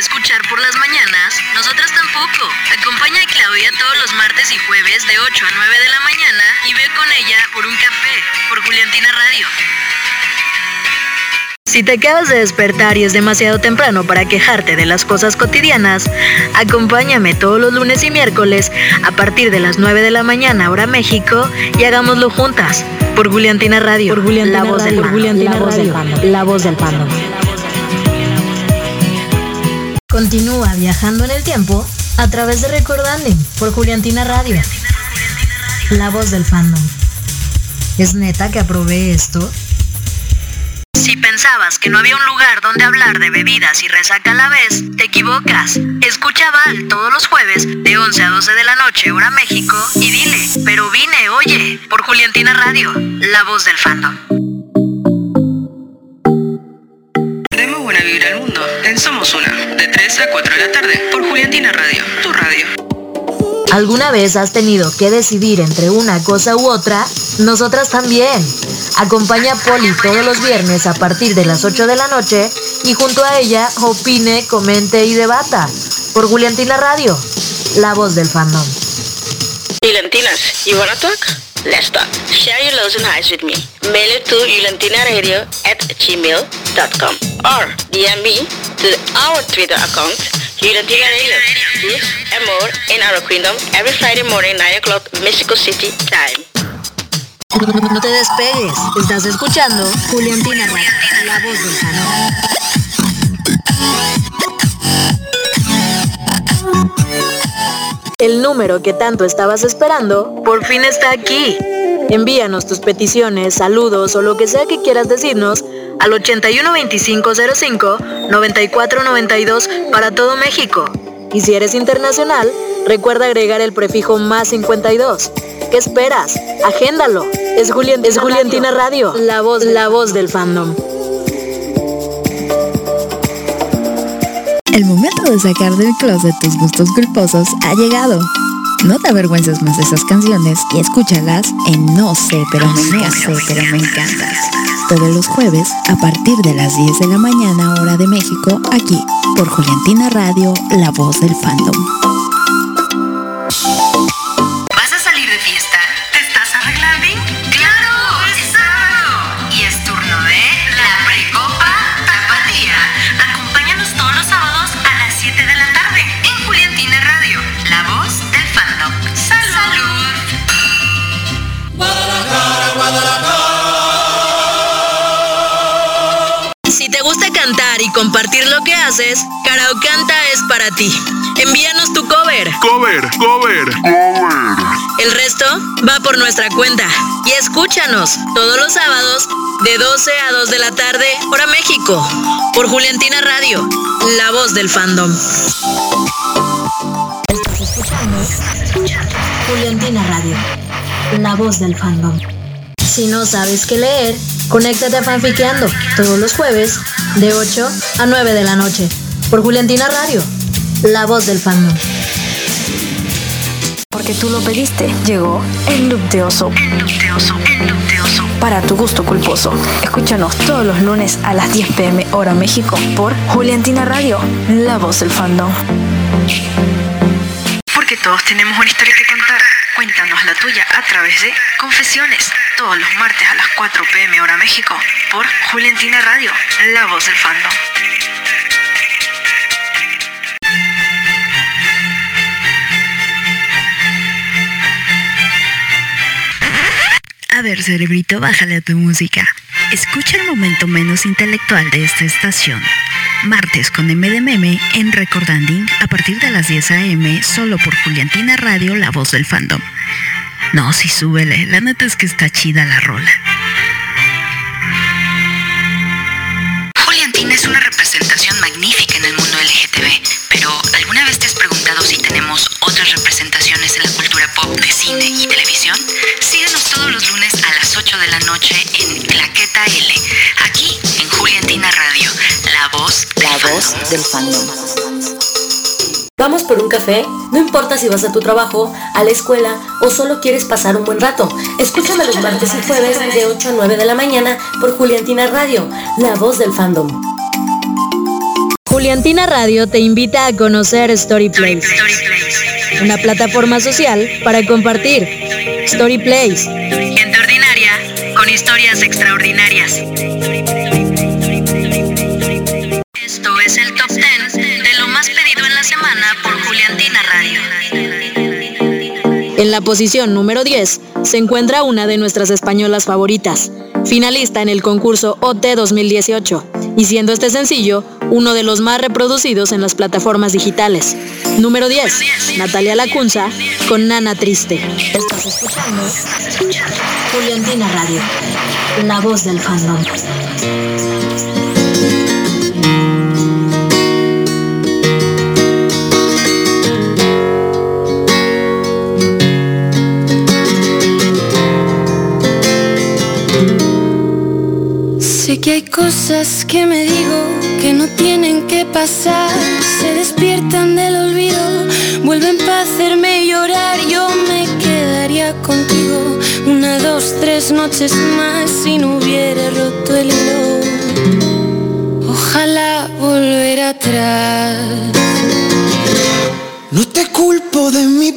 escuchar por las mañanas, nosotras tampoco. Acompaña a Claudia todos los martes y jueves de 8 a 9 de la mañana y ve con ella por un café por Juliantina Radio. Si te acabas de despertar y es demasiado temprano para quejarte de las cosas cotidianas, acompáñame todos los lunes y miércoles a partir de las 9 de la mañana hora México y hagámoslo juntas por Juliantina Radio, por Juliantina la voz Radio, del la, voz del la voz del fandom. Continúa viajando en el tiempo a través de Recordanding por Juliantina Radio, la voz del fandom. ¿Es neta que aprobé esto? Si pensabas que no había un lugar donde hablar de bebidas y resaca a la vez, te equivocas. Escucha Val todos los jueves de 11 a 12 de la noche, hora México, y dile, pero vine, oye, por Juliantina Radio, la voz del fandom. Somos Una, de 3 a 4 de la tarde, por Juliantina Radio, tu radio. ¿Alguna vez has tenido que decidir entre una cosa u otra? Nosotras también. Acompaña a Poli todos los viernes a partir de las 8 de la noche y junto a ella opine, comente y debata. Por Juliantina Radio, la voz del fandom. Juliantinas, you wanna talk? Let's talk. Share your lows and highs with me. Mail it to juliantinaradio at gmail.com or DM me to our Twitter account, Juliantina Radio. This and more in our kingdom every Friday morning, 9 o'clock, Mexico City time. No te despegues, estás escuchando Juliantina Radio, la voz del canal. El número que tanto estabas esperando por fin está aquí. Envíanos tus peticiones, saludos o lo que sea que quieras decirnos al 812505 9492 para todo México. Y si eres internacional, recuerda agregar el prefijo más 52. ¿Qué esperas? Agéndalo. Es, Julián, es Juliantina Radio, la voz, la voz del fandom. El momento de sacar del closet tus gustos culposos ha llegado. No te avergüences más de esas canciones y escúchalas en No sé, pero me, sé, pero me encantas. Todos los jueves a partir de las 10 de la mañana hora de México, aquí por Juliantina Radio, la voz del fandom. Compartir lo que haces, Karaokanta es para ti. Envíanos tu cover. Cover, cover, cover. El resto va por nuestra cuenta. Y escúchanos todos los sábados de 12 a 2 de la tarde, hora México, por Juliantina Radio, la voz del fandom. Estás escuchando Juliantina Radio, la voz del fandom. Si no sabes qué leer, conéctate a Fanfiqueando todos los jueves de 8 a 9 de la noche por Juliantina Radio, la voz del fandom. Porque tú lo pediste, llegó el loop. El loop el loop. Para tu gusto culposo. Escúchanos todos los lunes a las 10 pm hora México por Juliantina Radio, la voz del fandom. Porque todos tenemos una historia que contar. Cuéntanos la tuya a través de Confesiones, todos los martes a las 4 pm hora México, por Juliantina Radio, la voz del fandom. A ver, cerebrito, bájale a tu música. Escucha el momento menos intelectual de esta estación. Martes con MDMM en Recordanding a partir de las 10 a.m. solo por Juliantina Radio, la voz del fandom. No, sí, súbele. La neta es que está chida la rola. Juliantina es una representación magnífica en el mundo LGTB, pero ¿alguna vez te has preguntado si tenemos otras representaciones en la cultura pop de cine y televisión? Síguenos todos los lunes a las 8 de la noche en Claqueta L, aquí Radio, la voz del la voz del fandom. Vamos por un café, no importa si vas a tu trabajo, a la escuela o solo quieres pasar un buen rato. Escúchame los martes y jueves de 8 a 9 de la mañana por Juliantina Radio, la voz del fandom. Juliantina Radio te invita a conocer StoryPlace, una plataforma social para compartir. StoryPlace. Gente ordinaria con historias extraordinarias. En la posición número 10 se encuentra una de nuestras españolas favoritas, finalista en el concurso OT 2018, y siendo este sencillo uno de los más reproducidos en las plataformas digitales. Número 10, Natalia Lacunza con Nana Triste. Estás escuchando Juliantina Radio, la voz del fandom. Que hay cosas que me digo que no tienen que pasar. Se despiertan del olvido, vuelven para hacerme llorar. Yo me quedaría contigo una, dos, tres noches más si no hubiera roto el hilo. Ojalá volver atrás. No te culpo de mi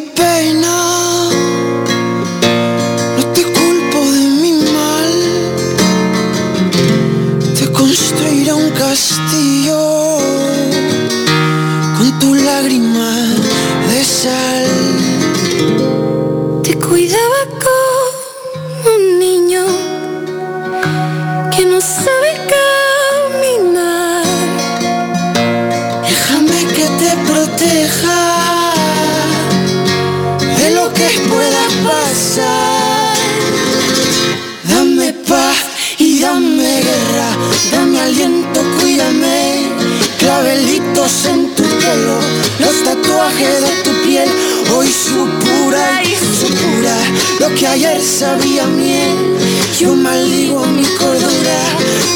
que ayer sabía miel. Yo maldigo mi cordura,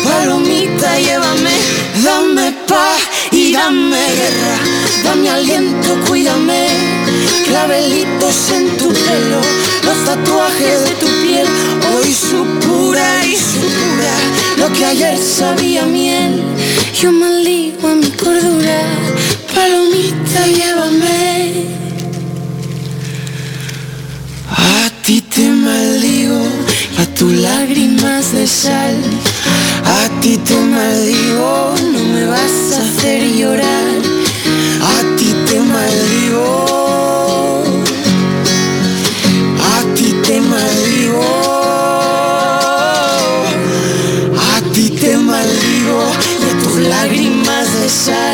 palomita, llévame, dame paz y dame guerra, dame aliento, cuídame. Clavelitos en tu pelo, los tatuajes de tu piel, hoy su pura y su pura, lo que ayer sabía miel. Yo maldigo mi cordura, palomita, llévame. De sal. A ti te maldigo, no me vas a hacer llorar. A ti te maldigo. A ti te maldigo. A ti te maldigo, de tus lágrimas de sal.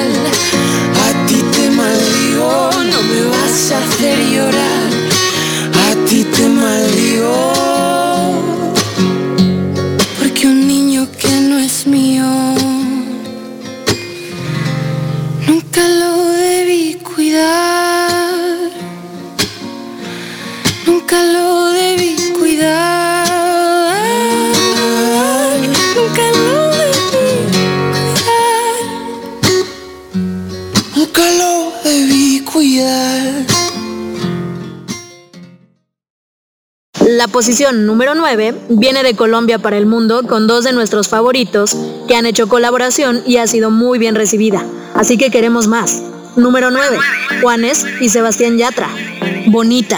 Posición número 9 viene de Colombia para el mundo con dos de nuestros favoritos que han hecho colaboración y ha sido muy bien recibida. Así que queremos más. Número 9, Juanes y Sebastián Yatra. Bonita.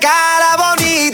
cara bonita.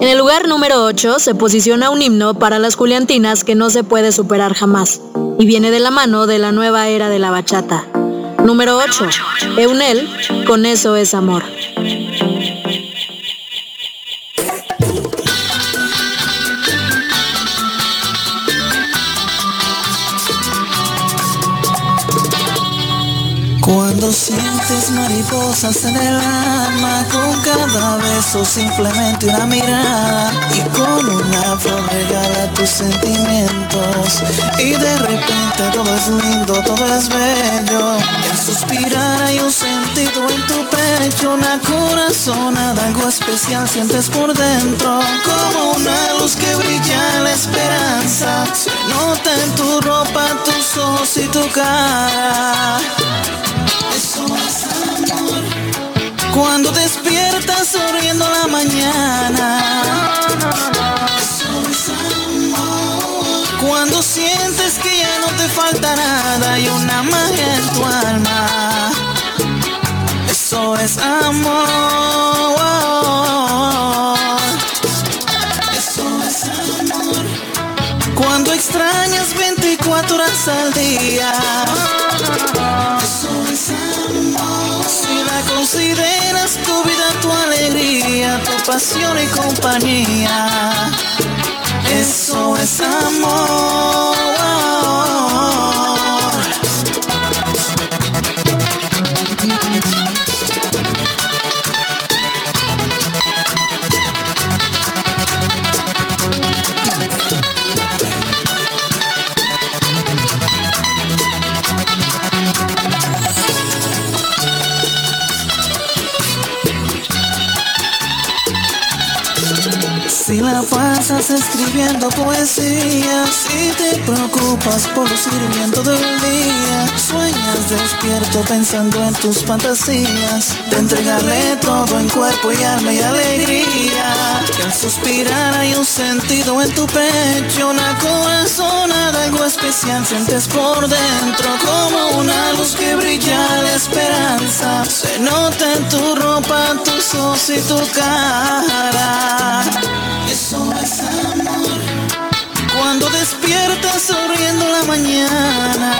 En el lugar número 8 se posiciona un himno para las Juliantinas que no se puede superar jamás, y viene de la mano de la nueva era de la bachata. Número 8. Eunel, con eso es amor. Cuando sientes mariposas en el alma Con cada beso simplemente una mirada Y con una flor regala tus sentimientos. Y de repente todo es lindo, todo es bello. El suspirar hay un sentido en tu pecho Una corazonada, algo especial sientes por dentro. Como una luz que brilla la esperanza Se nota en tu ropa, tus ojos y tu cara. Cuando despiertas sonriendo la mañana. Eso es amor. Cuando sientes que ya no te falta nada y una magia en tu alma. Eso es amor. Eso es amor. Cuando extrañas 24 horas al día. Tu vida, tu alegría, tu pasión y compañía. Eso es amor. La pasas escribiendo poesía, si te preocupas por lucir bien todo el día, sueñas despierto pensando en tus fantasías, de entregarle todo en cuerpo y alma y alegría. Al suspirar hay un sentido en tu pecho, una corazonada, algo especial sientes por dentro, como una luz que brilla la esperanza. Se nota en tu ropa, tus ojos y tu cara. Es amor. Cuando despiertas sonriendo la mañana.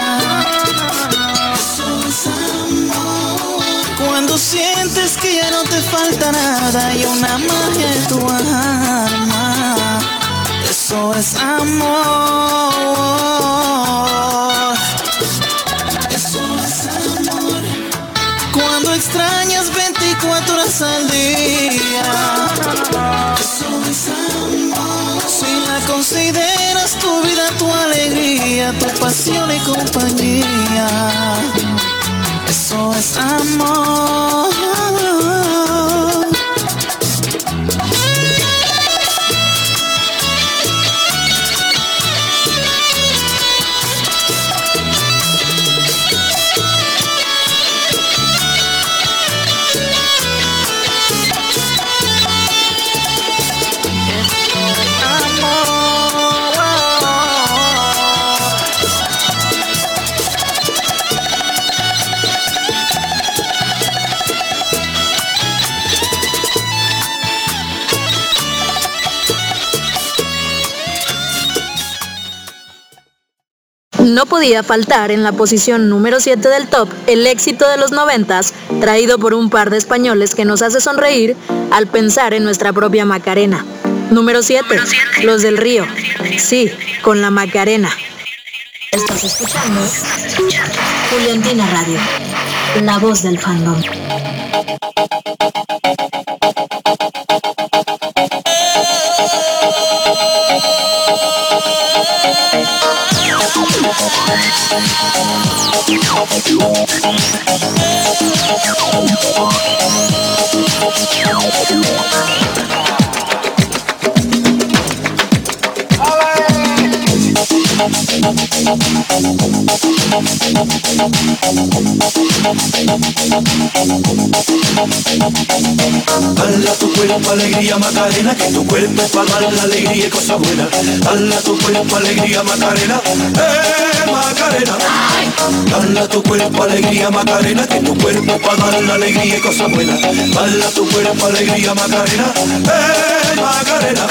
Eso es amor. Cuando sientes que ya no te falta nada y una magia en tu alma. Eso es amor. Eso es amor. Cuando extrañas 24 horas al día. Consideras tu vida, tu alegría, tu pasión y compañía. Eso es amor. No podía faltar en la posición número 7 del top el éxito de los noventas, traído por un par de españoles que nos hace sonreír al pensar en nuestra propia Macarena. Número 7, Los del Río. Sí, con la Macarena. Estás escuchando Juliantina Radio, la voz del fandom. Cuerpo alegría Macarena, que tu cuerpo para dar la alegría y cosa buena. Dale tu cuerpo alegría Macarena, eh Macarena. Dale tu cuerpo alegría Macarena, que tu cuerpo para dar la alegría y cosa buena. Dale tu cuerpo alegría Macarena, eh Macarena.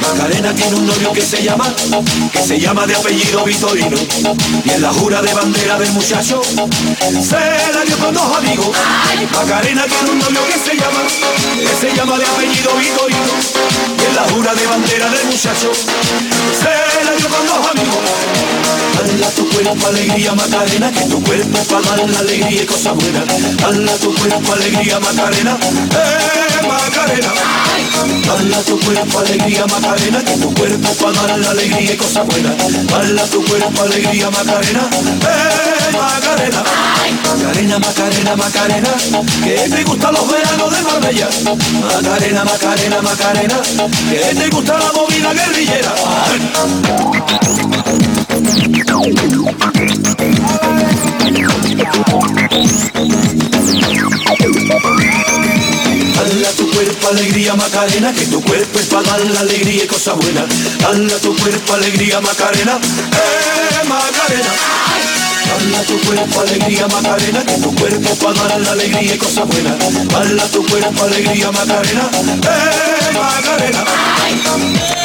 Macarena tiene un novio que se llama, que se llama de apellido Vitorino. Y en la jura de bandera del muchacho, se la dio con dos amigos. Macarena tiene un novio que se llama, que se llama de apellido Vitorino. Y en la jura de bandera del muchacho, se la dio con dos amigos. Dale tu cuerpo alegría Macarena, que tu cuerpo para dar la alegría y cosa buena. Dale tu cuerpo alegría Macarena, eh Macarena. Dale tu cuerpo alegría Macarena, que tu cuerpo para dar la alegría y cosa buena. Dale tu cuerpo alegría Macarena, eh Macarena. Macarena, Macarena, Macarena, que te gustan los veranos de Marbella. Macarena, Macarena, Macarena, que te gusta la movida guerrillera. Alegría Macarena, que tu cuerpo es para dar la alegría y cosa buena. Dale a tu cuerpo alegría Macarena, eh Macarena. Dale a tu cuerpo alegría Macarena, que tu cuerpo para dar la alegría y cosa buena. Dale a tu cuerpo alegría Macarena, eh Macarena.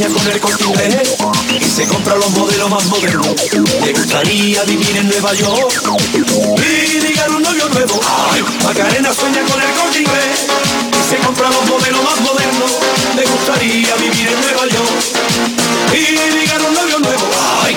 Sueña con el corte y se compra los modelos más modernos. Le gustaría vivir en Nueva York y ligar un novio nuevo. Ay, Macarena sueña con el corte y se compra los modelos más modernos. Le gustaría vivir en Nueva York y ligar un novio nuevo. Ay,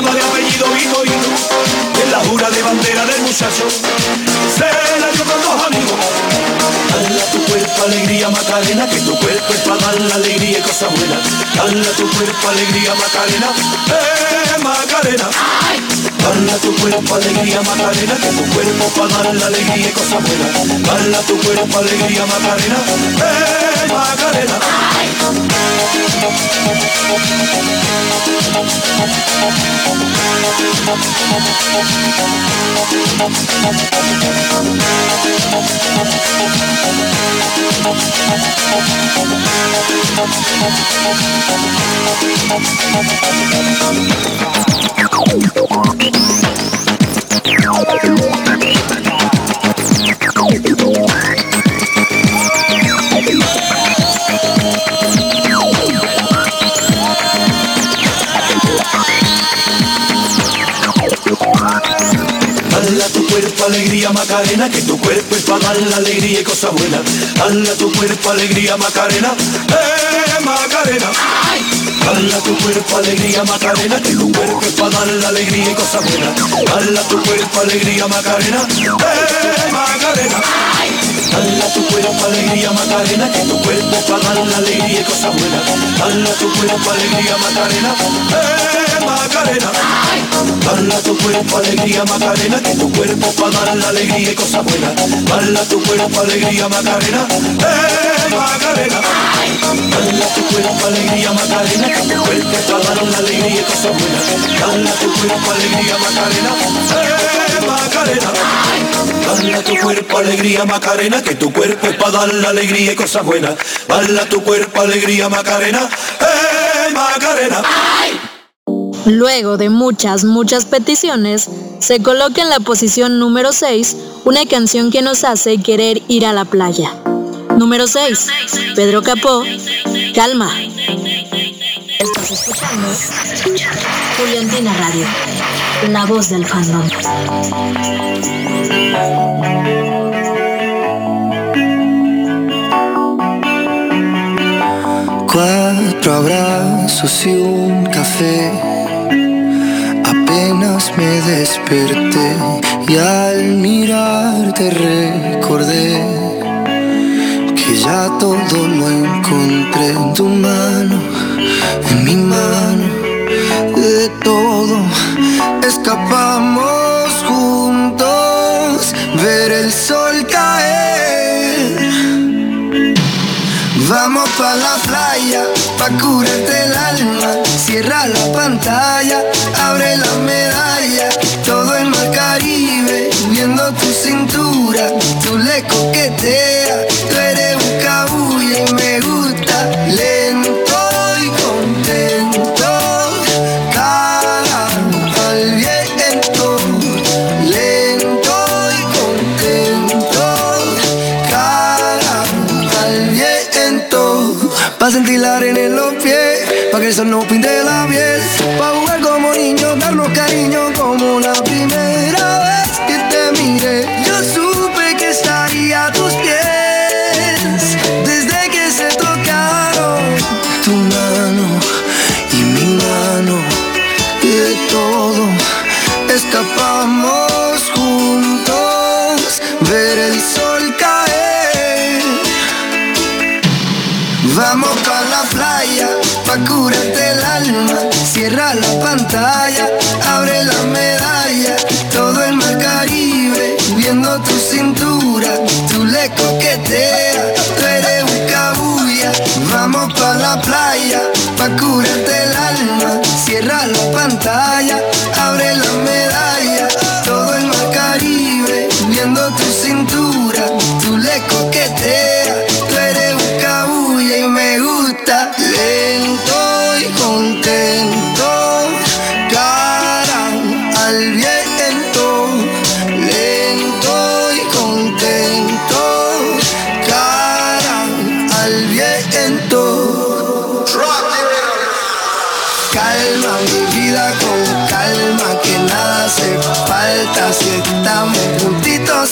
de apellido Vitorino. En la jura de bandera del muchacho, se la con dos amigos. Dale a tu cuerpo alegría Macarena, que tu cuerpo es para dar la alegría y cosas buenas. Dale a tu cuerpo alegría Macarena, eh Macarena. Dale a tu cuerpo alegría Macarena, que tu cuerpo para dar la alegría y cosas buenas. Dale a tu cuerpo alegría Macarena, eh Macarena. Dale a tu cuerpo alegría Macarena, que tu cuerpo es para dar la alegría y cosas buenas. Dale a tu cuerpo alegría Macarena, eh Macarena. Dale a tu cuerpo alegría Macarena, que tu cuerpo es para dar la alegría y cosas buenas. Dale a tu cuerpo alegría Macarena, eh Macarena. Dale a tu cuerpo alegría Macarena, que tu cuerpo para dar la alegría y cosas buenas. Dale a tu cuerpo alegría Macarena, eh Macarena. Dale a tu cuerpo alegría Macarena, que tu cuerpo para dar la alegría y cosas buenas. Dale a tu cuerpo alegría Macarena, eh Macarena. Dale tu cuerpo alegría Macarena, que tu cuerpo para dar la alegría y cosas buenas. Dale tu cuerpo alegría Macarena, eh Macarena. Dale tu cuerpo alegría Macarena, que tu cuerpo es para dar la alegría y cosas buenas. Dale tu cuerpo alegría Macarena, eh Macarena. Luego de muchas, muchas peticiones, se coloca en la posición número 6 una canción que nos hace querer ir a la playa. Número 6. Pedro Capó, Calma. Estás escuchando Juliantina Radio, la voz del fandom. Cuatro abrazos y un café. Apenas me desperté y al mirarte recordé que ya todo lo encontré en tu mano, en mi mano, de todo escapamos juntos, ver el sol caer. Vamos pa' la playa, pa' curarte el alma. Cierra la pantalla, abre la medalla. Todo el mar Caribe, viendo tu cintura. Tú le coqueteas, Pa' sentir la arena en los pies, pa' que el sol no pinte la piel. Pa' jugar como niños, darnos cariño como la primera la hace falta si estamos juntitos.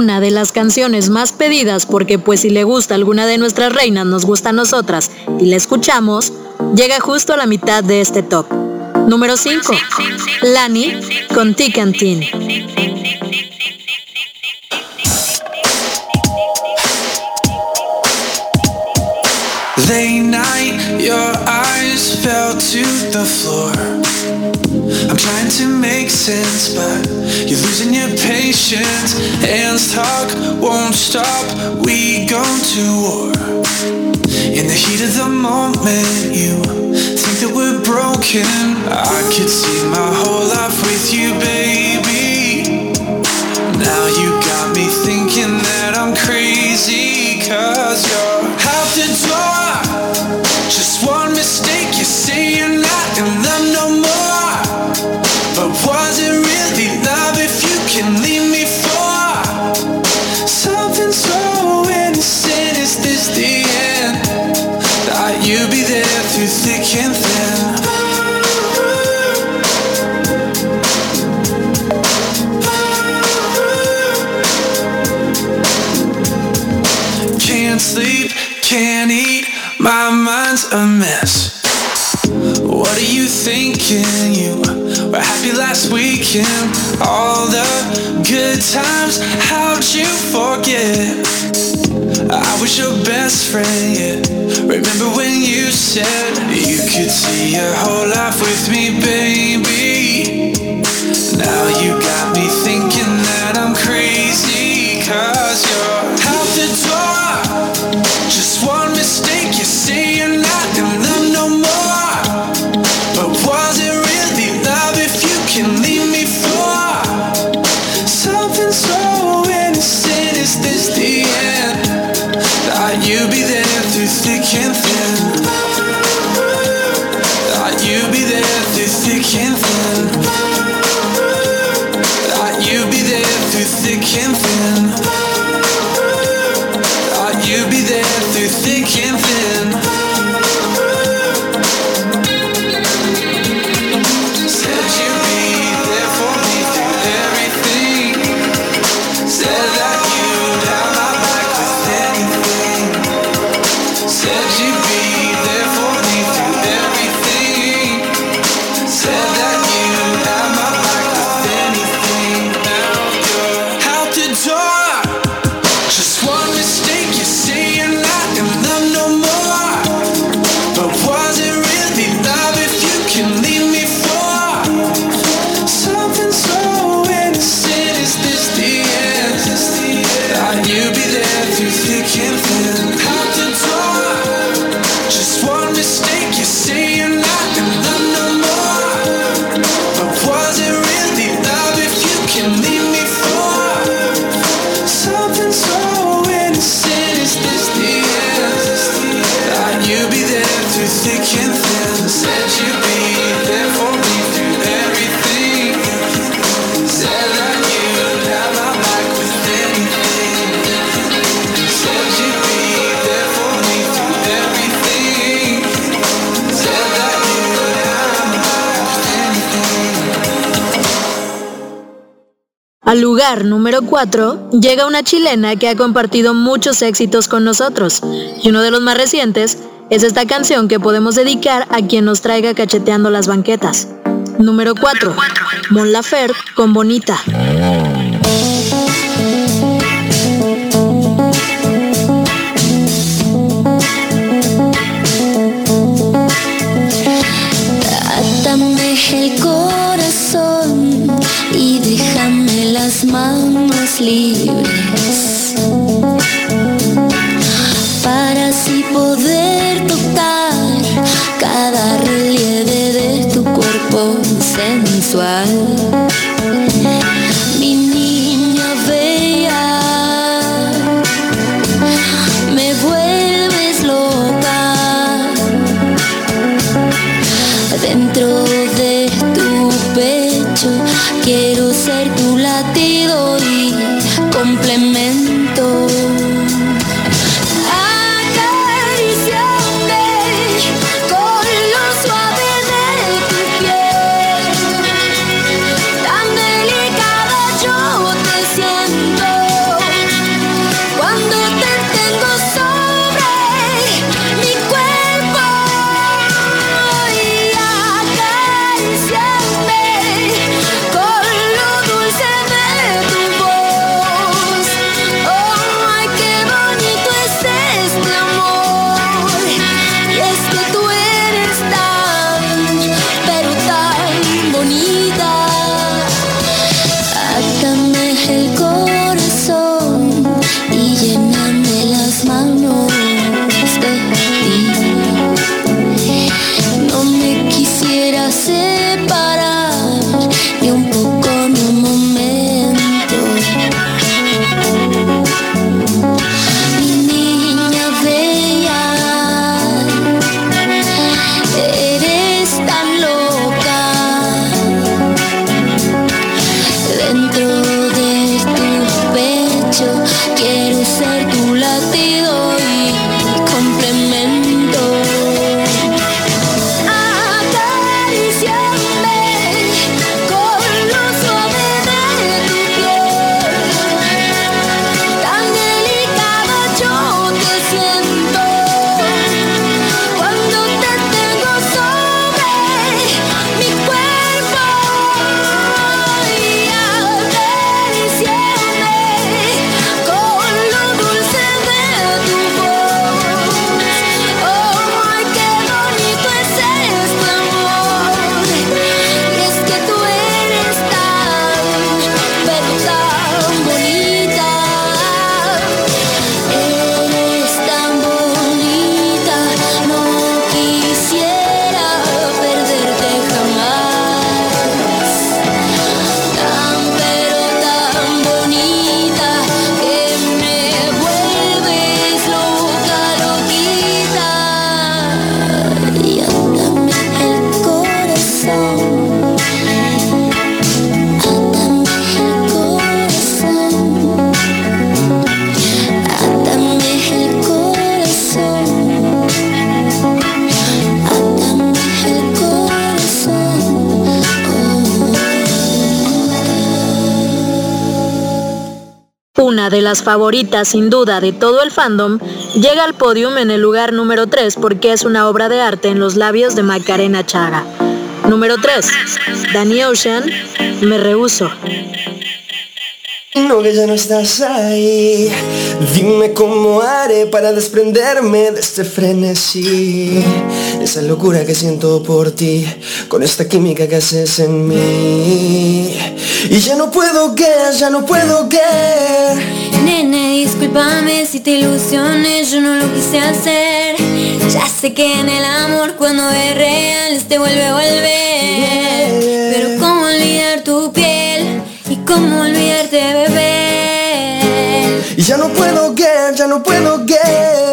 Una de las canciones más pedidas porque pues si le gusta alguna de nuestras reinas nos gusta a nosotras y la escuchamos, llega justo a la mitad de este top. Número 5. Lani con Ticantin. Late. I'm trying to make sense, but you're losing your patience. Hands talk, won't stop. We go to war. In the heat of the moment, you think that we're broken. I could see my whole life with you, baby. Now you got me thinking that I'm crazy, cause you're minds a mess. What are you thinking? You were happy last weekend. All the good times, how'd you forget? I was your best friend, yeah. Remember when you said you could see your whole life with me, baby? Now you got me thinking that I'm crazy, cause you're out the door, just one mistake. Al lugar número 4 llega una chilena que ha compartido muchos éxitos con nosotros y uno de los más recientes es esta canción que podemos dedicar a quien nos traiga cacheteando las banquetas. Número 4. Mon Laferte con Bonita. 里。Las favoritas sin duda de todo el fandom, llega al podium en el lugar número 3 porque es una obra de arte en los labios de Macarena Chaga. Número 3. Danny Ocean, Me Rehuso. No, que ya no estás ahí. Dime cómo haré para desprenderme de este frenesí. Esa locura que siento por ti, con esta química que haces en mí. Y ya no puedo que, ya no puedo que. Nene, discúlpame si te ilusiones, yo no lo quise hacer. Ya sé que en el amor cuando es real te vuelve a volver. Pero cómo olvidar tu piel y cómo olvidarte, bebé. Y ya no puedo que, ya no puedo que.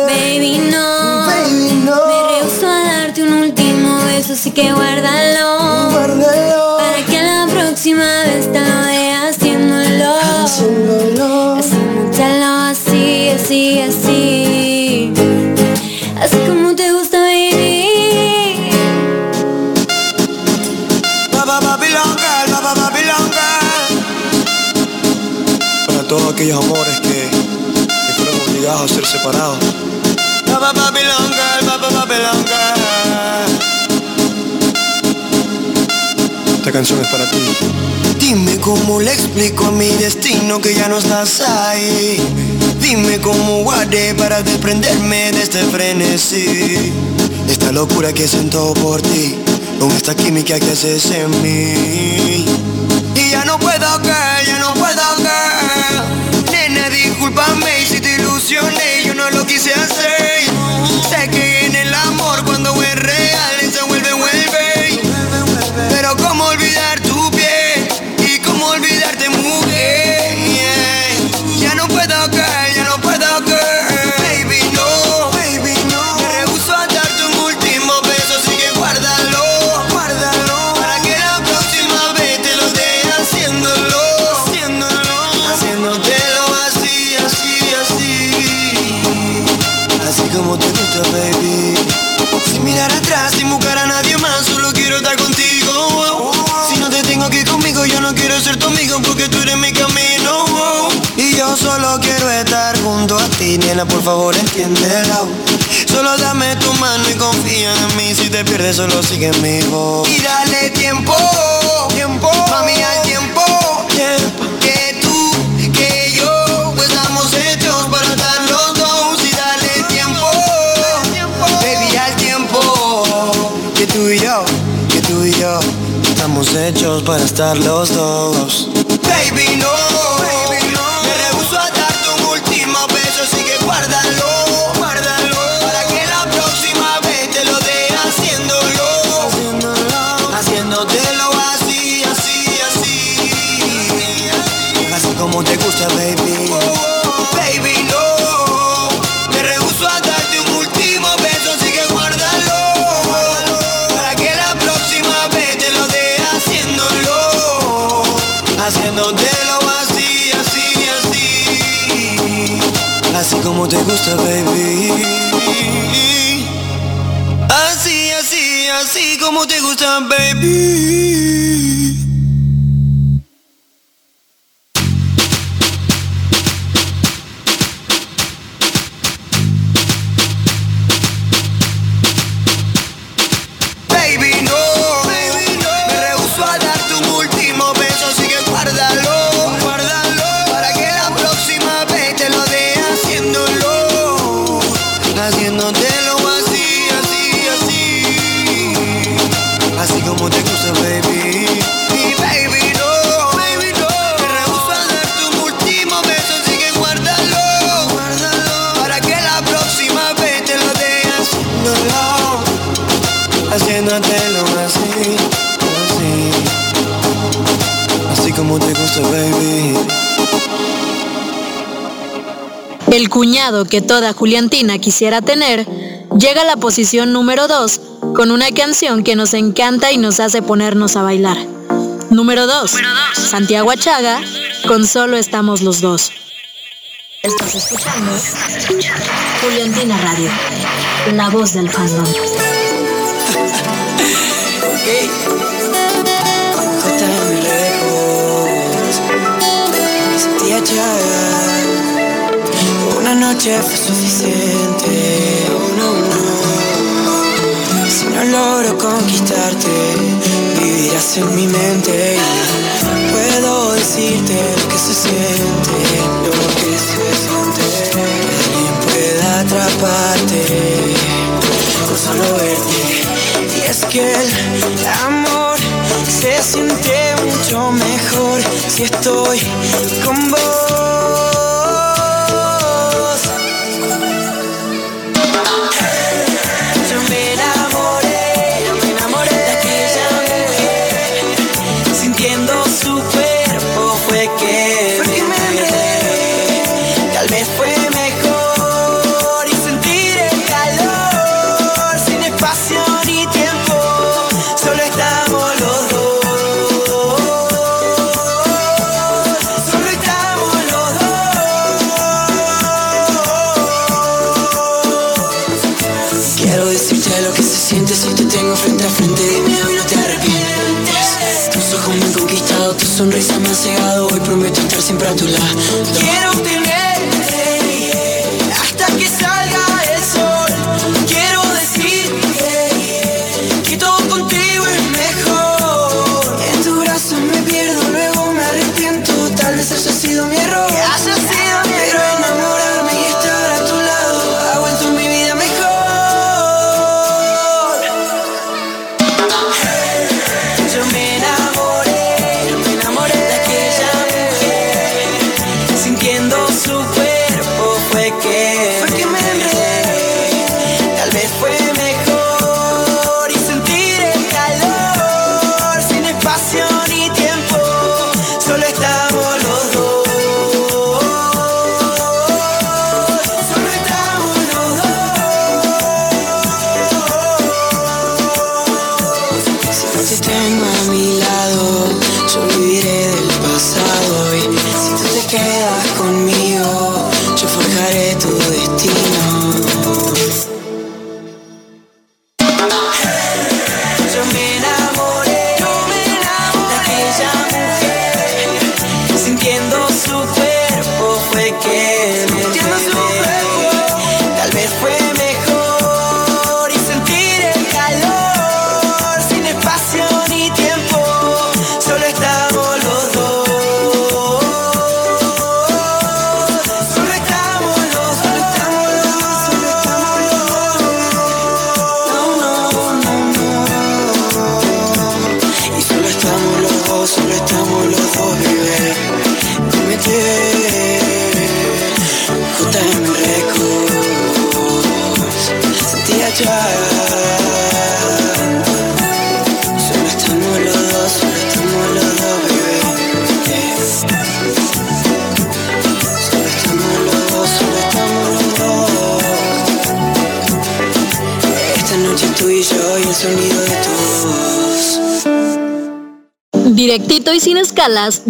Baby, no. Baby, no. Me rehuso a darte un último beso, así que guárdalo. Así, así, como te gusta, baby. Baba Babylon Girl, Baba Babylon Girl. Para todos aquellos amores que, que fueron obligados a ser separados. Baba Babylon Girl, Baba Babylon Girl. Esta canción es para ti. Dime cómo le explico a mi destino que ya no estás ahí. Dime cómo haré para desprenderme de este frenesí. Esta locura que siento por ti, con esta química que haces en mí. Y ya no puedo que, ya no puedo que. Nena, discúlpame si te ilusioné, yo no lo quise hacer. Por favor entiéndelo. Solo dame tu mano y confía en mí. Si te pierdes, solo sigue mi voz. Y dale tiempo, tiempo, mami, al tiempo. Que tú, que yo, pues estamos hechos para estar los dos. Y dale tiempo, baby, al tiempo. Que tú y yo, que tú y yo, estamos hechos para estar los dos. Baby. Así, así, así como te gusta. Baby, que toda Juliantina quisiera tener llega a la posición número 2 con una canción que nos encanta y nos hace ponernos a bailar. Número 2. Santiago Achaga con Solo estamos los dos. Estás escuchando Juliantina Radio, la voz del fandom noche fue suficiente. No, no. Si no logro conquistarte, vivirás en mi mente. Puedo decirte lo que se siente, lo que se siente. Alguien pueda atraparte con solo verte. Y es que el amor se siente mucho mejor si estoy con vos. cegado, hoy prometo estar siempre a tu lado. Quiero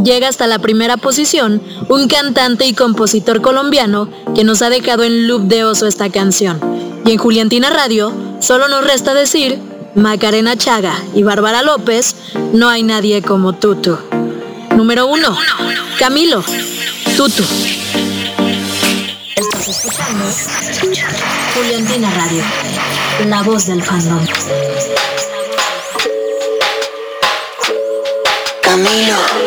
Llega hasta la primera posición un cantante y compositor colombiano que nos ha dejado en loop de oso esta canción. Y en Juliantina Radio solo nos resta decir, Macarena Chaga y Bárbara López, no hay nadie como Tutu. Número 1. Camilo. Tutu. Juliantina Radio, la voz del fandom. Camilo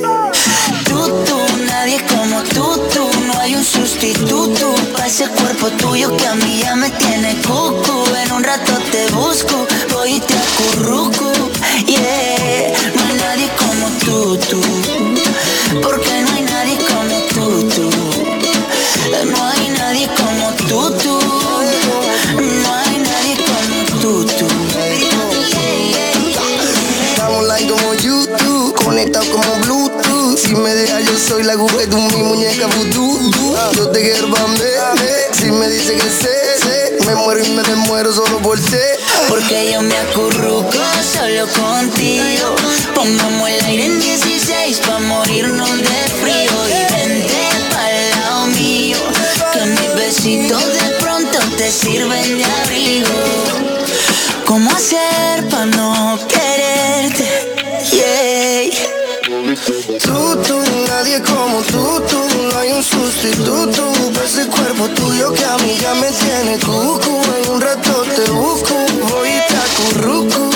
Porque yo me acurruco solo contigo. Pongamos el aire en 16 pa' morirnos de frío. Y vente pa'l lado mío, que mis besitos de pronto te sirven de abrigo. ¿Cómo hacer pa' no quererte? Yeah. Tú, tú, nadie como tú, tú un sustituto. Ese cuerpo tuyo que a mí ya me tiene cucu. En un rato te busco, voy y te acurruco.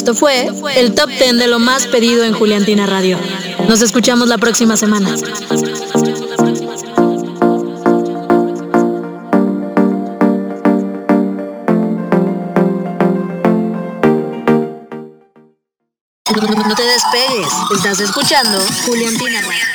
Esto fue el top 10 de lo más pedido en Juliantina Radio. Nos escuchamos la próxima semana. No te despegues, estás escuchando Juliantina Radio.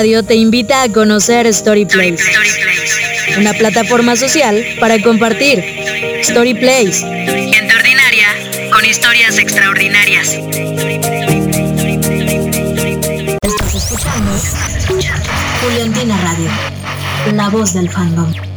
Radio te invita a conocer Storyplace, una plataforma social para compartir. Storyplace. Gente ordinaria con historias extraordinarias. Estás Juliantina Radio, la voz del fandom.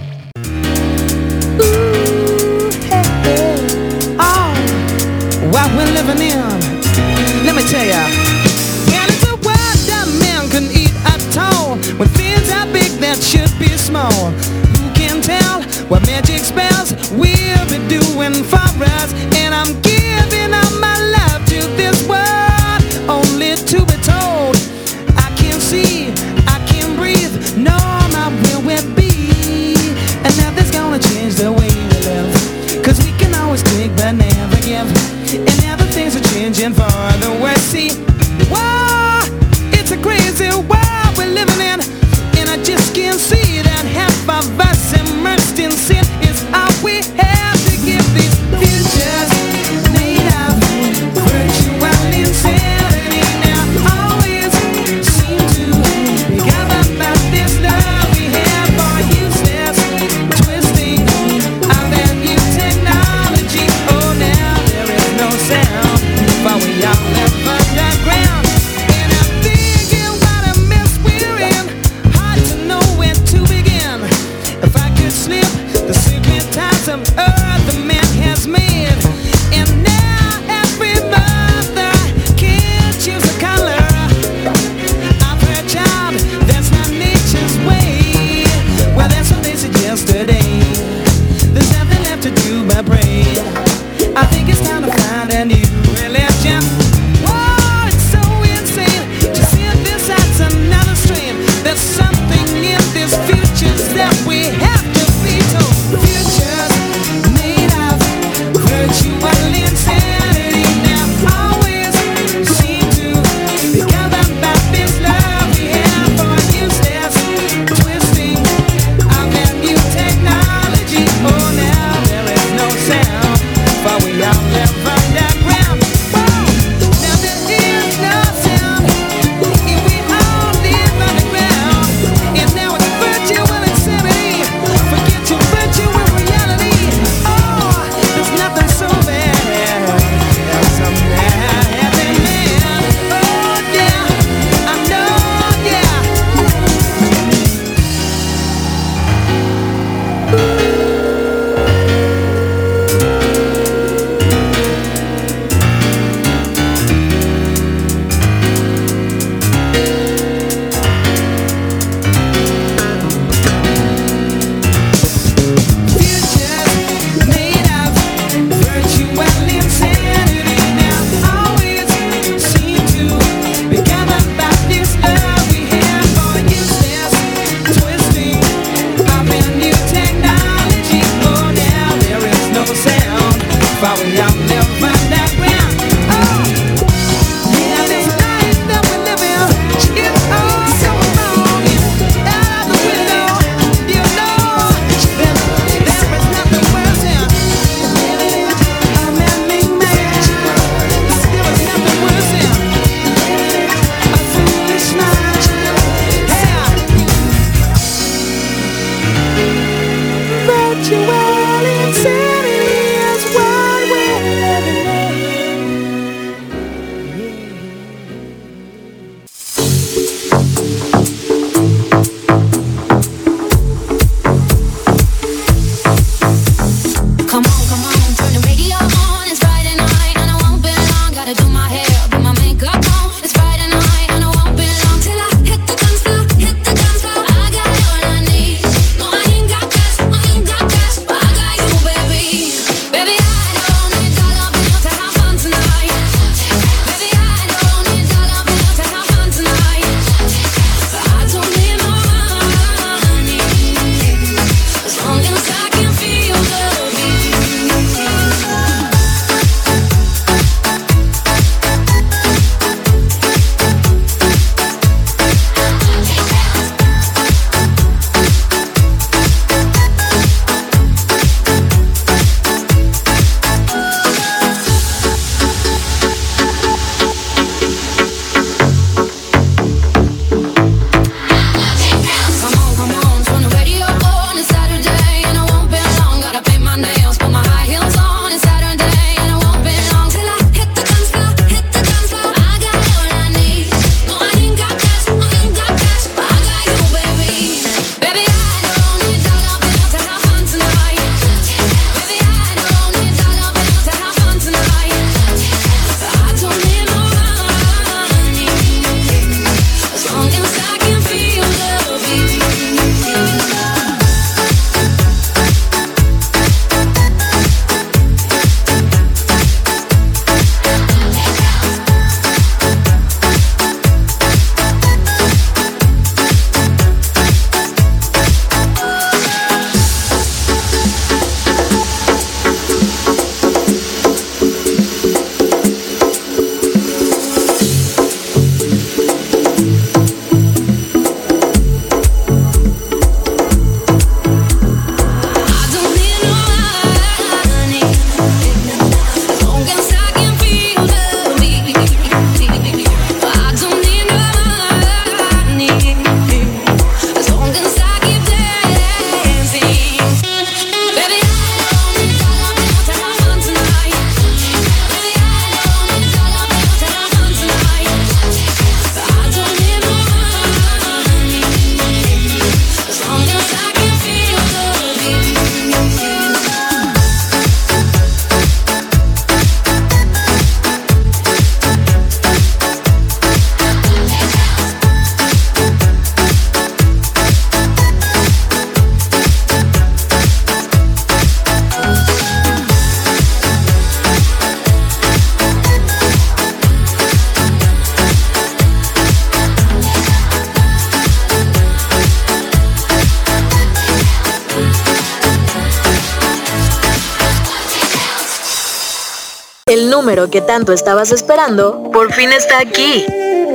que tanto estabas esperando, por fin está aquí.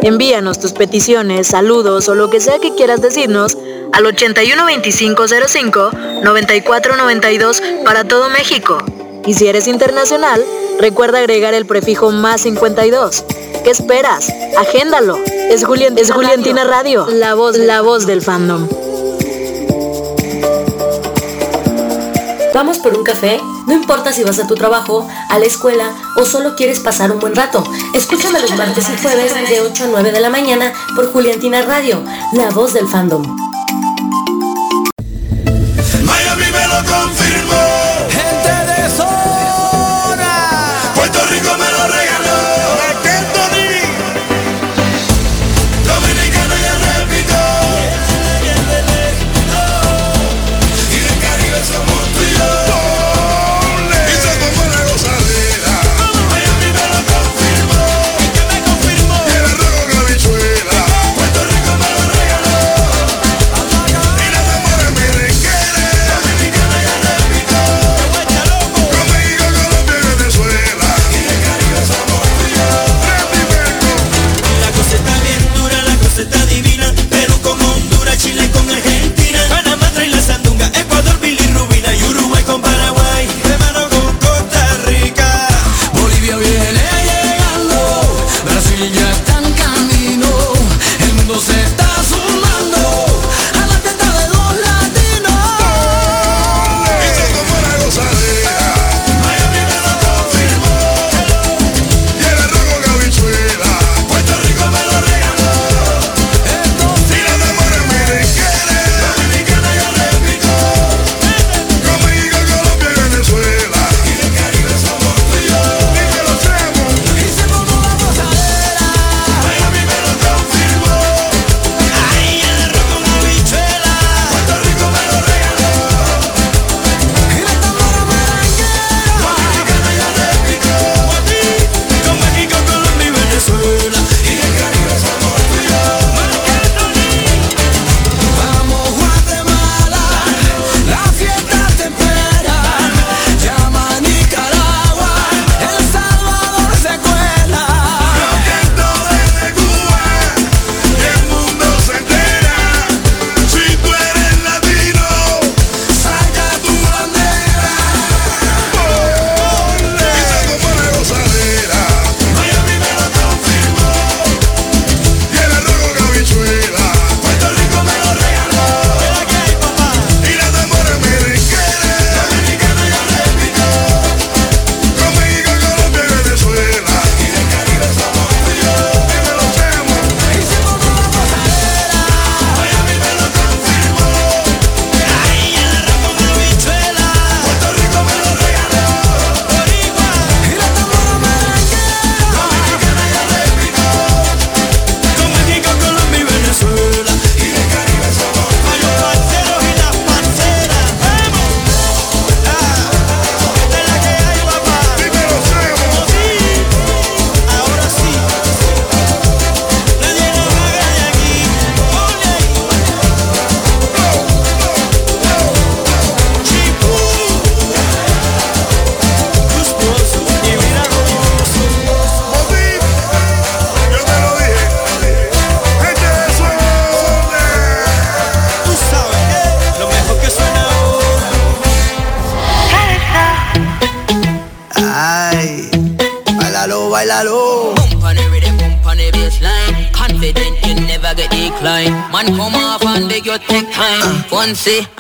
Envíanos tus peticiones, saludos o lo que sea que quieras decirnos al 812505-9492 para todo México. Y si eres internacional, recuerda agregar el prefijo más 52. ¿Qué esperas? Agéndalo. Es, Julián, es Juliantina Radio, la voz, la voz del fandom. ¿Vamos por un café? No importa si vas a tu trabajo, a la escuela o solo quieres pasar un buen rato. Escúchame los martes y jueves de 8 a 9 de la mañana por Juliantina Radio, la voz del fandom.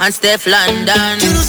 and Steph London.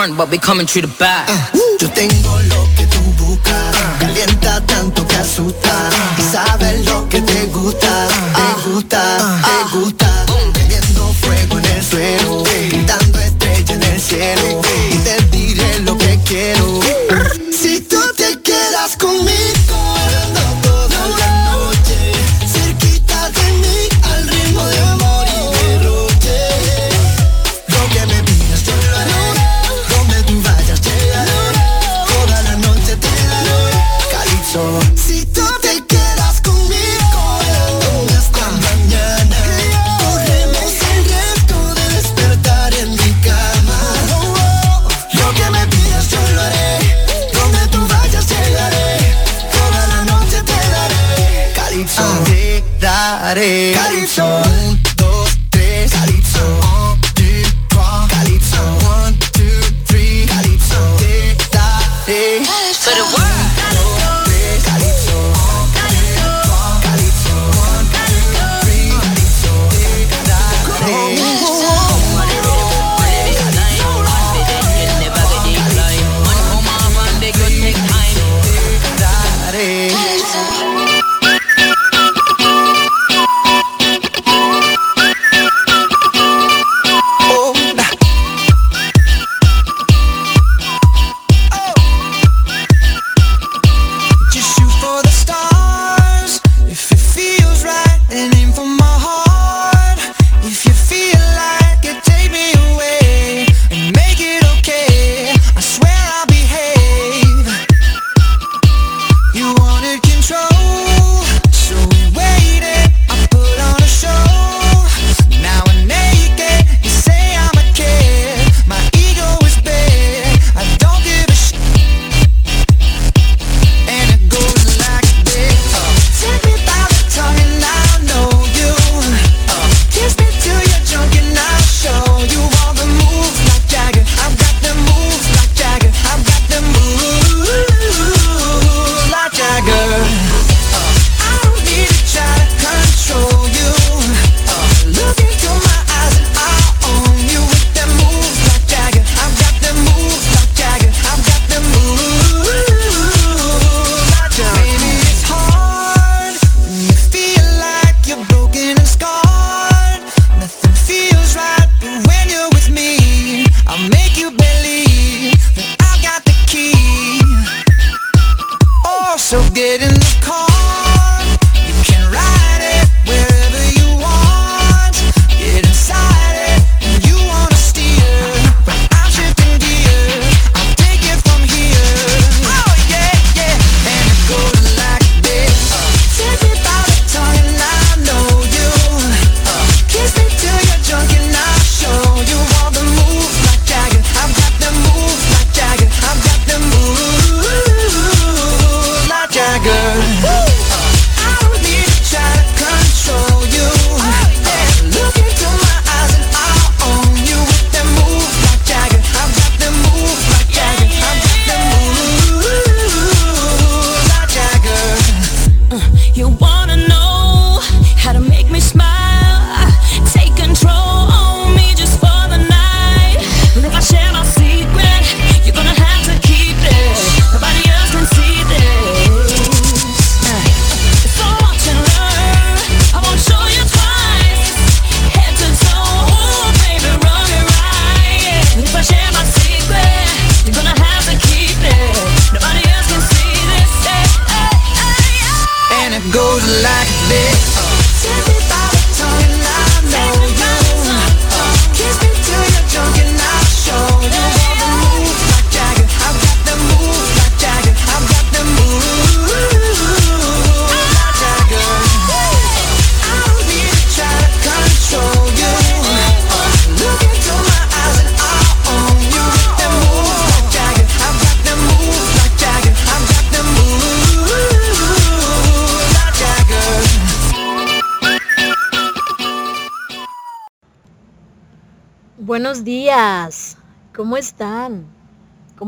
Front, but we coming through the back. Yo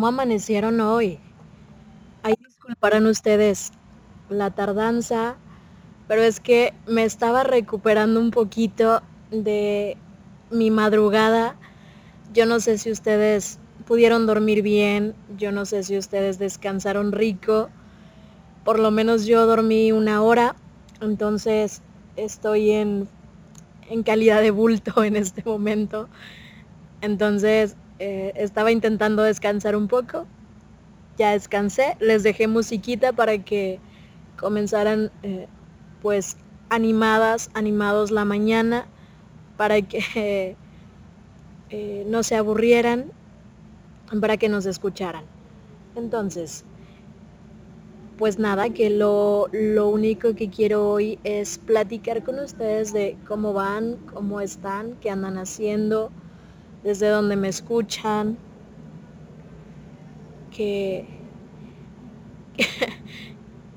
¿Cómo amanecieron hoy? Ahí disculparán ustedes la tardanza, pero es que me estaba recuperando un poquito de mi madrugada. Yo no sé si ustedes pudieron dormir bien, yo no sé si ustedes descansaron rico. Por lo menos yo dormí una hora, entonces estoy en, en calidad de bulto en este momento. Entonces eh, estaba intentando descansar un poco. Ya descansé, les dejé musiquita para que comenzaran eh, pues animadas, animados la mañana, para que eh, no se aburrieran, para que nos escucharan. Entonces, pues nada, que lo, lo, único que quiero hoy es platicar con ustedes de cómo van, cómo están, qué andan haciendo, desde donde me escuchan, que,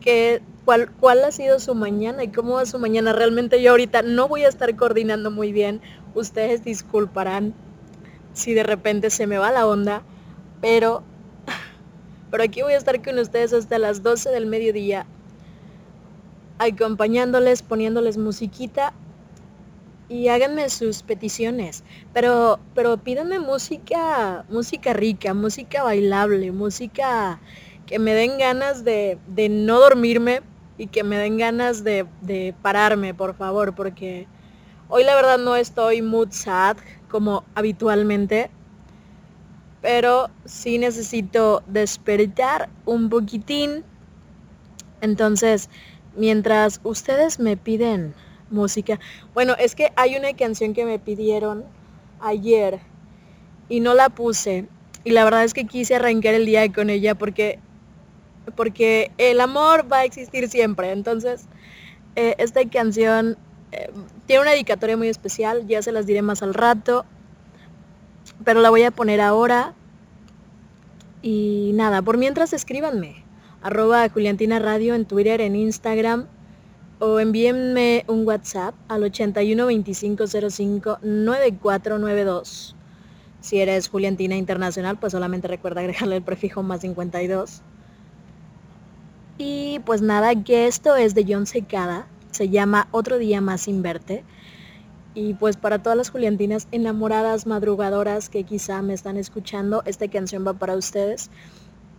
que, cuál, cuál ha sido su mañana y cómo va su mañana. Realmente yo ahorita no voy a estar coordinando muy bien. Ustedes disculparán si de repente se me va la onda, pero, pero aquí voy a estar con ustedes hasta las 12 del mediodía, acompañándoles, poniéndoles musiquita y háganme sus peticiones. Pero, pero pídanme música, música rica, música bailable, música que me den ganas de, de no dormirme y que me den ganas de, de, pararme, por favor, porque hoy la verdad no estoy mood sad como habitualmente, pero sí necesito despertar un poquitín. Entonces, mientras ustedes me piden música. Bueno, es que hay una canción que me pidieron ayer y no la puse. Y la verdad es que quise arrancar el día con ella porque, porque el amor va a existir siempre. Entonces, eh, esta canción eh, tiene una dedicatoria muy especial, ya se las diré más al rato. Pero la voy a poner ahora. Y nada, por mientras escríbanme. Arroba Juliantina Radio en Twitter, en Instagram o envíenme un WhatsApp al 81 25 05 9492. Si eres Juliantina Internacional, pues solamente recuerda agregarle el prefijo más 52. Y pues nada, que esto es de John Secada, se llama Otro día más sin verte. Y pues para todas las Juliantinas enamoradas, madrugadoras que quizá me están escuchando, esta canción va para ustedes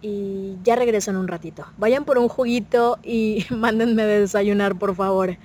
y ya regreso en un ratito. Vayan por un juguito y mándenme de desayunar, por favor.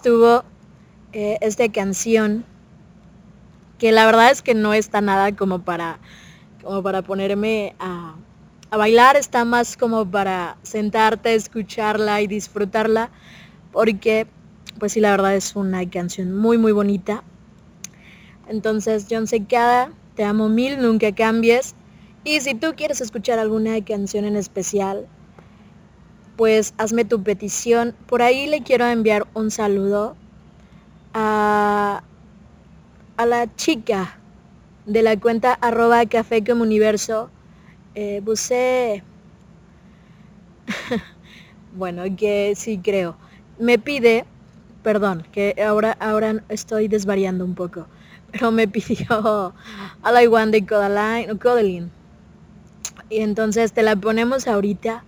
Estuvo eh, esta canción que la verdad es que no está nada como para, como para ponerme a, a bailar, está más como para sentarte, escucharla y disfrutarla, porque pues sí, la verdad es una canción muy, muy bonita. Entonces, John Secada, te amo mil, nunca cambies. Y si tú quieres escuchar alguna canción en especial, pues hazme tu petición. Por ahí le quiero enviar un saludo a, a la chica de la cuenta arroba café como universo. Eh, bueno, que sí creo. Me pide, perdón, que ahora, ahora estoy desvariando un poco, pero me pidió a I Want de Codaline. Y entonces te la ponemos ahorita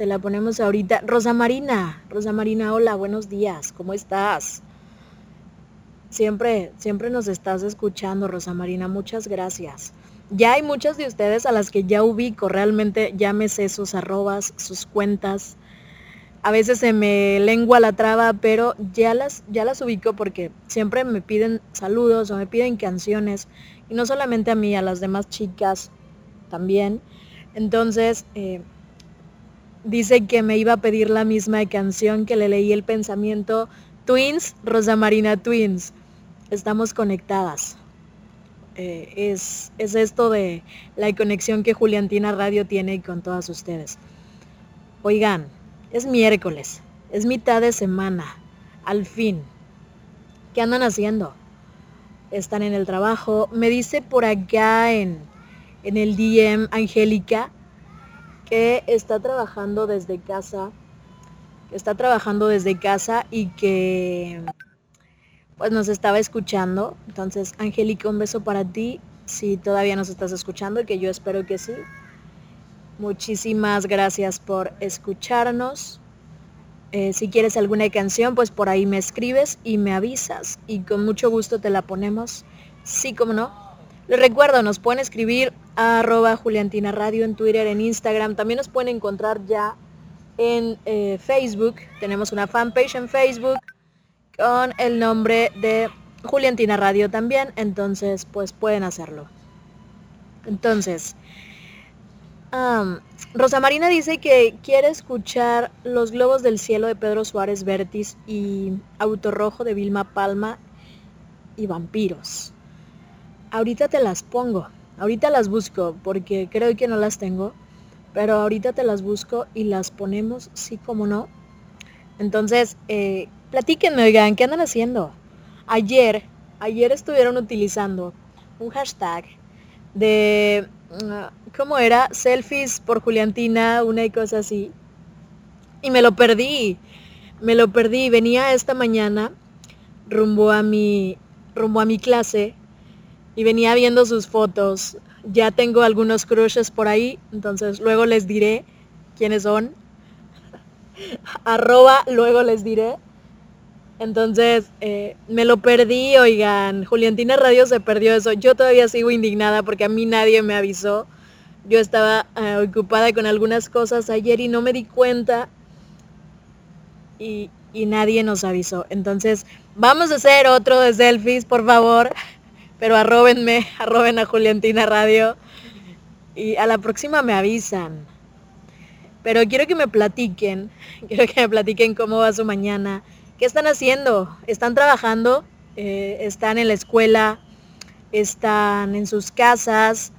te la ponemos ahorita. Rosa Marina, Rosa Marina, hola, buenos días, ¿cómo estás? Siempre, siempre nos estás escuchando, Rosa Marina, muchas gracias. Ya hay muchas de ustedes a las que ya ubico, realmente sé sus arrobas, sus cuentas. A veces se me lengua la traba, pero ya las, ya las ubico porque siempre me piden saludos o me piden canciones. Y no solamente a mí, a las demás chicas también. Entonces, eh, dice que me iba a pedir la misma canción que le leí el pensamiento. Twins, Rosa Marina Twins. Estamos conectadas. Eh, es, es esto de la conexión que Juliantina Radio tiene con todas ustedes. Oigan, es miércoles, es mitad de semana, al fin. ¿Qué andan haciendo? Están en el trabajo. Me dice por acá en, en el DM Angélica que está trabajando desde casa, que está trabajando desde casa y que pues nos estaba escuchando. Entonces, Angélica, un beso para ti, si todavía nos estás escuchando, que yo espero que sí. Muchísimas gracias por escucharnos. Eh, si quieres alguna canción, pues por ahí me escribes y me avisas y con mucho gusto te la ponemos. Sí, como no. Les recuerdo, nos pueden escribir a arroba Juliantina Radio en Twitter, en Instagram. También nos pueden encontrar ya en eh, Facebook. Tenemos una fanpage en Facebook con el nombre de Juliantina Radio también. Entonces, pues pueden hacerlo. Entonces, Rosa Marina dice que quiere escuchar Los Globos del Cielo de Pedro Suárez Vértiz y Auto Rojo de Vilma Palma y Vampiros. Ahorita te las pongo, ahorita las busco porque creo que no las tengo, pero ahorita te las busco y las ponemos, sí como no. Entonces, eh, platíquenme, oigan, ¿qué andan haciendo? Ayer, ayer estuvieron utilizando un hashtag de, mm, ¿cómo era? Selfies por Juliantina, una y cosa así. Y me lo perdí, me lo perdí. Venía esta mañana rumbo a mi, rumbo a mi clase y venía viendo sus fotos. Ya tengo algunos crushes por ahí, entonces luego les diré quiénes son. Arroba, luego les diré. Entonces, eh, me lo perdí, oigan, Juliantina Radio se perdió eso. Yo todavía sigo indignada porque a mí nadie me avisó. Yo estaba eh, ocupada con algunas cosas ayer y no me di cuenta. Y, y nadie nos avisó. Entonces, vamos a hacer otro de selfies, por favor pero arrobenme, arroben a Juliantina Radio y a la próxima me avisan. Pero quiero que me platiquen, quiero que me platiquen cómo va su mañana, qué están haciendo, están trabajando, eh, están en la escuela, están en sus casas,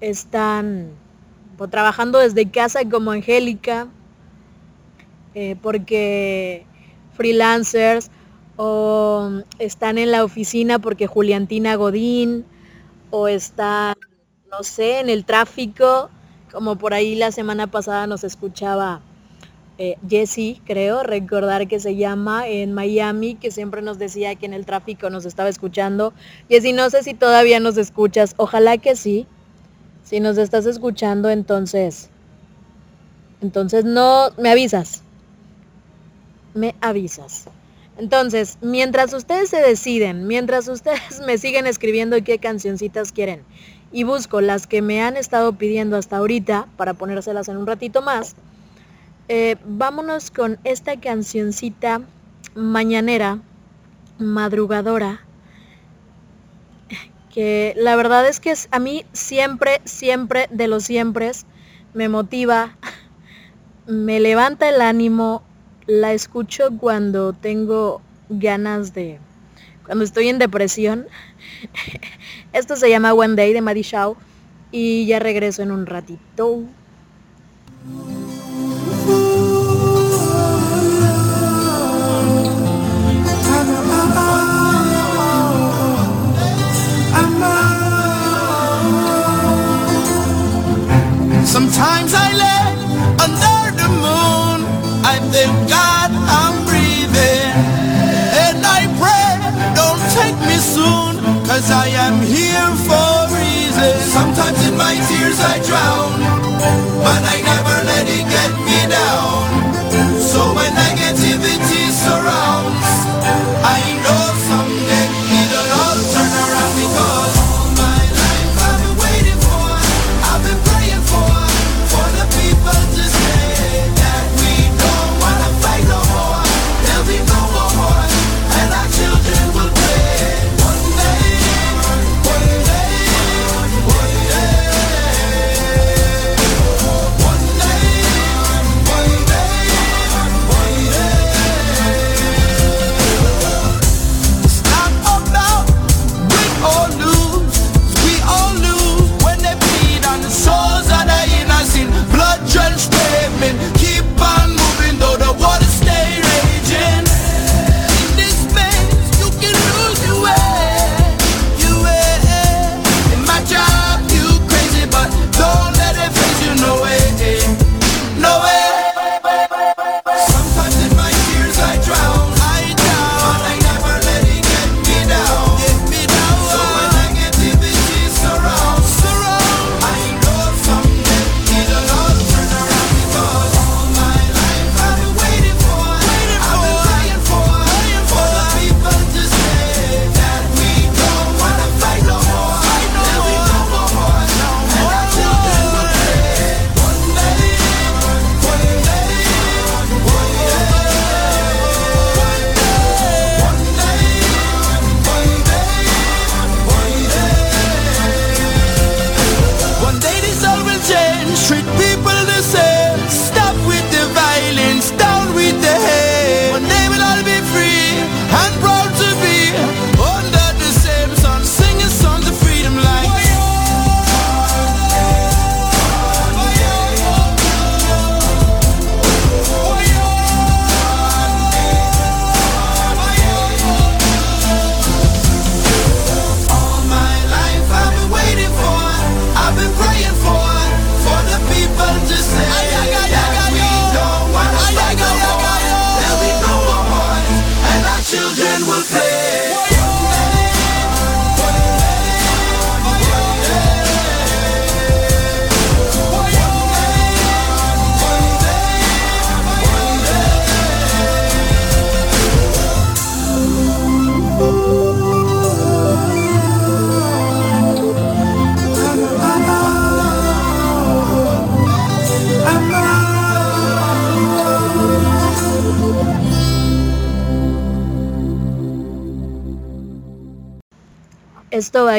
están pues, trabajando desde casa como Angélica, eh, porque freelancers, o están en la oficina porque Juliantina Godín, o están, no sé, en el tráfico, como por ahí la semana pasada nos escuchaba eh, creo, recordar que se llama en Miami, que siempre nos decía que en el tráfico nos estaba escuchando. Jessie, no sé si todavía nos escuchas, ojalá que sí. Si nos estás escuchando, entonces, entonces no, me avisas. Me avisas. Entonces, mientras ustedes se deciden, mientras ustedes me siguen escribiendo qué cancioncitas quieren y busco las que me han estado pidiendo hasta ahorita para ponérselas en un ratito más, eh, vámonos con esta cancioncita mañanera, madrugadora, que la verdad es que a mí siempre, siempre de los siempre me motiva, me levanta el ánimo, la escucho cuando tengo ganas de, cuando estoy en depresión. Esto se llama One Day de Maddie Shaw y ya regreso en un ratito. Sometimes I thank God I'm breathing. And I pray, don't take me soon, cause I am here for reasons. Sometimes in my tears I drown.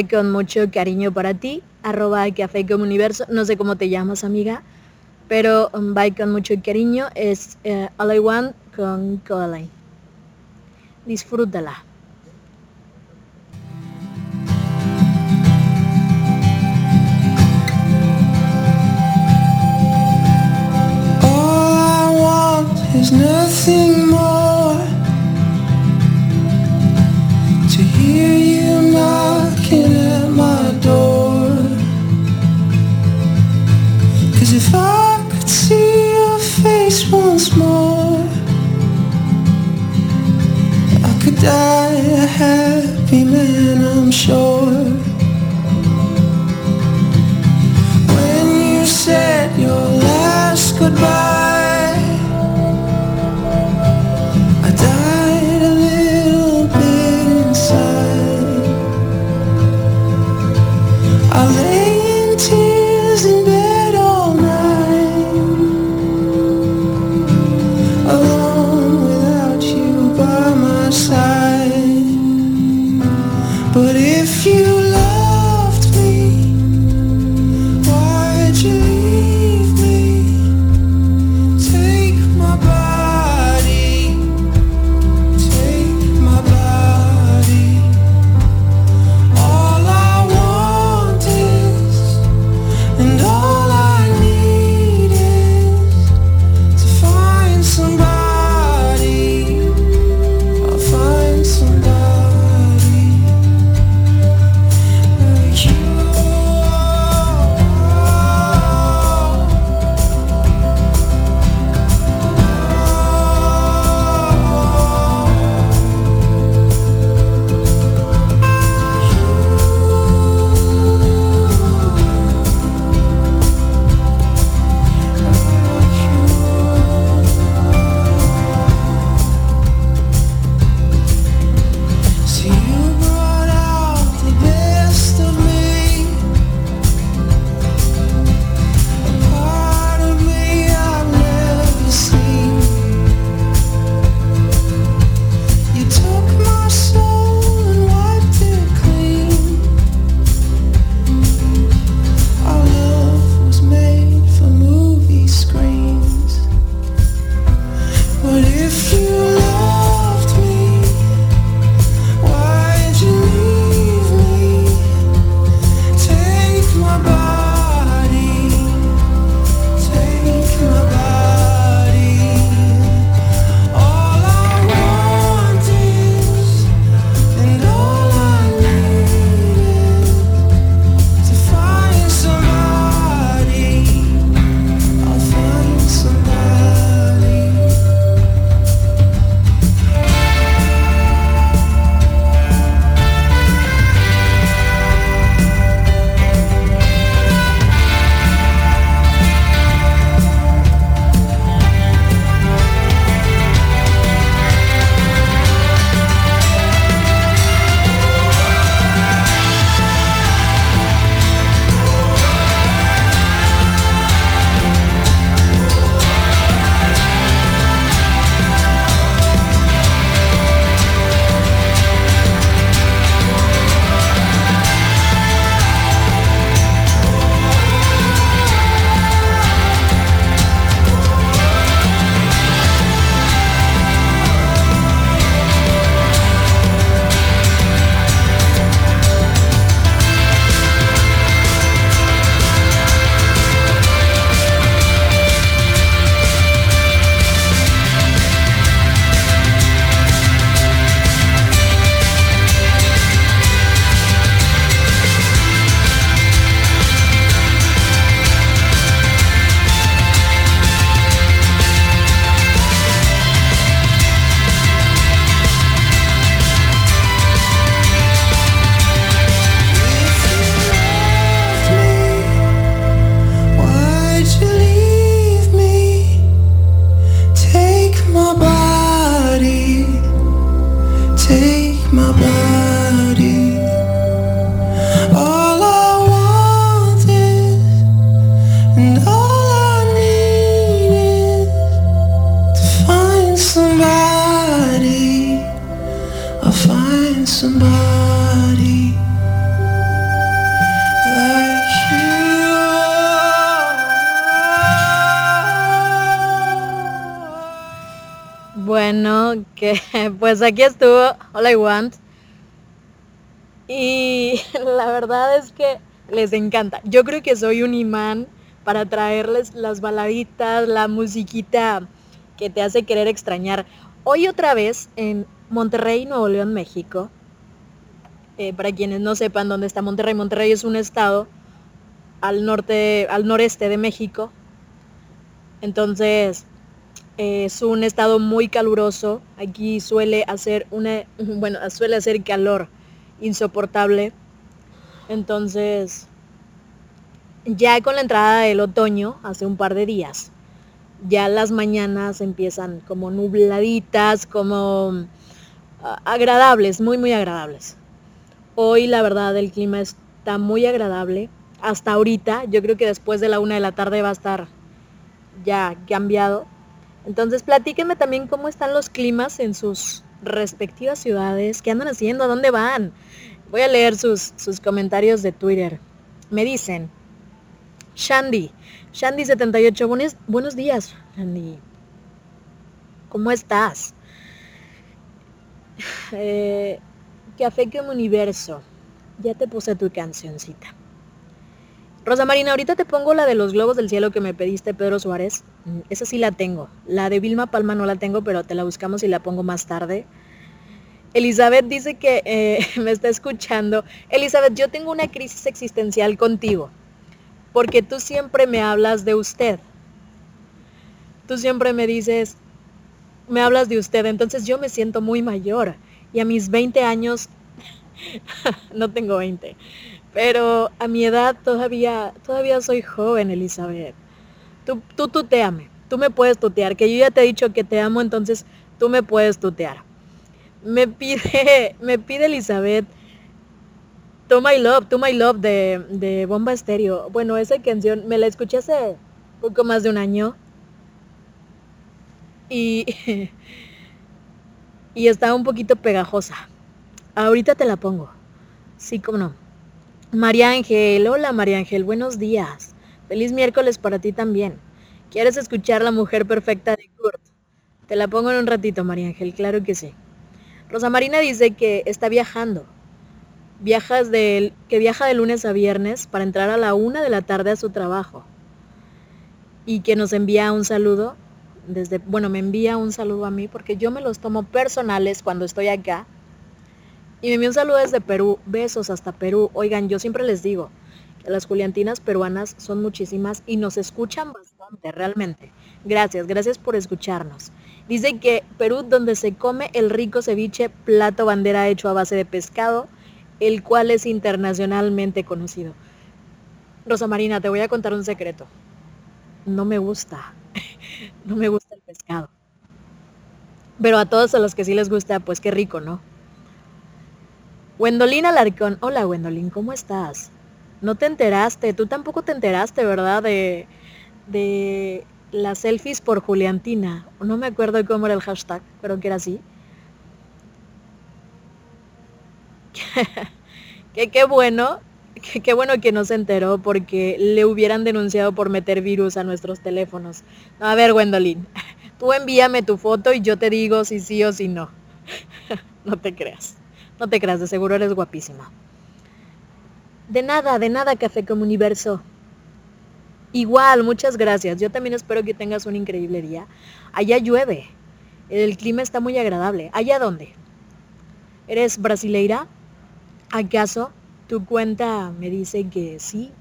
con mucho cariño para ti, arroba café como universo, no sé cómo te llamas amiga, pero um, bye con mucho cariño es eh, All I Want con Codaline. Disfrútala. All nothing more if I could see your face once more I could die a happy man, I'm sure. When you said your last goodbye pues aquí estuvo All I Want. Y la verdad es que les encanta. Yo creo que soy un imán para traerles las baladitas, la musiquita que te hace querer extrañar. Hoy otra vez en Monterrey, Nuevo León, México. Eh, para quienes no sepan dónde está Monterrey, Monterrey es un estado al norte, al noreste de México. Entonces, es un estado muy caluroso. Aquí suele hacer una, bueno, suele hacer calor insoportable. Entonces, ya con la entrada del otoño, hace un par de días, ya las mañanas empiezan como nubladitas, como ah, agradables, muy, muy agradables. Hoy la verdad el clima está muy agradable. Hasta ahorita, yo creo que después de la una de la tarde va a estar ya cambiado. Entonces platíquenme también cómo están los climas en sus respectivas ciudades, qué andan haciendo, a dónde van. Voy a leer sus, sus comentarios de Twitter. Me dicen, Shandy, Shandy78, buenos, buenos días, Shandy. ¿Cómo estás? Eh, Café como universo. Ya te puse tu cancioncita. Rosa Marina, ahorita te pongo la de los globos del cielo que me pediste, Pedro Suárez. Esa sí la tengo. La de Vilma Palma no la tengo, pero te la buscamos y la pongo más tarde. Elizabeth dice que eh, me está escuchando. Elizabeth, yo tengo una crisis existencial contigo, porque tú siempre me hablas de usted. Tú siempre me dices, me hablas de usted, entonces yo me siento muy mayor y a mis 20 años, no tengo 20, pero a mi edad todavía, todavía soy joven, Elizabeth. Tú, tú tuteame, tú me puedes tutear, que yo ya te he dicho que te amo, entonces tú me puedes tutear. Me pide, me pide Elizabeth, To My Love, To My Love de, de Bomba Estéreo. Bueno, esa canción me la escuché hace poco más de un año. Y y está un poquito pegajosa. Ahorita te la pongo. Sí, cómo no. María Ángel, hola María Ángel, buenos días. Feliz miércoles para ti también. ¿Quieres escuchar La Mujer Perfecta de Kurt? Te la pongo en un ratito, María Ángel, claro que sí. Rosa Marina dice que está viajando. Viajas que viaja de lunes a viernes para entrar a la una de la tarde a su trabajo. Y que nos envía un saludo desde, bueno, me envía un saludo a mí porque yo me los tomo personales cuando estoy acá. Y me envía un saludo desde Perú, besos hasta Perú. Oigan, yo siempre les digo que las Juliantinas peruanas son muchísimas y nos escuchan bastante, realmente. Gracias, gracias por escucharnos. Dice que Perú, donde se come el rico ceviche, plato bandera hecho a base de pescado, el cual es internacionalmente conocido. Rosa Marina, te voy a contar un secreto. No me gusta. no me gusta el pescado. Pero a todos a los que sí les gusta, pues qué rico, ¿no? Wendolina Alarcón. Hola, Wendolin, ¿cómo estás? No te enteraste, tú tampoco te enteraste, ¿verdad? De, de las selfies por Juliantina. No me acuerdo cómo era el hashtag, pero que era así. que qué bueno Qué, bueno que no se enteró porque le hubieran denunciado por meter virus a nuestros teléfonos. a ver, Gwendolyn, tú envíame tu foto y yo te digo si sí o si no. no te creas. No te creas, de seguro eres guapísima. De nada, de nada, Café como Universo. Igual, muchas gracias. Yo también espero que tengas un increíble día. Allá llueve. El clima está muy agradable. ¿Allá dónde? ¿Eres brasileira? ¿Acaso? Tu cuenta me dice que sí.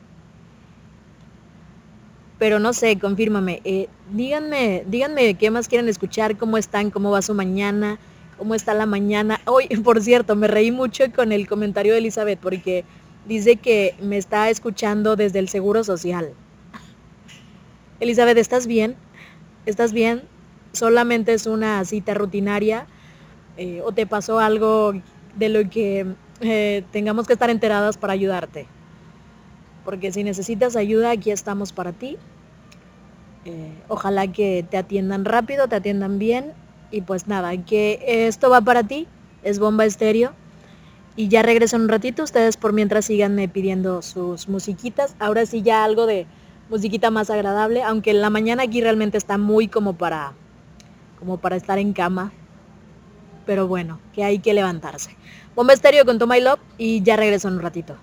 Pero no sé, confírmame. Eh, díganme, díganme qué más quieren escuchar, cómo están, cómo va su mañana, cómo está la mañana. Hoy, por cierto, me reí mucho con el comentario de Elizabeth porque dice que me está escuchando desde el Seguro Social. Elizabeth, ¿estás bien? ¿Estás bien? ¿Solamente es una cita rutinaria? Eh, ¿O te pasó algo de lo que eh, tengamos que estar enteradas para ayudarte. Porque si necesitas ayuda, aquí estamos para ti. Eh, ojalá que te atiendan rápido, te atiendan bien. Y pues nada, que esto va para ti. Es bomba estéreo. Y ya regreso en un ratito. Ustedes por mientras síganme pidiendo sus musiquitas. Ahora sí ya algo de musiquita más agradable. Aunque la mañana aquí realmente está muy como para, como para estar en cama. pero bueno, que hay que levantarse. Bomba estéreo con Toma Love y ya regreso en un ratito.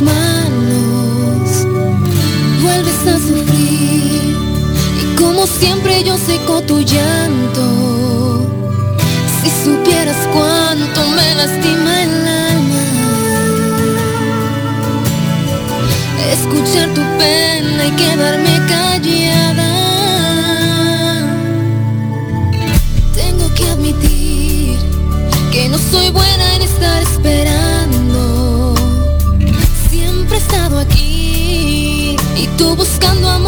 Manos, vuelves a sufrir. Y como siempre yo seco tu llanto. Si supieras cuánto me lastima el alma. Escuchar tu pena y quedarme callada. Tengo que admitir que no soy buena buscando amor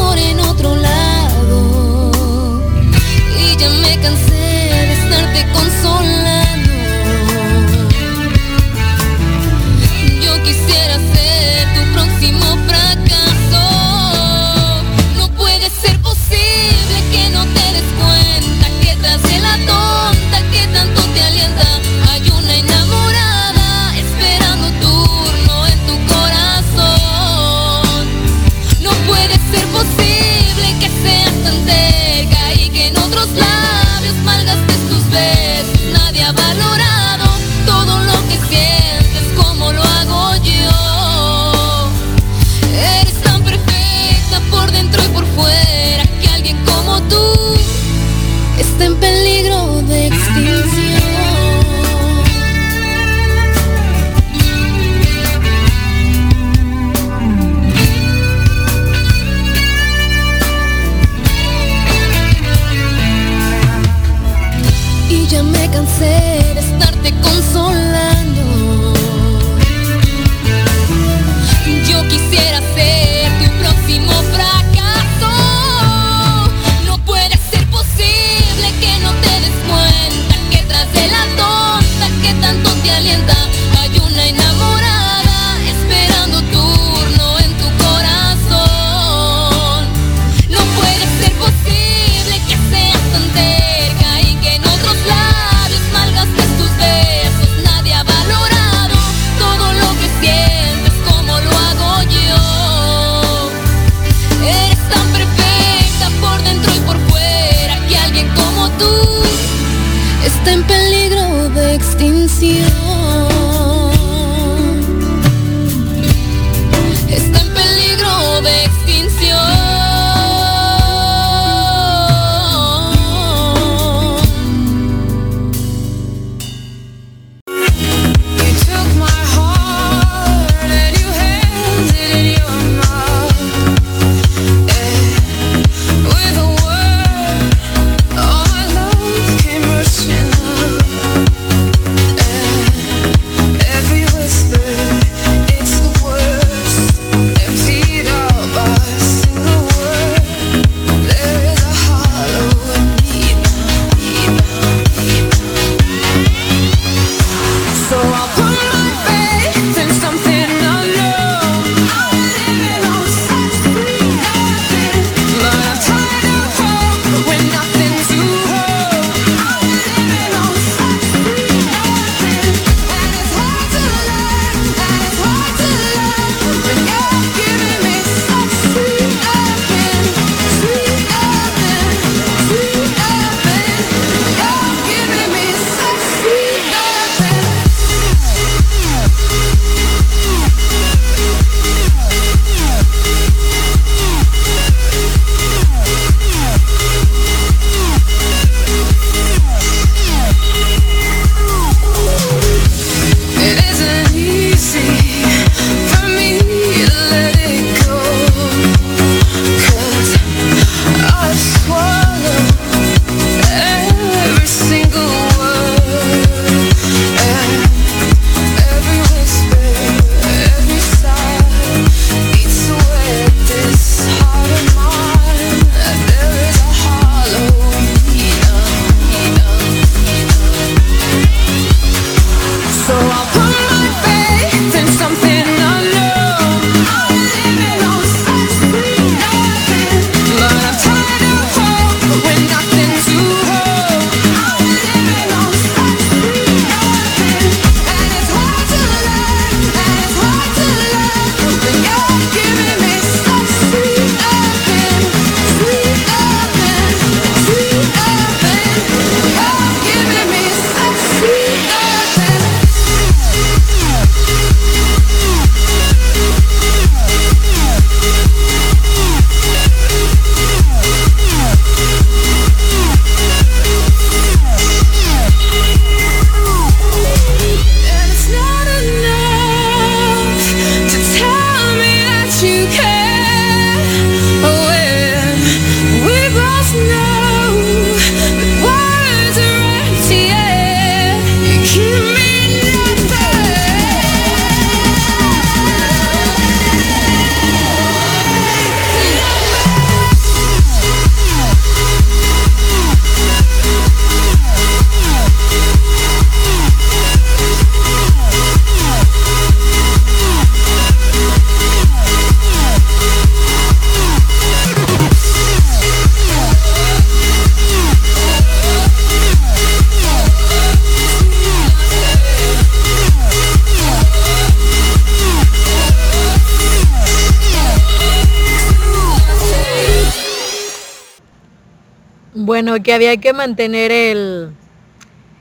bueno, que había que mantener el,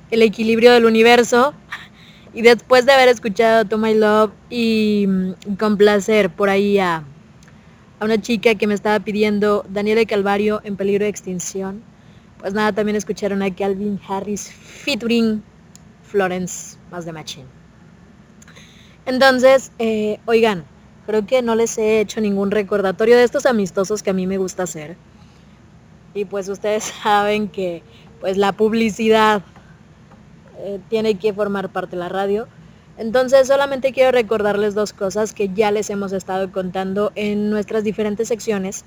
el equilibrio del universo. Y después de haber escuchado To My Love y mm, con placer por ahí a, a una chica que me estaba pidiendo Daniela Calvario en peligro de extinción, pues nada, también escucharon a Calvin Harris featuring Florence más de Machine. Entonces, eh, oigan, creo que no les he hecho ningún recordatorio de estos amistosos que a mí me gusta hacer. Y pues ustedes saben que pues la publicidad eh, tiene que formar parte de la radio. Entonces solamente quiero recordarles dos cosas que ya les hemos estado contando en nuestras diferentes secciones.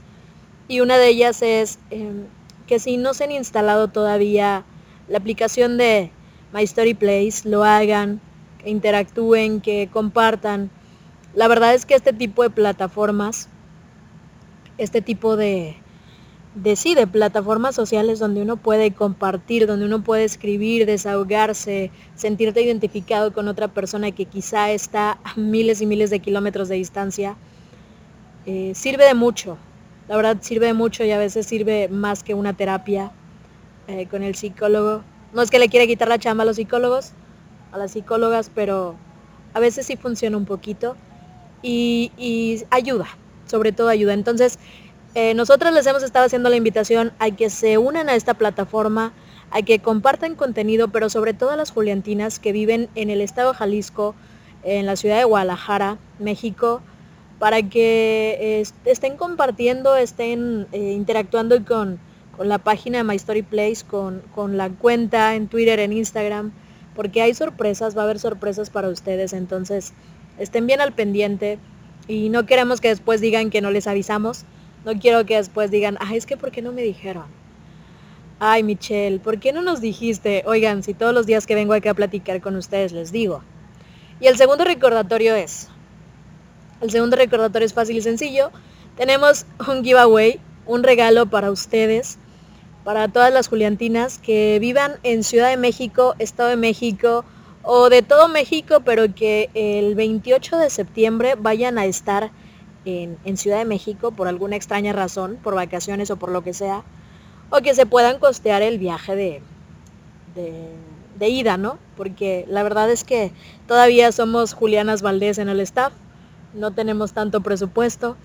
Y una de ellas es em, que si no se han instalado todavía la aplicación de My Story Place, lo hagan, que interactúen, que compartan. La verdad es que este tipo de plataformas, este tipo de, de sí, de plataformas sociales donde uno puede compartir, donde uno puede escribir, desahogarse, sentirte identificado con otra persona que quizá está a miles y miles de kilómetros de distancia, eh, sirve de mucho. La verdad sirve de mucho y a veces sirve más que una terapia eh, con el psicólogo. No es que le quiera quitar la chamba a los psicólogos, a las psicólogas, pero a veces sí funciona un poquito y, y ayuda, sobre todo ayuda. Entonces, eh, nosotros les hemos estado haciendo la invitación a que se unan a esta plataforma, a que compartan contenido, pero sobre todo a las juliantinas que viven en el estado de Jalisco, en la ciudad de Guadalajara, México, para que estén compartiendo, estén eh, interactuando con, con, la página de My Story Place, con, con la cuenta en Twitter, en Instagram, porque hay sorpresas, va a haber sorpresas para ustedes, entonces estén bien al pendiente y no queremos que después digan que no les avisamos. No quiero que después digan, ay, es que ¿por qué no me dijeron? Ay, Michelle, ¿por qué no nos dijiste? Oigan, si todos los días que vengo aquí a platicar con ustedes les digo. Y el segundo recordatorio es, el segundo recordatorio es fácil y sencillo. Tenemos un giveaway, un regalo para ustedes, para todas las juliantinas que vivan en Ciudad de México, Estado de México o de todo México, pero que el 28 de septiembre vayan a estar en, Ciudad de México por alguna extraña razón, por vacaciones o por lo que sea, o que se puedan costear el viaje de, de, ida, ¿no? Porque la verdad es que todavía somos Julianas Valdés en el staff, no tenemos tanto presupuesto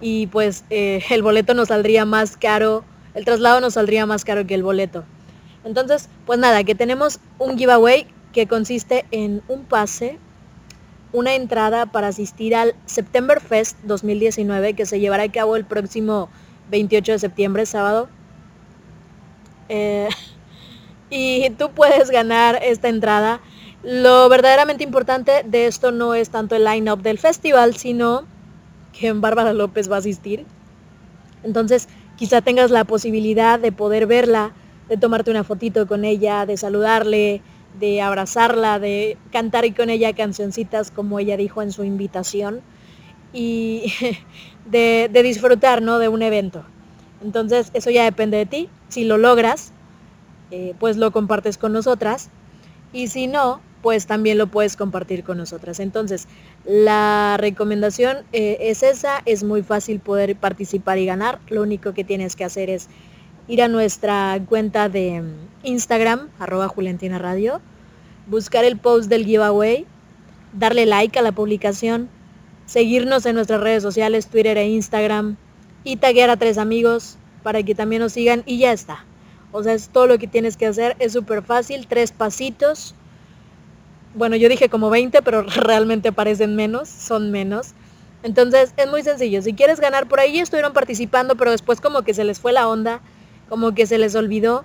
y pues eh, el boleto nos saldría más caro, el traslado nos saldría más caro que el boleto. Entonces, pues nada, que tenemos un giveaway que consiste en un pase una entrada para asistir al September Fest 2019 que se llevará a cabo el próximo 28 de septiembre, sábado. Eh, y tú puedes ganar esta entrada. Lo verdaderamente importante de esto no es tanto el line-up del festival, sino que Bárbara López va a asistir. Entonces, quizá tengas la posibilidad de poder verla, de tomarte una fotito con ella, de saludarle, de abrazarla, de cantar con ella cancioncitas como ella dijo en su invitación y de, disfrutar ¿no? de un evento. Entonces eso ya depende de ti. Si lo logras, eh, pues lo compartes con nosotras. Y si no, pues también lo puedes compartir con nosotras. Entonces, la recomendación eh, es esa, es muy fácil poder participar y ganar. Lo único que tienes que hacer es ir a nuestra cuenta de Instagram, arroba Juliantina Radio, buscar el post del giveaway, darle like a la publicación, seguirnos en nuestras redes sociales, Twitter e Instagram, y taguear a tres amigos para que también nos sigan y ya está. O sea, es todo lo que tienes que hacer, es súper fácil, tres pasitos. Bueno, yo dije como 20, pero realmente parecen menos, son menos. Entonces es muy sencillo. Si quieres ganar por ahí, estuvieron participando, pero después como que se les fue la onda como que se les olvidó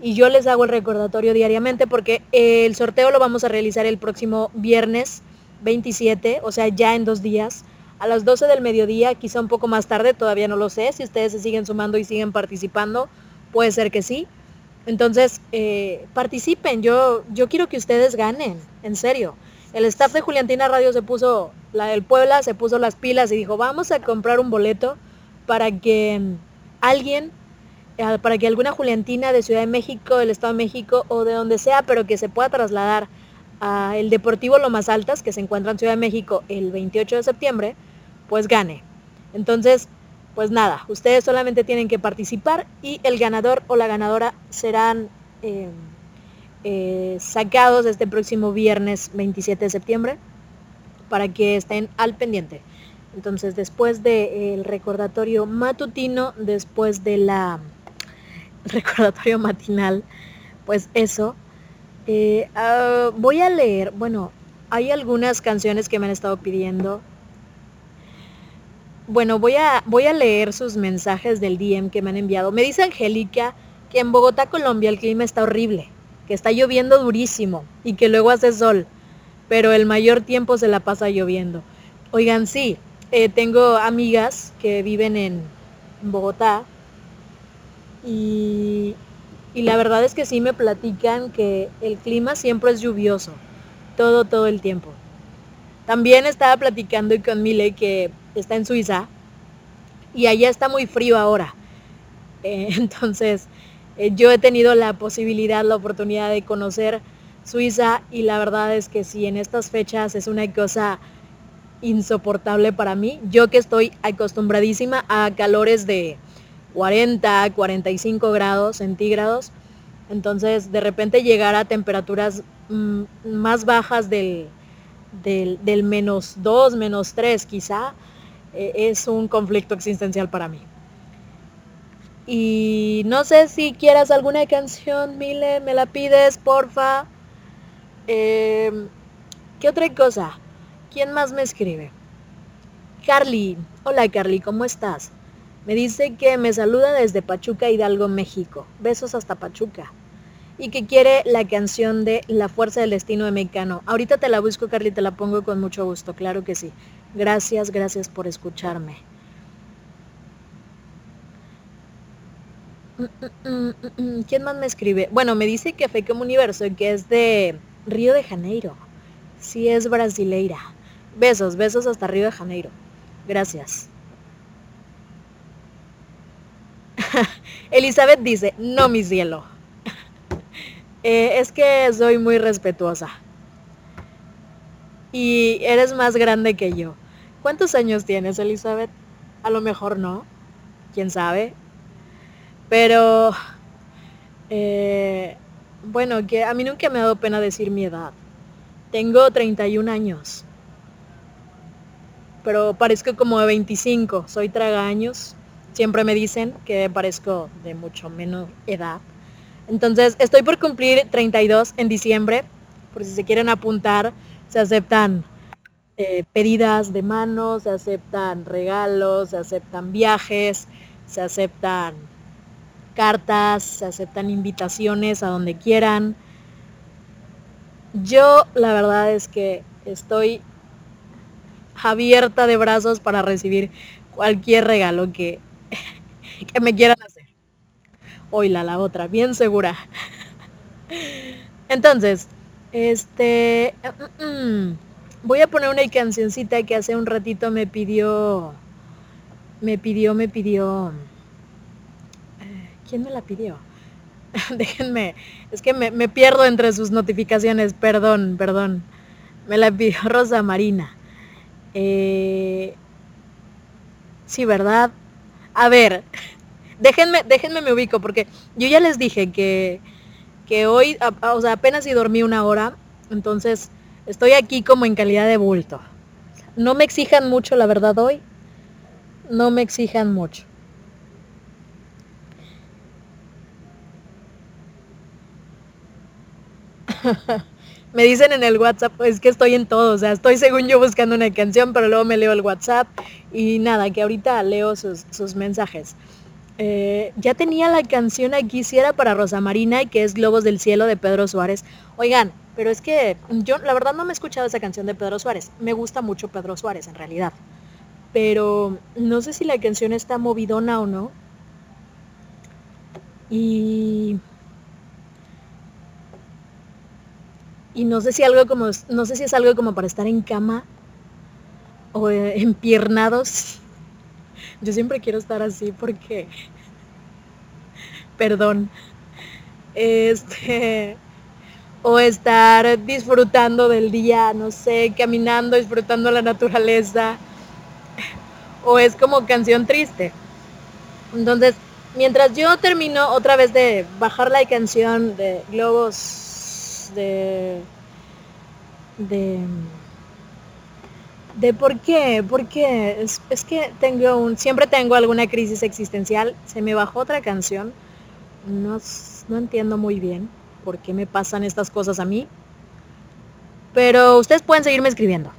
y yo les hago el recordatorio diariamente porque el sorteo lo vamos a realizar el próximo viernes 27, o sea, ya en dos días, a las 12 del mediodía, quizá un poco más tarde, todavía no lo sé, si ustedes se siguen sumando y siguen participando, puede ser que sí. Entonces, eh, participen, yo, yo quiero que ustedes ganen, en serio. El staff de Juliantina Radio se puso, la del Puebla se puso las pilas y dijo, vamos a comprar un boleto para que alguien eh, para que alguna Juliantina de Ciudad de México, del Estado de México o de donde sea, pero que se pueda trasladar al Deportivo Lomas Altas, que se encuentra en Ciudad de México el 28 de septiembre, pues gane. Entonces, pues nada, ustedes solamente tienen que participar y el ganador o la ganadora serán em, eh, sacados este próximo viernes 27 de septiembre para que estén al pendiente. Entonces, después del recordatorio matutino, después de la recordatorio matinal, pues eso. Eh, ah, voy a leer, bueno, hay algunas canciones que me han estado pidiendo. Bueno, voy a, voy a leer sus mensajes del DM que me han enviado. Me dice Angélica que en Bogotá, Colombia, el clima está horrible, que está lloviendo durísimo y que luego hace sol, pero el mayor tiempo se la pasa lloviendo. Oigan, sí, eh, tengo amigas que viven en Bogotá y, y la verdad es que sí me platican que el clima siempre es lluvioso, todo, todo el tiempo. También estaba platicando con Mile que está en Suiza y allá está muy frío ahora. Eh, entonces, eh, yo he tenido la posibilidad, la oportunidad de conocer Suiza y la verdad es que sí, en estas fechas es una cosa insoportable para mí. Yo que estoy acostumbradísima a calores de 40, 45 grados centígrados. Entonces, de repente llegar a temperaturas mm, más bajas del, del, menos 2, menos 3 quizá, eh, es un conflicto existencial para mí. Y no sé si quieras alguna canción, Mile, me la pides, porfa. Em, ¿Qué otra cosa? ¿Quién más me escribe? Carly. Hola Carly, ¿cómo estás? Me dice que me saluda desde Pachuca, Hidalgo, México. Besos hasta Pachuca. Y que quiere la canción de La Fuerza del Destino de Mecano. Ahorita te la busco, Carly, te la pongo con mucho gusto, claro que sí. Gracias, gracias por escucharme. Mm, mm, mm, ¿Quién más me escribe? Bueno, me dice que Fe como Universo, que es de Río de Janeiro. Sí es brasileira. Besos, besos hasta Río de Janeiro. Gracias. Elizabeth dice, no mi cielo. Eh, es que soy muy respetuosa. Y eres más grande que yo. ¿Cuántos años tienes, Elizabeth? A lo mejor no. ¿Quién sabe? Pero... Eh, bueno, que a mí nunca me ha dado pena decir mi edad. Tengo 31 años pero parezco como de 25, soy tragaños. Siempre me dicen que parezco de mucho menos edad. Entonces, estoy por cumplir 32 en diciembre, por si se quieren apuntar, se aceptan eh, pedidas de manos, se aceptan regalos, se aceptan viajes, se aceptan cartas, se aceptan invitaciones a donde quieran. Yo la verdad es que estoy abierta de brazos para recibir cualquier regalo que, que me quieran hacer. Oila, la otra, bien segura. Entonces, este... Mm, mm, voy a poner una cancioncita que hace un ratito me pidió... Me pidió, me pidió... Eh, ¿Quién me la pidió? Déjenme, es que me, me pierdo entre sus notificaciones, perdón, perdón. Me la pidió Rosa Marina. Eh, sí, ¿verdad? A ver, déjenme, déjenme me ubico, porque yo ya les dije que, que hoy, o sea, apenas si dormí una hora, entonces estoy aquí como en calidad de bulto. No me exijan mucho, la verdad, hoy. No me exijan mucho. me dicen en el WhatsApp, pues que estoy en todo, o sea, estoy según yo buscando una canción, pero luego me leo el WhatsApp y nada, que ahorita leo sus, mensajes. Eh, ya tenía la canción aquí, si era para Rosa Marina, y que es Globos del Cielo de Pedro Suárez. Oigan, pero es que yo la verdad no me he escuchado esa canción de Pedro Suárez. Me gusta mucho Pedro Suárez en realidad. Pero no sé si la canción está movidona o no. Y Y no sé si algo como, no sé si es algo como para estar en cama o eh, empiernados. Yo siempre quiero estar así porque, perdón, este, o estar disfrutando del día, no sé, caminando, disfrutando la naturaleza, o es como canción triste. Entonces, mientras yo termino otra vez de bajar la canción de Globos de, de, de por qué, por qué. Es, es, que tengo un, siempre tengo alguna crisis existencial. Se me bajó otra canción. No, no entiendo muy bien por qué me pasan estas cosas a mí. Pero ustedes pueden seguirme escribiendo.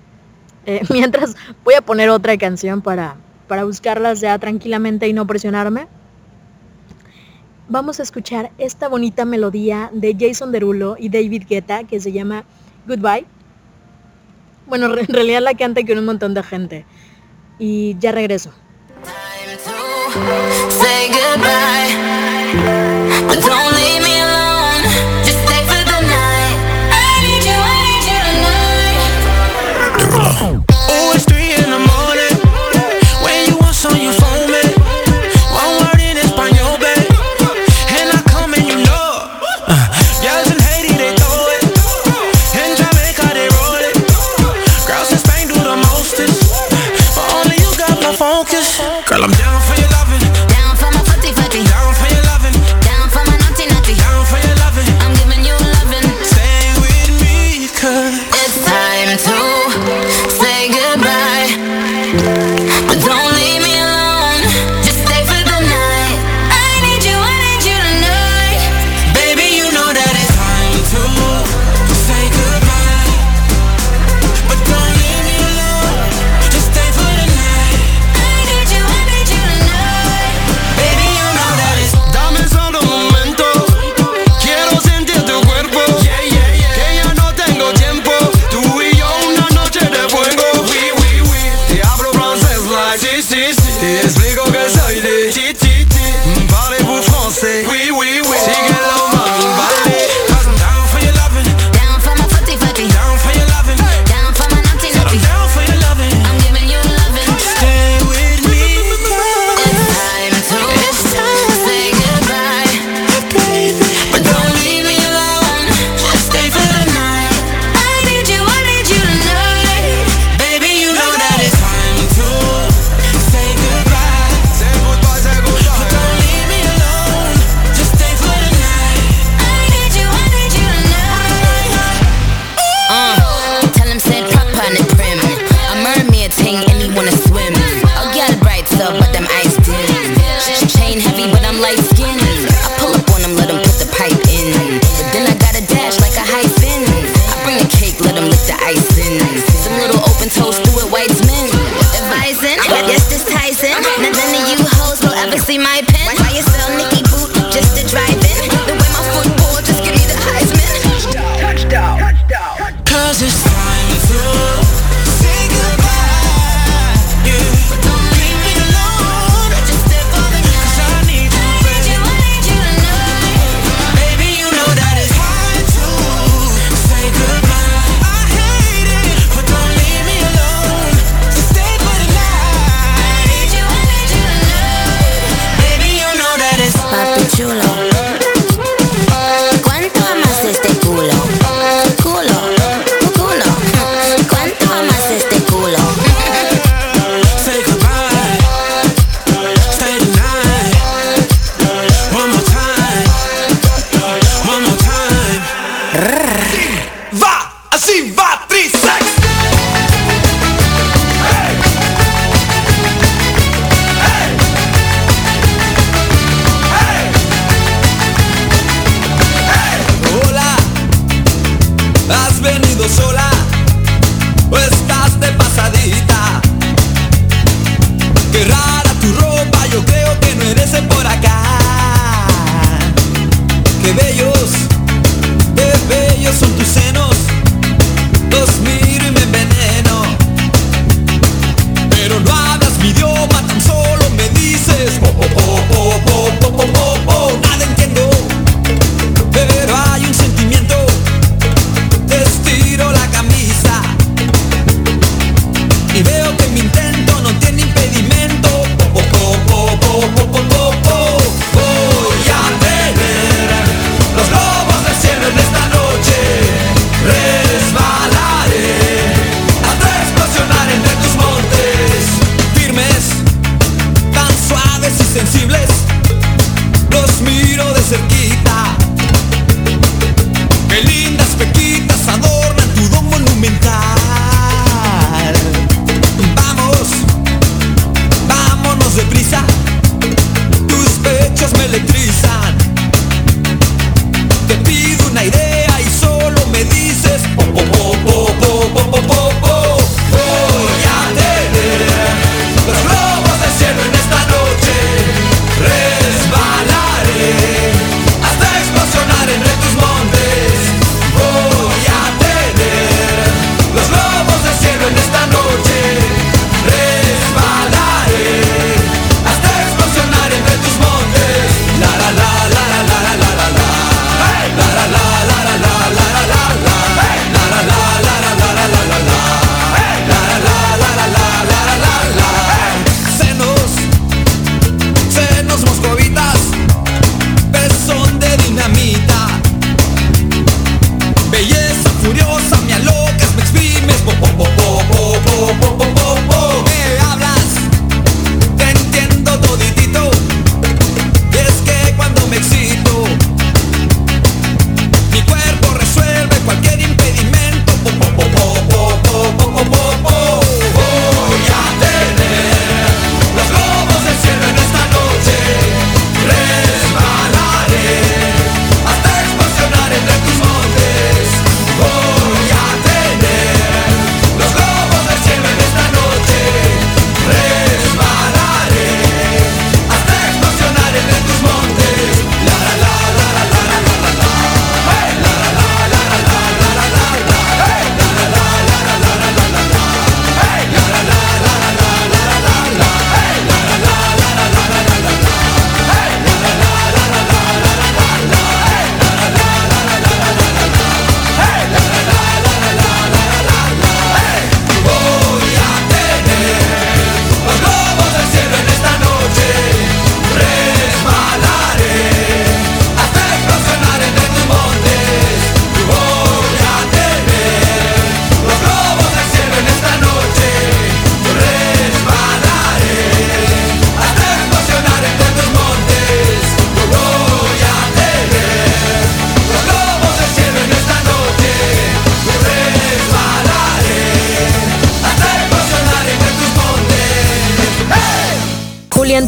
Eh, mientras voy a poner otra canción para, para buscarlas ya tranquilamente y no presionarme vamos a escuchar esta bonita melodía de Jason Derulo y David Guetta que se llama Goodbye. Bueno, en realidad la canta con un montón de gente. Y ya regreso.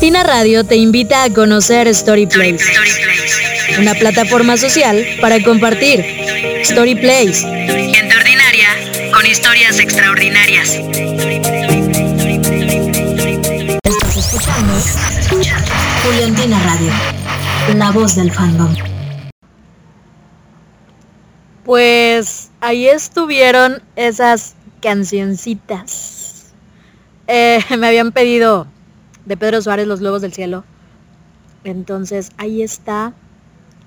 Juliantina Radio te invita a conocer StoryPlace, una plataforma social para compartir. StoryPlace. Gente ordinaria con historias extraordinarias. Estás escuchando, Juliantina Radio, la voz del fandom. Pues ahí estuvieron esas cancioncitas. Eh, me habían pedido de Pedro Suárez, Los Lobos del Cielo. Entonces ahí está.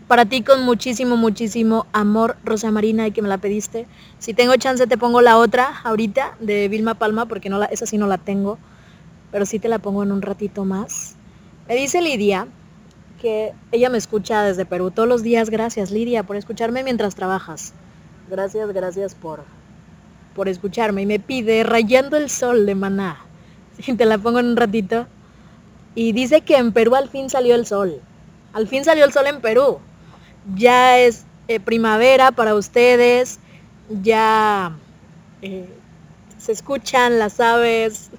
Para ti con muchísimo, muchísimo amor, Rosa Marina, y que me la pediste. Si tengo chance te pongo la otra ahorita de Vilma Palma, porque no la, esa sí no la tengo. Pero sí te la pongo en un ratito más. Me dice Lidia que ella me escucha desde Perú todos los días. Gracias Lidia por escucharme mientras trabajas. Gracias, gracias por, por escucharme. Y me pide Rayando el Sol de Maná. te la pongo en un ratito. Y dice que en Perú al fin salió el sol. Al fin salió el sol en Perú. Ya es eh, primavera para ustedes. Ya eh, se escuchan las aves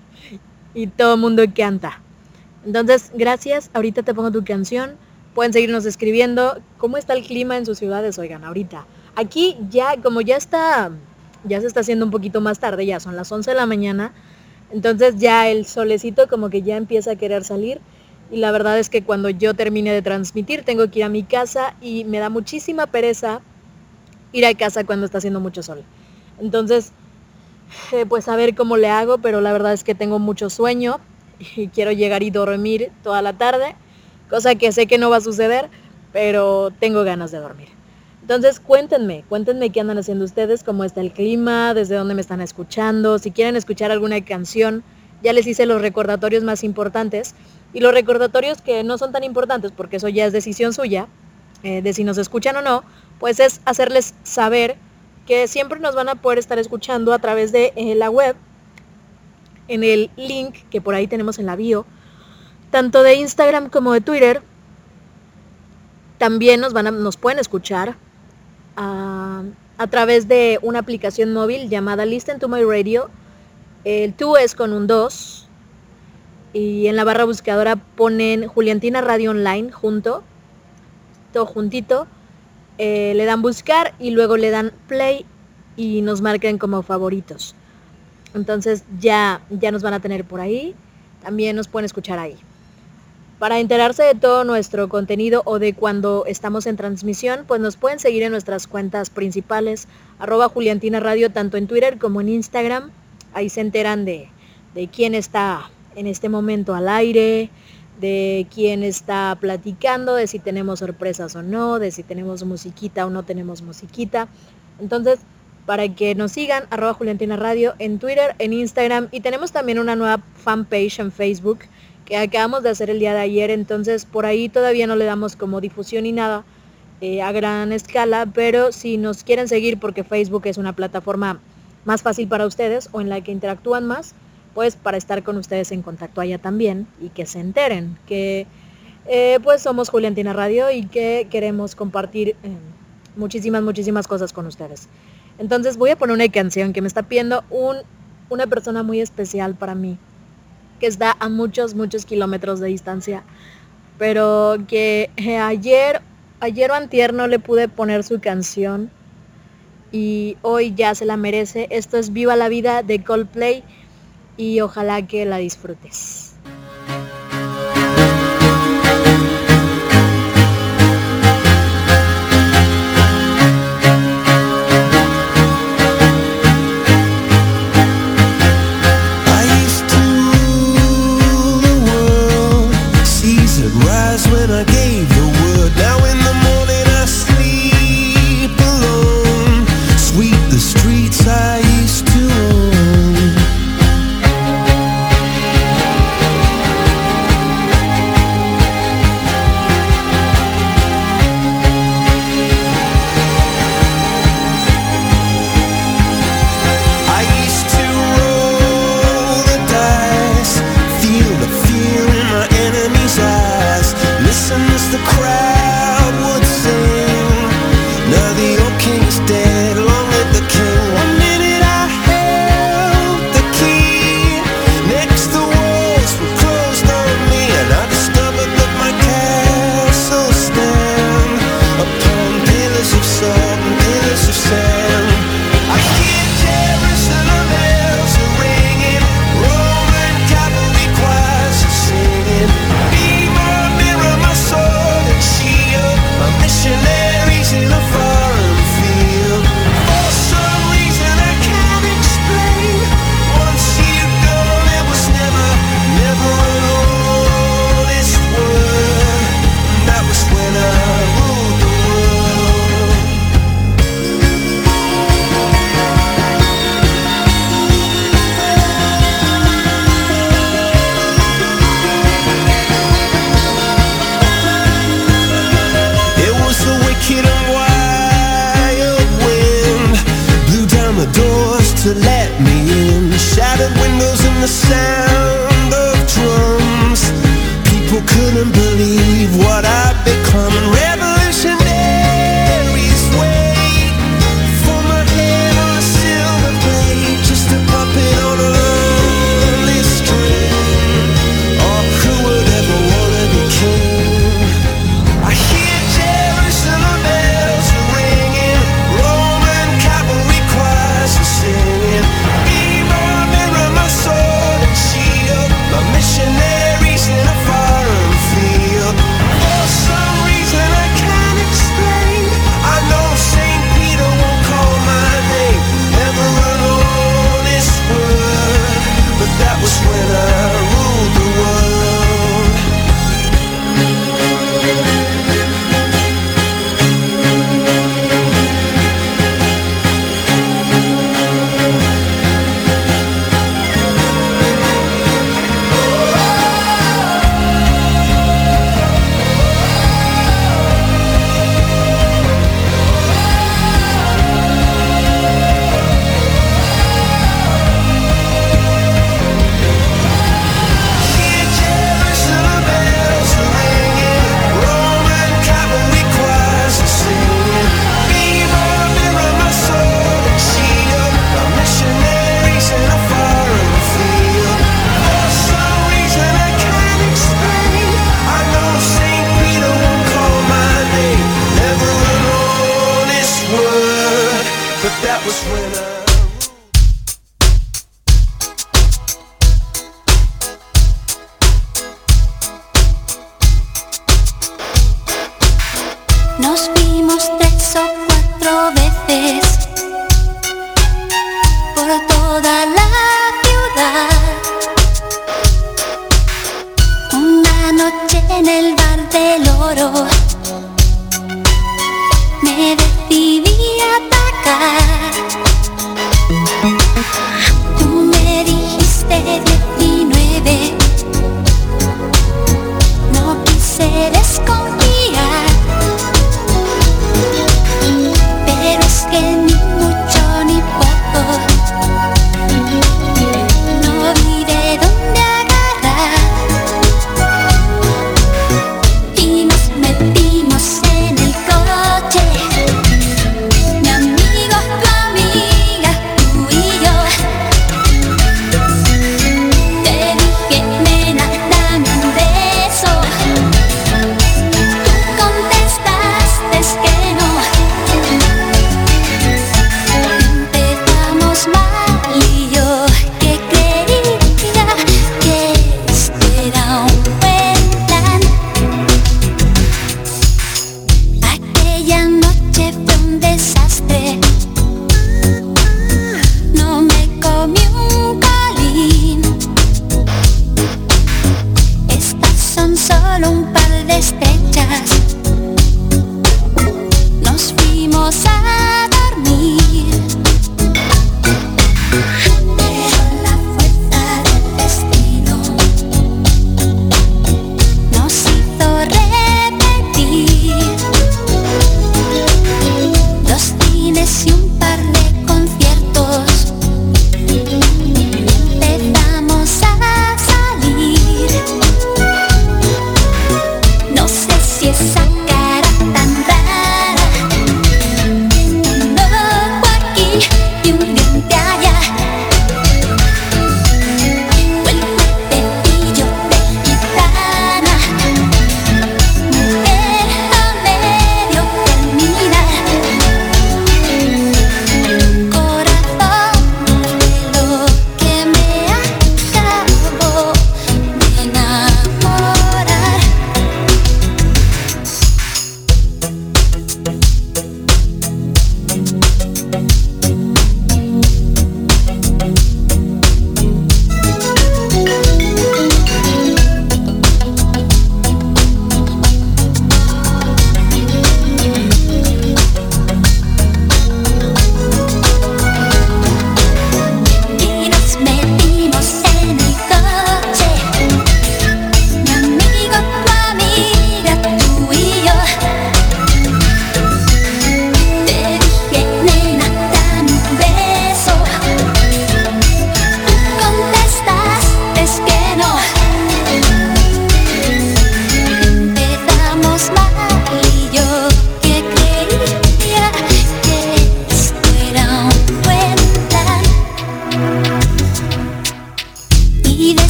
y todo el mundo canta. Entonces, gracias. Ahorita te pongo tu canción. Pueden seguirnos escribiendo. ¿Cómo está el clima en sus ciudades? Oigan, ahorita. Aquí ya, como ya está, ya se está haciendo un poquito más tarde, ya son las 11 de la mañana entonces ya el solecito como que ya empieza a querer salir y la verdad es que cuando yo termine de transmitir tengo que ir a mi casa y me da muchísima pereza ir a casa cuando está haciendo mucho sol. Entonces, eh, pues a ver cómo le hago, pero la verdad es que tengo mucho sueño y quiero llegar y dormir toda la tarde, cosa que sé que no va a suceder, pero tengo ganas de dormir. Entonces cuéntenme, cuéntenme qué andan haciendo ustedes, cómo está el clima, desde dónde me están escuchando, si quieren escuchar alguna canción, ya les hice los recordatorios más importantes y los recordatorios que no son tan importantes porque eso ya es decisión suya, eh, de si nos escuchan o no, pues es hacerles saber que siempre nos van a poder estar escuchando a través de eh, la web, en el link que por ahí tenemos en la bio, tanto de Instagram como de Twitter. También nos, van a, nos pueden escuchar a, través de una aplicación móvil llamada Listen to My Radio. El tú es con un 2 y en la barra buscadora ponen Juliantina Radio Online junto, todo juntito. Eh, le dan buscar y luego le dan play y nos marcan como favoritos. Entonces ya, ya nos van a tener por ahí. También nos pueden escuchar ahí. Para enterarse de todo nuestro contenido o de cuando estamos en transmisión, pues nos pueden seguir en nuestras cuentas principales, arroba Juliantina Radio, tanto en Twitter como en Instagram. Ahí se enteran de, de quién está en este momento al aire, de quién está platicando, de si tenemos sorpresas o no, de si tenemos musiquita o no tenemos musiquita. Entonces, para que nos sigan, arroba Juliantina Radio en Twitter, en Instagram y tenemos también una nueva fanpage en Facebook que acabamos de hacer el día de ayer, entonces por ahí todavía no le damos como difusión ni nada eh, a gran escala, pero si nos quieren seguir porque Facebook es una plataforma más fácil para ustedes o en la que interactúan más, pues para estar con ustedes en contacto allá también y que se enteren que eh, pues somos Juliantina Radio y que queremos compartir eh, muchísimas, muchísimas cosas con ustedes. Entonces voy a poner una canción que me está pidiendo un, una persona muy especial para mí está a muchos, muchos kilómetros de distancia, pero que eh, ayer, ayer o antier no le pude poner su canción y hoy ya se la merece. Esto es Viva la Vida de Coldplay y ojalá que la disfrutes. never gave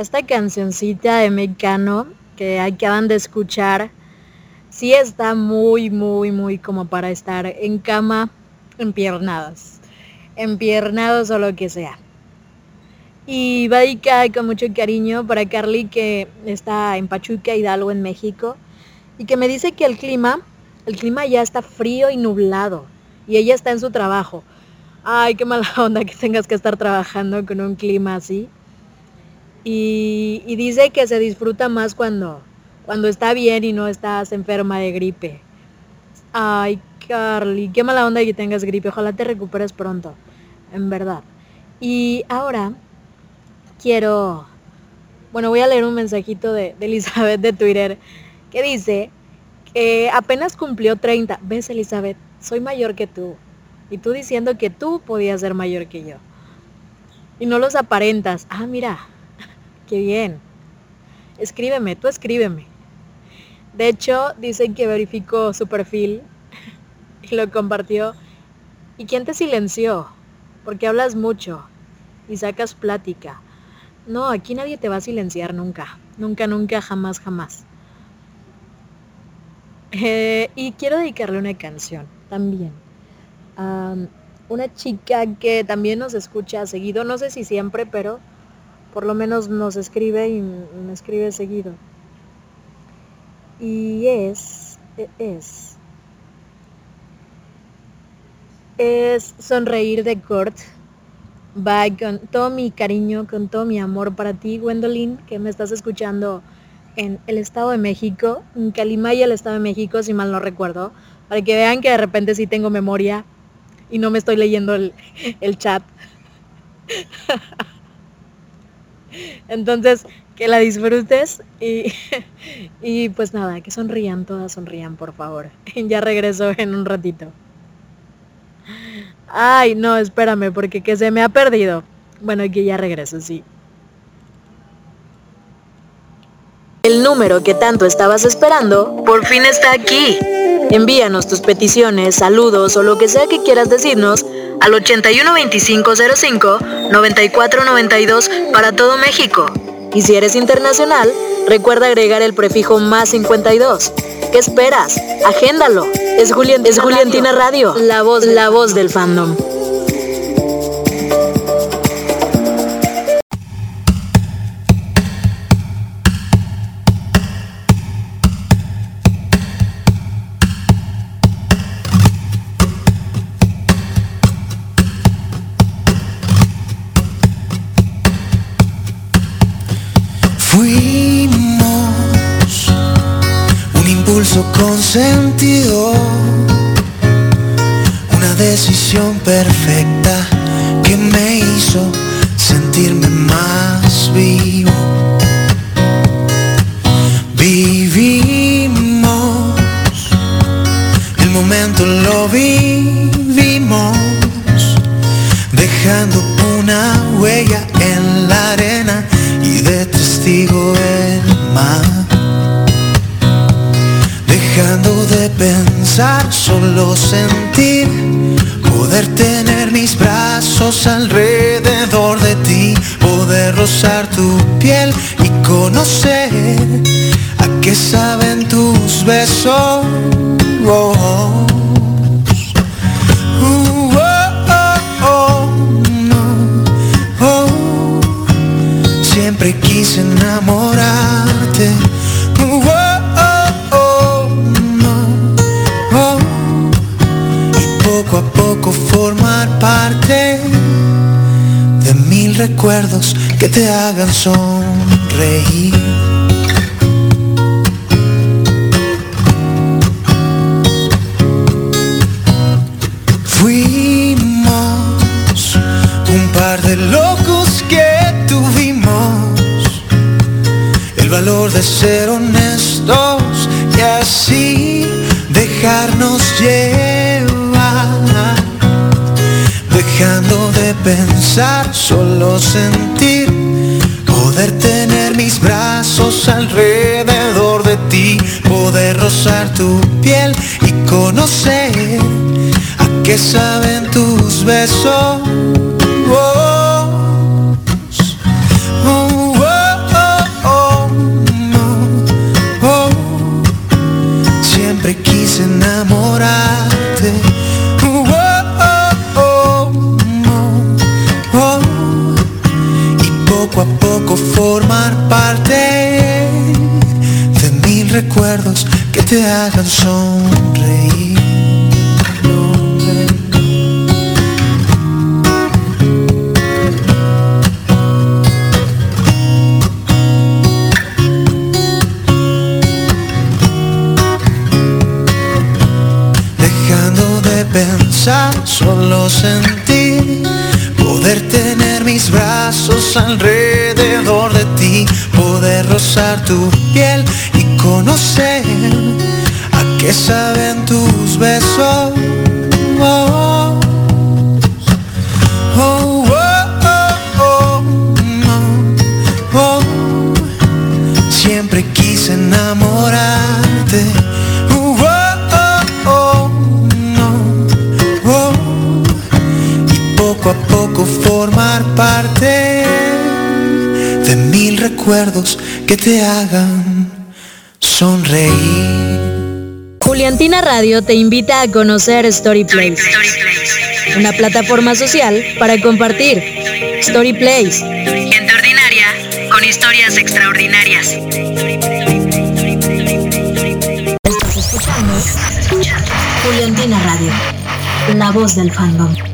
esta cancioncita de Mecano que acaban de escuchar, sí está muy, muy, muy como para estar en cama, empiernados. Empiernados o lo que sea. Y va a con mucho cariño para Carly que está en Pachuca, Hidalgo, en México. Y que me dice que el clima, el clima ya está frío y nublado. Y ella está en su trabajo. Ay, qué mala onda que tengas que estar trabajando con un clima así. Y, dice que se disfruta más cuando, cuando está bien y no estás enferma de gripe. Ay, Carly, qué mala onda que tengas gripe. Ojalá te recuperes pronto. En verdad. Y ahora quiero, bueno, voy a leer un mensajito de, Elizabeth de Twitter que dice que apenas cumplió 30. ¿Ves, Elizabeth? Soy mayor que tú. Y tú diciendo que tú podías ser mayor que yo. Y no los aparentas. Ah, mira, qué bien. Escríbeme, tú escríbeme. De hecho, dicen que verificó su perfil y lo compartió. ¿Y quién te silenció? Porque hablas mucho y sacas plática. No, aquí nadie te va a silenciar nunca. Nunca, nunca, jamás, jamás. Eh, y quiero dedicarle una canción también. a una chica que también nos escucha seguido, no sé si siempre, pero por lo menos nos escribe y me escribe seguido. Y es, es, es Sonreír de Kurt Va con todo mi cariño, con todo mi amor para ti, Gwendolyn, que me estás escuchando en el Estado de México, en Calimaya, el Estado de México, si mal no recuerdo, para que vean que de repente sí tengo memoria y no me estoy leyendo el, chat. Entonces, que la disfrutes y, y pues nada, que sonrían, todas sonrían, por favor. Ya regreso en un ratito. Ay, no, espérame, porque que se me ha perdido. Bueno, que ya regreso, sí. El número que tanto estabas esperando por fin está aquí. Envíanos tus peticiones, saludos o lo que sea que quieras decirnos al 812505 9492 para todo México. Y si eres internacional, recuerda agregar el prefijo más 52. ¿Qué esperas? Agéndalo. Es, Julián, es Juliantina Radio, la voz, la voz del fandom. Perfecta que me hizo sentirme más vivo. Vivimos, el momento lo vivimos, dejando una huella en la arena y de testigo el mar dejando de pensar, solo sentir, poder tener mis brazos alrededor de ti, poder rozar tu piel y conocer a qué saben tus besos. Oh, oh, Siempre quise enamorarte formar parte de mil recuerdos que te hagan sonreír. Fuimos un par de locos que tuvimos el valor de ser solo sentir, poder tener mis brazos alrededor de ti, poder rozar tu piel y conocer a qué saben tus besos. te hagan sonreír. Dejando de pensar, solo sentir, poder tener mis brazos alrededor de ti, poder rozar tu piel que te hagan sonreír. Juliantina Radio te invita a conocer Storyplace, una plataforma social para compartir. Storyplace. Gente ordinaria con historias extraordinarias. Estás escuchando Juliantina Radio, la voz del fandom.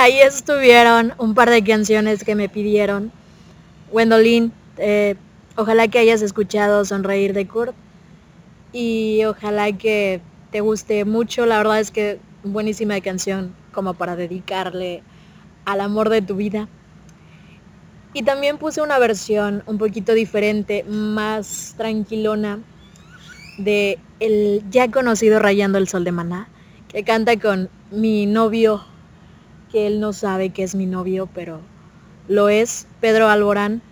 Ahí estuvieron un par de canciones que me pidieron. Wendolin, eh, ojalá que hayas escuchado Sonreír de Kurt. Y ojalá que te guste mucho. La verdad es que buenísima canción como para dedicarle al amor de tu vida. Y también puse una versión un poquito diferente, más tranquilona, de el ya conocido Rayando el Sol de Maná, que canta con mi novio, que él no sabe que es mi novio, pero lo es, Pedro Alborán.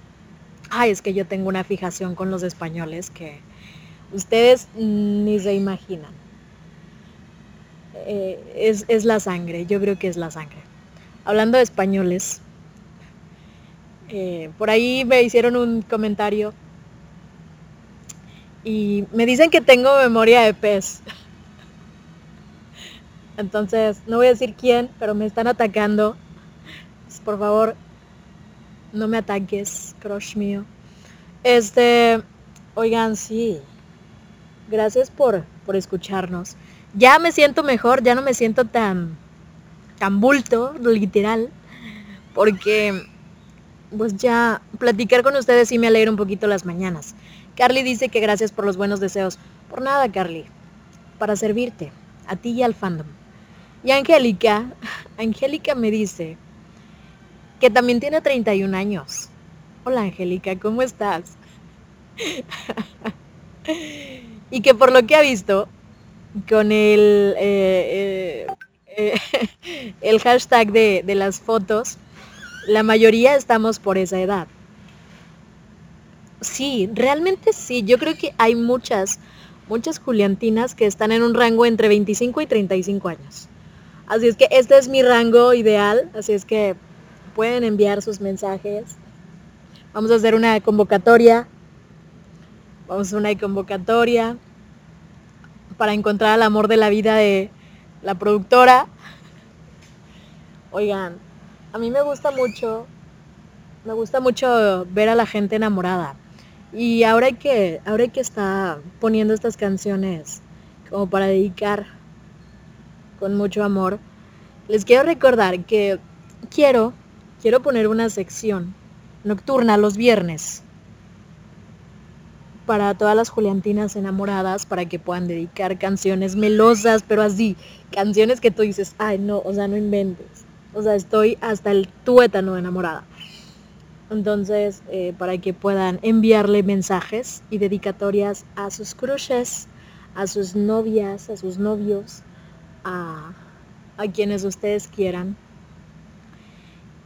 Ay, es que yo tengo una fijación con los españoles que ustedes ni se imaginan. Eh, es, es la sangre, yo creo que es la sangre. Hablando de españoles, eh, por ahí me hicieron un comentario y me dicen que tengo memoria de pez. Entonces, no voy a decir quién, pero me están atacando. Pues, por favor, no me ataques, crush mío. Este, oigan, sí. Gracias por, por escucharnos. Ya me siento mejor, ya no me siento tan, tan bulto, literal. Porque pues ya platicar con ustedes sí me alegra un poquito las mañanas. Carly dice que gracias por los buenos deseos. Por nada, Carly. Para servirte, a ti y al fandom. Y Angélica, Angélica me dice que también tiene 31 años. Hola Angélica, ¿cómo estás? y que por lo que ha visto, con el, eh, eh, eh, el hashtag de, de las fotos, la mayoría estamos por esa edad. Sí, realmente sí. Yo creo que hay muchas, muchas Juliantinas que están en un rango entre 25 y 35 años. Así es que este es mi rango ideal. Así es que pueden enviar sus mensajes. Vamos a hacer una convocatoria. Vamos a una convocatoria para encontrar el amor de la vida de la productora. Oigan, a mí me gusta mucho, me gusta mucho ver a la gente enamorada. Y ahora que, ahora que está poniendo estas canciones como para dedicar con mucho amor, les quiero recordar que quiero, quiero poner una sección nocturna los viernes para todas las juliantinas enamoradas para que puedan dedicar canciones melosas, pero así, canciones que tú dices, ay no, o sea, no inventes. O sea, estoy hasta el tuétano enamorada. Entonces, eh, para que puedan enviarle mensajes y dedicatorias a sus crushes, a sus novias, a sus novios, a, a quienes ustedes quieran.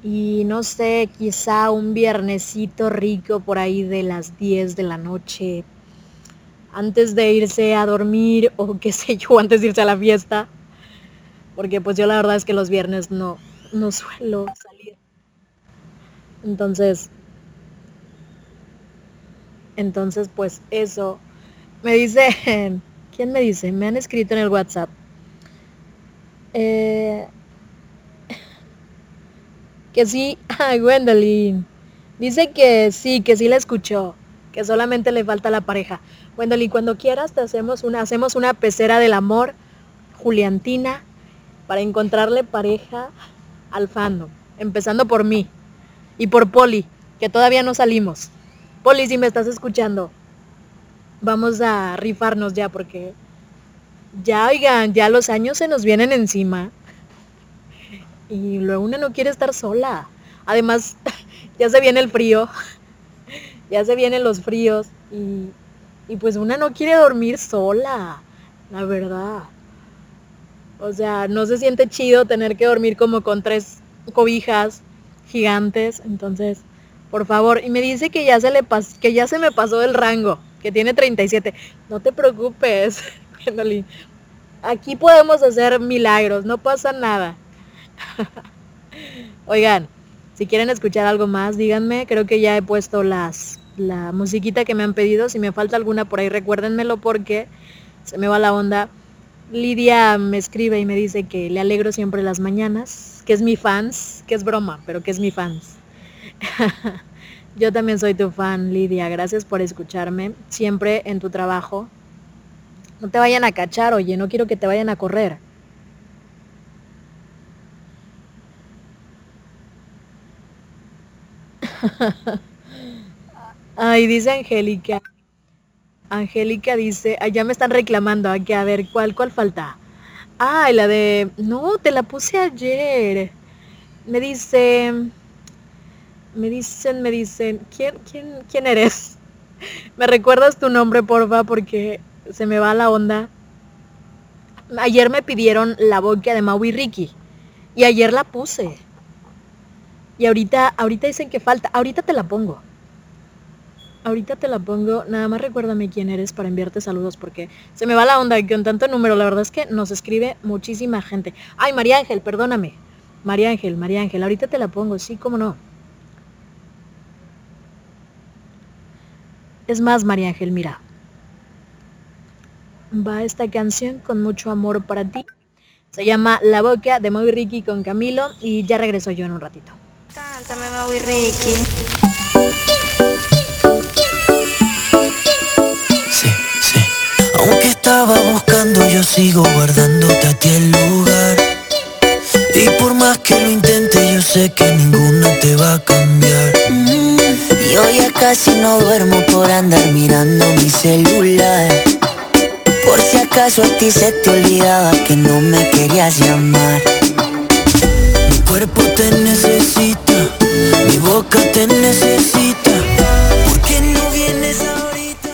Y no sé, quizá un viernesito rico por ahí de las 10 de la noche, antes de irse a dormir o qué sé yo, antes de irse a la fiesta. Porque pues yo la verdad es que los viernes no, no suelo salir. Entonces, entonces pues eso. Me dice, ¿quién me dice? Me han escrito en el WhatsApp. Eh, que sí, ay, Gwendolyn. Dice que sí, que sí la escuchó, que solamente le falta la pareja. Gwendolyn, cuando quieras te hacemos una, hacemos una pecera del amor, Juliantina, para encontrarle pareja al fandom, empezando por mí y por Poli, que todavía no salimos. Poli, si me estás escuchando, vamos a rifarnos ya porque ya, oigan, ya los años se nos vienen encima y luego una no quiere estar sola. Además, ya se viene el frío, ya se vienen los fríos y, y pues una no quiere dormir sola, la verdad. O sea, no se siente chido tener que dormir como con tres cobijas gigantes. Entonces, por favor. Y me dice que ya se le pas que ya se me pasó el rango, que tiene 37. No te preocupes, Aquí podemos hacer milagros, no pasa nada. Oigan, si quieren escuchar algo más, díganme. Creo que ya he puesto las la musiquita que me han pedido. Si me falta alguna por ahí, recuérdenmelo porque se me va la onda. Lidia me escribe y me dice que le alegro siempre las mañanas, que es mi fans, que es broma, pero que es mi fans. Yo también soy tu fan, Lidia. Gracias por escucharme siempre en tu trabajo. No te vayan a cachar, oye, no quiero que te vayan a correr. Ay, dice Angélica. Angélica dice, allá me están reclamando que a ver, ¿cuál, cuál falta? Ah, la de, no, te la puse ayer. Me dice, me dicen, me dicen, ¿quién, quién, quién eres? ¿Me recuerdas tu nombre, porfa? Porque se me va la onda. Ayer me pidieron la boca de Maui Ricky. Y ayer la puse. Y ahorita, ahorita dicen que falta. Ahorita te la pongo. Ahorita te la pongo. Nada más recuérdame quién eres para enviarte saludos porque se me va la onda con tanto número. La verdad es que nos escribe muchísima gente. Ay, María Ángel, perdóname. María Ángel, María Ángel, ahorita te la pongo, sí, cómo no. Es más, María Ángel, mira. Va esta canción con mucho amor para ti. Se llama La Boca de Moby Ricky con Camilo y ya regreso yo en un ratito. Cántame, Moby Ricky. Sí, sí. Aunque estaba buscando, yo sigo guardándote a ti el lugar. Y por más que lo intente, yo sé que ninguno te va a cambiar. Mm, yo ya casi no duermo por andar mirando mi celular. Por si acaso a ti se te olvidaba que no me querías llamar. Mi cuerpo te necesita, mi boca te necesita. ¿Por qué no vienes ahorita?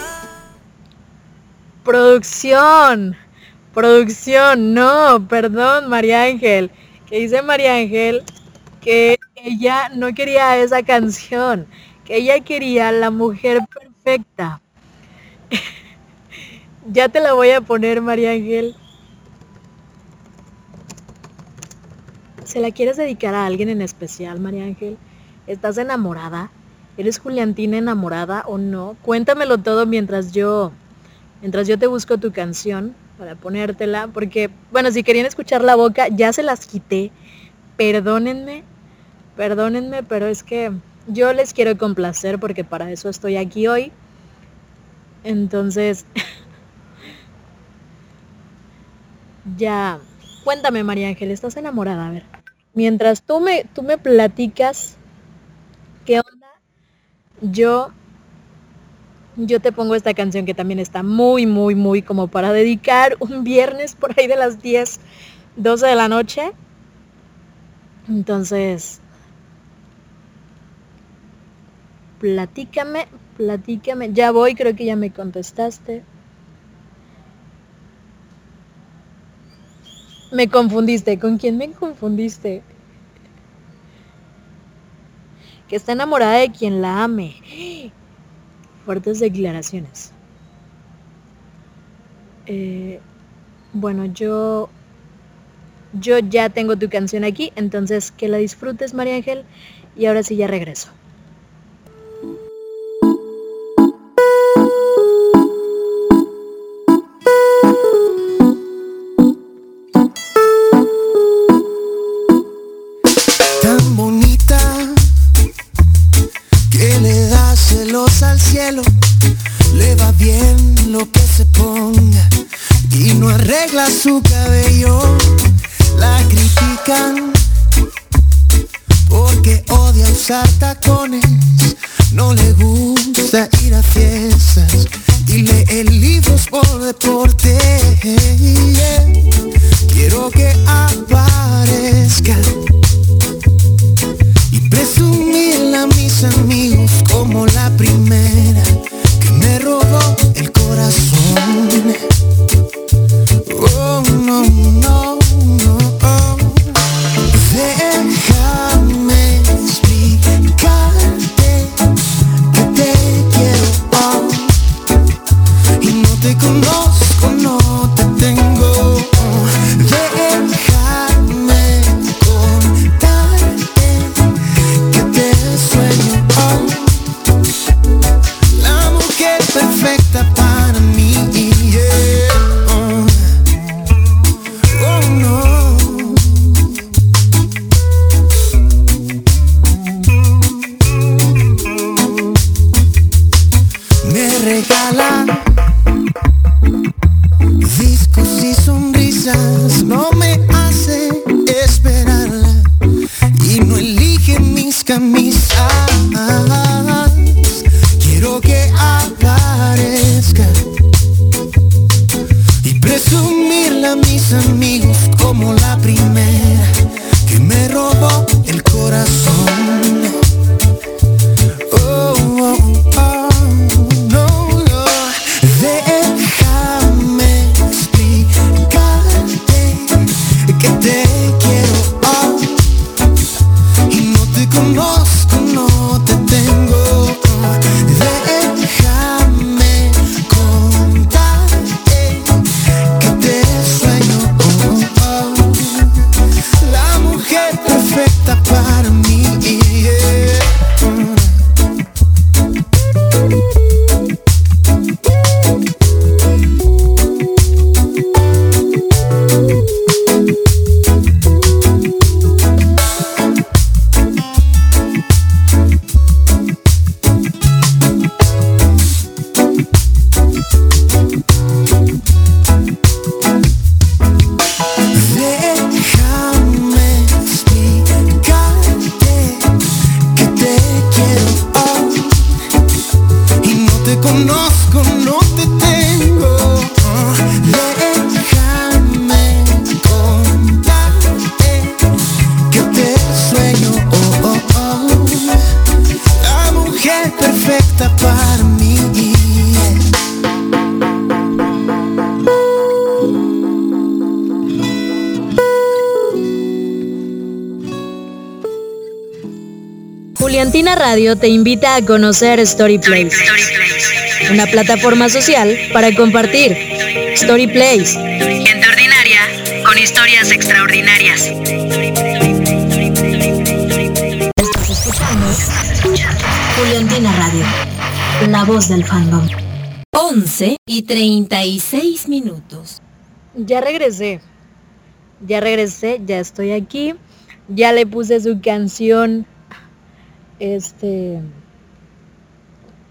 Producción. Producción. No, perdón, María Ángel. Que dice María Ángel que ella no quería esa canción. Que ella quería la mujer perfecta. ya te la voy a poner, María Ángel. ¿Se la quieres dedicar a alguien en especial, María Ángel? ¿Estás enamorada? ¿Eres Juliantina enamorada o no? Cuéntamelo todo mientras yo mientras yo te busco tu canción para ponértela, porque bueno, si querían escuchar la boca, ya se las quité. Perdónenme, perdónenme, pero es que yo les quiero complacer porque para eso estoy aquí hoy. Entonces, ya, cuéntame María Ángel, ¿estás enamorada? A ver, mientras tú me, tú me platicas qué onda, yo, yo te pongo esta canción que también está muy, muy, muy como para dedicar un viernes por ahí de las 10, 12 de la noche. Entonces, platícame, platícame. Ya voy, creo que ya me contestaste. Me confundiste. ¿Con quién me confundiste? Que está enamorada de quien la ame. Fuertes declaraciones. Eh, bueno, yo yo ya tengo tu canción aquí, entonces que la disfrutes, María Ángel, y ahora sí ya regreso. Arregla su cabello. La critican porque odia usar tacones, no le gusta ir a fiestas y lee libros por deporte. Quiero que aparezca y presumirle a mis amigos como la primera Radio te invita a conocer StoryPlace, una plataforma social para compartir. StoryPlace. Gente ordinaria con historias extraordinarias. Estás escuchando Juliantina Radio, la voz del fandom. 11 y 36 minutos. Ya regresé. Ya regresé, ya estoy aquí. Ya le puse su canción. Este.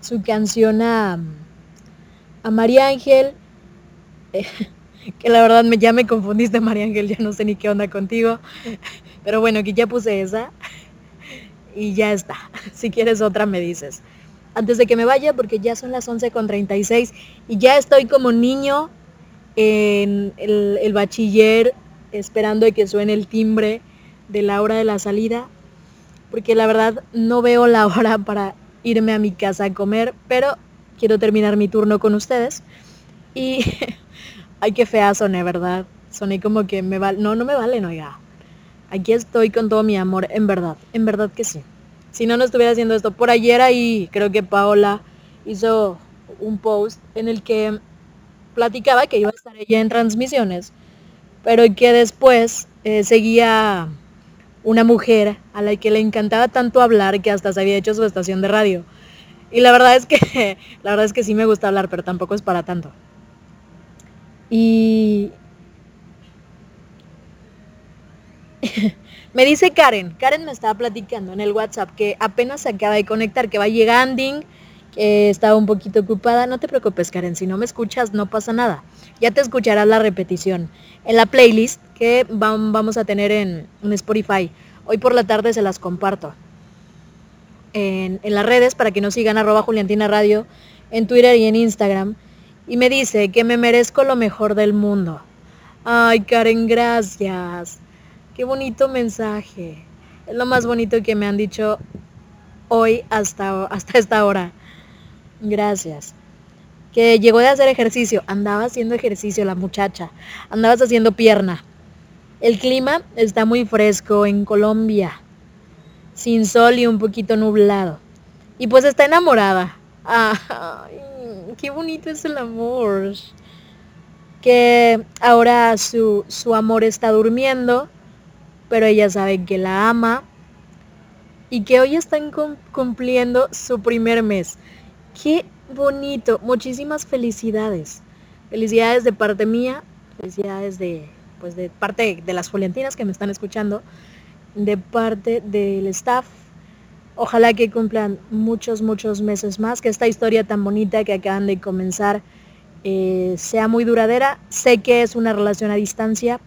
Su canción a. A María Ángel. que la verdad me, ya me confundiste, María Ángel. Ya no sé ni qué onda contigo. Pero bueno, que ya puse esa. Y ya está. Si quieres otra, me dices. Antes de que me vaya, porque ya son las 11 con 36 y ya estoy como niño en el, bachiller esperando que suene el timbre de la hora de la salida, porque la verdad no veo la hora para irme a mi casa a comer, pero quiero terminar mi turno con ustedes. Y ay, qué fea soné, ¿verdad? Soné como que me vale, no, no me valen, oiga. Aquí estoy con todo mi amor, en verdad, en verdad que sí. Si no, no estuviera haciendo esto. Por ayer ahí creo que Paola hizo un post en el que platicaba que iba a estar ella en transmisiones, pero que después eh, seguía una mujer a la que le encantaba tanto hablar que hasta se había hecho su estación de radio. Y la verdad es que, la verdad es que sí me gusta hablar, pero tampoco es para tanto. Y me dice Karen, Karen me estaba platicando en el WhatsApp que apenas se acaba de conectar, que va llegando, que estaba un poquito ocupada. No te preocupes, Karen, si no me escuchas no pasa nada. Ya te escucharás la repetición en la playlist que vam- vamos a tener en, Spotify. Hoy por la tarde se las comparto. En, en las redes para que nos sigan arroba Juliantina Radio en Twitter y en Instagram. Y me dice que me merezco lo mejor del mundo. Ay, Karen, gracias. Qué bonito mensaje. Es lo más bonito que me han dicho hoy hasta, hasta esta hora. Gracias. Que llegó de hacer ejercicio. Andaba haciendo ejercicio la muchacha. Andabas haciendo pierna. El clima está muy fresco en Colombia. Sin sol y un poquito nublado. Y pues está enamorada. Ay, qué bonito es el amor. Que ahora su, su amor está durmiendo, pero ella sabe que la ama. Y que hoy están cum- cumpliendo su primer mes. Qué bonito. Muchísimas felicidades. Felicidades de parte mía. Felicidades de, pues de parte de las Juliantinas que me están escuchando. De parte del staff. Ojalá que cumplan muchos, muchos meses más. Que esta historia tan bonita que acaban de comenzar eh, sea muy duradera. Sé que es una relación a distancia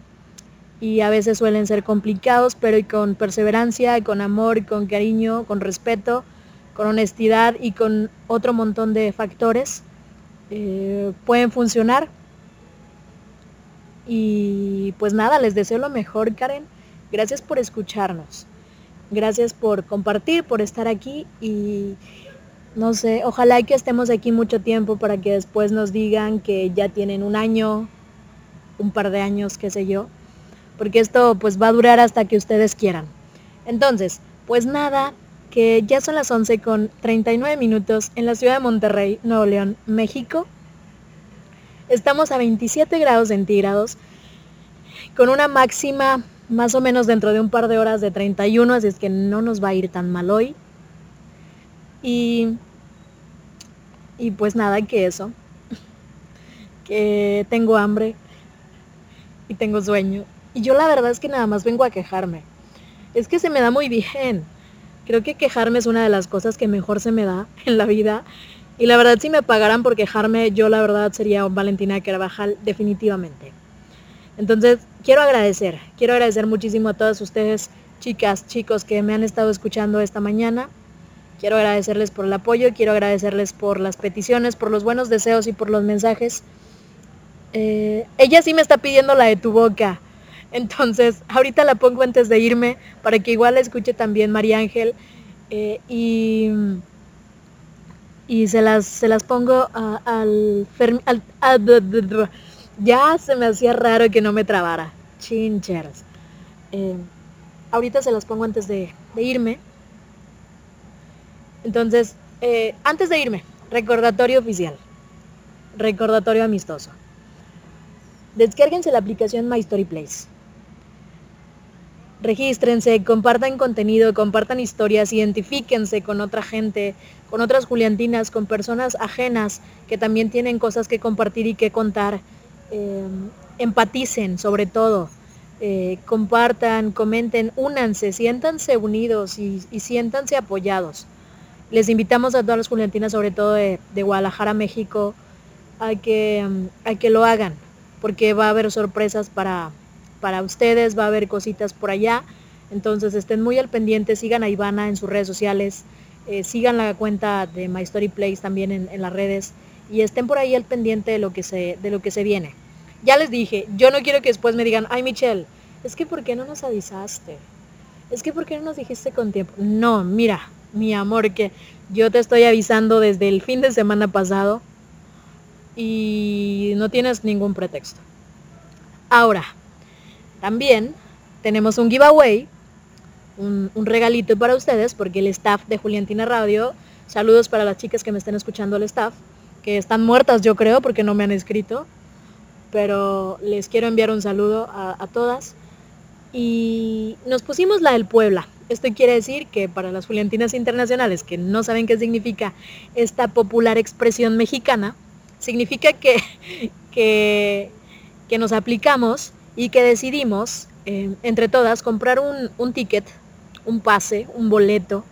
y a veces suelen ser complicados, pero con perseverancia, con amor, con cariño, con respeto, con honestidad y con otro montón de factores, eh, pueden funcionar. Y pues nada, les deseo lo mejor, Karen. Gracias por escucharnos. Gracias por compartir, por estar aquí y no sé, ojalá que estemos aquí mucho tiempo para que después nos digan que ya tienen un año, un par de años, qué sé yo, porque esto pues va a durar hasta que ustedes quieran. Entonces, pues nada, que ya son las 11 con 39 minutos en la ciudad de Monterrey, Nuevo León, México. Estamos a 27 grados centígrados, con una máxima más o menos dentro de un par de horas de 31, así es que no nos va a ir tan mal hoy. Y, y pues nada, que eso, que tengo hambre y tengo sueño. Y yo la verdad es que nada más vengo a quejarme. Es que se me da muy bien. Creo que quejarme es una de las cosas que mejor se me da en la vida. Y la verdad, si me pagaran por quejarme, yo la verdad sería Valentina Carvajal definitivamente. Entonces, quiero agradecer, quiero agradecer muchísimo a todas ustedes, chicas, chicos, que me han estado escuchando esta mañana. Quiero agradecerles por el apoyo, quiero agradecerles por las peticiones, por los buenos deseos y por los mensajes. Eh, ella sí me está pidiendo la de tu boca. Entonces, ahorita la pongo antes de irme para que igual la escuche también María Ángel. Eh, y, y se las, se las pongo al, al, ya se me hacía raro que no me trabara. Chincheras. Eh, ahorita se las pongo antes de, irme. Entonces, eh, antes de irme, recordatorio oficial. Recordatorio amistoso. Descárguense la aplicación My Story Place. Regístrense, compartan contenido, compartan historias, identifíquense con otra gente, con otras Juliantinas, con personas ajenas que también tienen cosas que compartir y que contar. Em, empaticen sobre todo, eh, compartan, comenten, únanse, siéntanse unidos y, siéntanse apoyados. Les invitamos a todas las Juliantinas, sobre todo de, Guadalajara, México, a que, em, a que lo hagan, porque va a haber sorpresas para, para ustedes, va a haber cositas por allá. Entonces estén muy al pendiente, sigan a Ivana en sus redes sociales, eh, sigan la cuenta de My Story Place también en, las redes y estén por ahí al pendiente de lo que se, de lo que se viene. Ya les dije, yo no quiero que después me digan, ay Michelle, es que ¿por qué no nos avisaste? Es que ¿por qué no nos dijiste con tiempo? No, mira, mi amor, que yo te estoy avisando desde el fin de semana pasado y no tienes ningún pretexto. Ahora, también tenemos un giveaway, un, un, regalito para ustedes, porque el staff de Juliantina Radio, saludos para las chicas que me estén escuchando el staff, que están muertas yo creo porque no me han escrito, pero les quiero enviar un saludo a, todas. Y nos pusimos la del Puebla. Esto quiere decir que para las Juliantinas internacionales que no saben qué significa esta popular expresión mexicana, significa que, que, nos aplicamos y que decidimos eh, entre todas comprar un, un ticket, un pase, un boleto,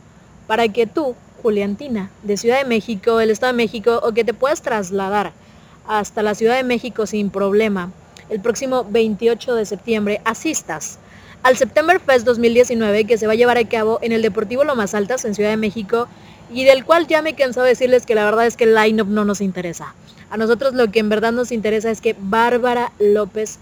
para que tú, Juliantina, de Ciudad de México, del Estado de México, o que te puedas trasladar hasta la Ciudad de México sin problema, el próximo 28 de septiembre asistas al September Fest 2019 que se va a llevar a cabo en el Deportivo Lomas Altas en Ciudad de México y del cual ya me he cansado de decirles que la verdad es que el line-up no nos interesa. A nosotros lo que en verdad nos interesa es que Bárbara López,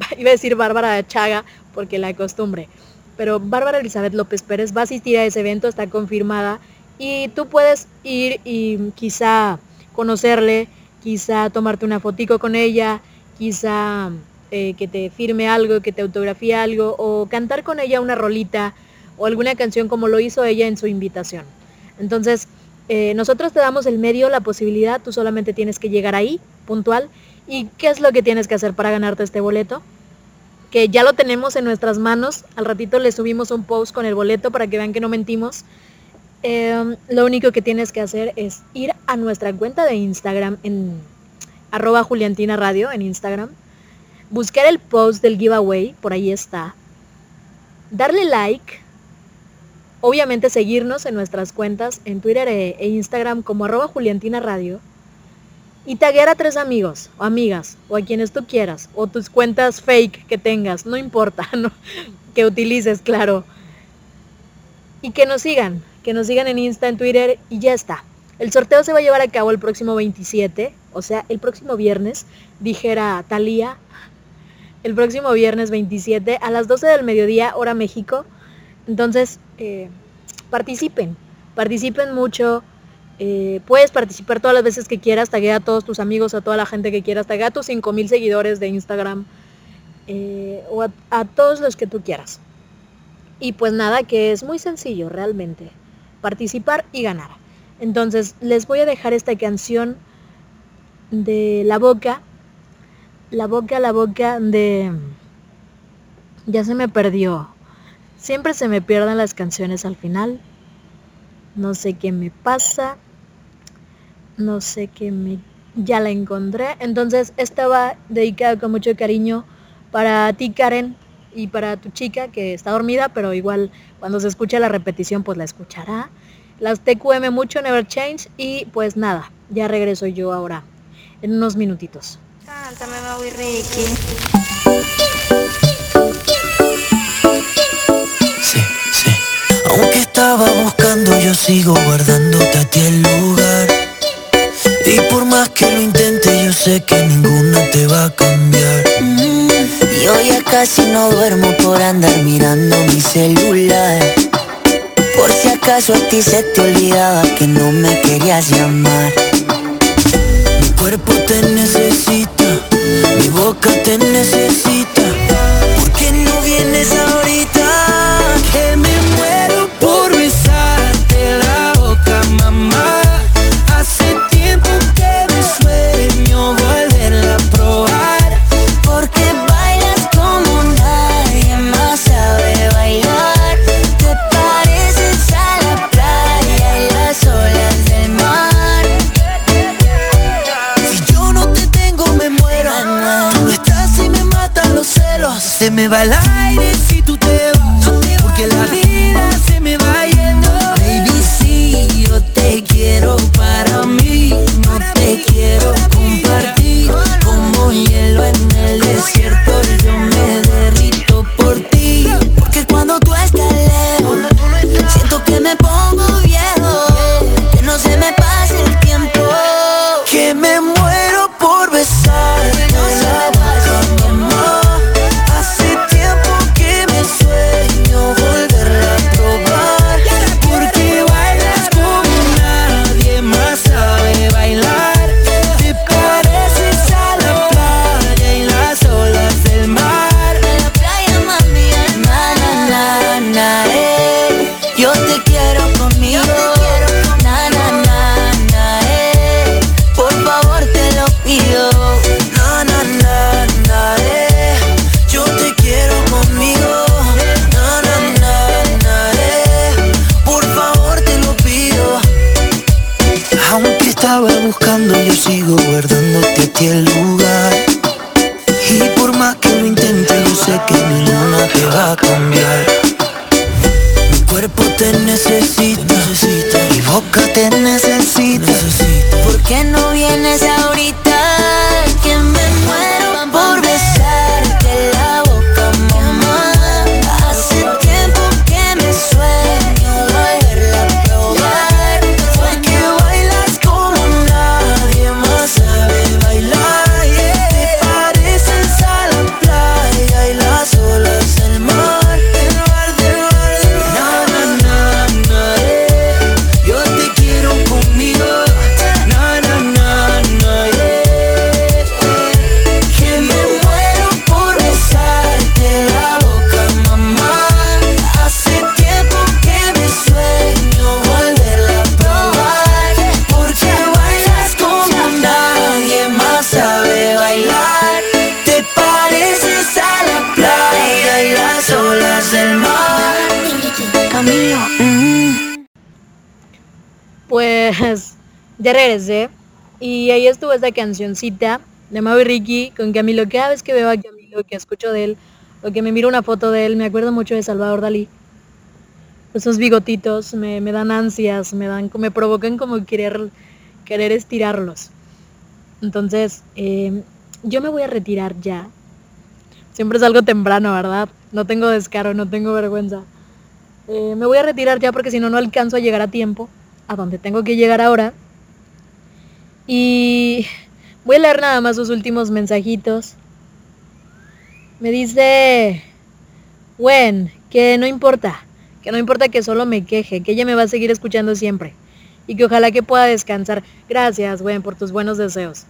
iba a decir Bárbara Chaga porque la costumbre, pero Bárbara Elizabeth López Pérez va a asistir a ese evento, está confirmada y tú puedes ir y quizá conocerle, quizá tomarte una fotico con ella, quizá eh, que te firme algo, que te autografíe algo, o cantar con ella una rolita o alguna canción como lo hizo ella en su invitación. Entonces, eh, nosotros te damos el medio, la posibilidad, tú solamente tienes que llegar ahí, puntual. ¿Y qué es lo que tienes que hacer para ganarte este boleto? Que ya lo tenemos en nuestras manos. Al ratito le subimos un post con el boleto para que vean que no mentimos. Em, lo único que tienes que hacer es ir a nuestra cuenta de Instagram en arroba Juliantina Radio en Instagram, buscar el post del giveaway, por ahí está, darle like, obviamente seguirnos en nuestras cuentas en Twitter e, e Instagram como arroba Juliantina Radio y taguear a tres amigos o amigas o a quienes tú quieras o tus cuentas fake que tengas, no importa, que utilices, claro. Y que nos sigan, que nos sigan en Insta, en Twitter y ya está. El sorteo se va a llevar a cabo el próximo 27, o sea, el próximo viernes, dijera Talía. el próximo viernes 27 a las 12 del mediodía, hora México. Entonces, eh, participen, participen mucho. Eh, puedes participar todas las veces que quieras, taguea a todos tus amigos, a toda la gente que quieras, taguea a tus 5000 seguidores de Instagram eh, o a, todos los que tú quieras. Y pues nada, que es muy sencillo realmente, participar y ganar. Entonces les voy a dejar esta canción de La Boca, La Boca, La Boca de... Ya se me perdió. Siempre se me pierden las canciones al final. No sé qué me pasa no sé qué me ya la encontré. Entonces estaba dedicada con mucho cariño para ti Karen y para tu chica que está dormida, pero igual cuando se escuche la repetición pues la escuchará. Las TQM mucho, Never Change y pues nada, ya regreso yo ahora en unos minutitos. Cántame, Bobby Ricky. Sí, sí. Aunque estaba buscando, yo sigo guardándote a ti el lugar y por más que lo intente, yo sé que ninguna te va a cambiar. Mm, yo ya casi no duermo por andar mirando mi celular. Por si acaso a ti se te olvidaba que no me querías llamar. Mi cuerpo te necesita, mi boca te necesita. ¿Por qué no vienes? Me va cancioncita de Mau y Ricky con Camilo. Cada vez que veo a Camilo, que escucho de él o que me miro una foto de él, me acuerdo mucho de Salvador Dalí. Esos bigotitos me, me dan ansias, me dan, me provocan como querer, querer estirarlos. Entonces, eh, yo me voy a retirar ya. Siempre es algo temprano, ¿verdad? No tengo descaro, no tengo vergüenza. Eh, me voy a retirar ya porque si no, no alcanzo a llegar a tiempo a donde tengo que llegar ahora. Y voy a leer nada más sus últimos mensajitos. Me dice, Gwen, que no importa, que no importa que solo me queje, que ella me va a seguir escuchando siempre y que ojalá que pueda descansar. Gracias, Gwen, por tus buenos deseos.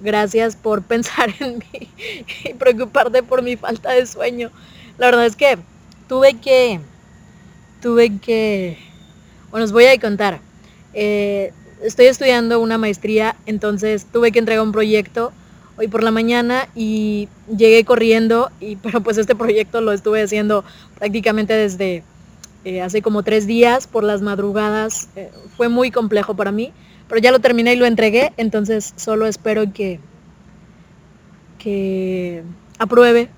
Gracias por pensar en mí y preocuparte por mi falta de sueño. La verdad es que tuve que, tuve que, bueno, os voy a contar. Eh, estoy estudiando una maestría, entonces tuve que entregar un proyecto hoy por la mañana y llegué corriendo, y, pero pues este proyecto lo estuve haciendo prácticamente desde eh, hace como tres días por las madrugadas. Eh, fue muy complejo para mí, pero ya lo terminé y lo entregué, entonces solo espero que, que apruebe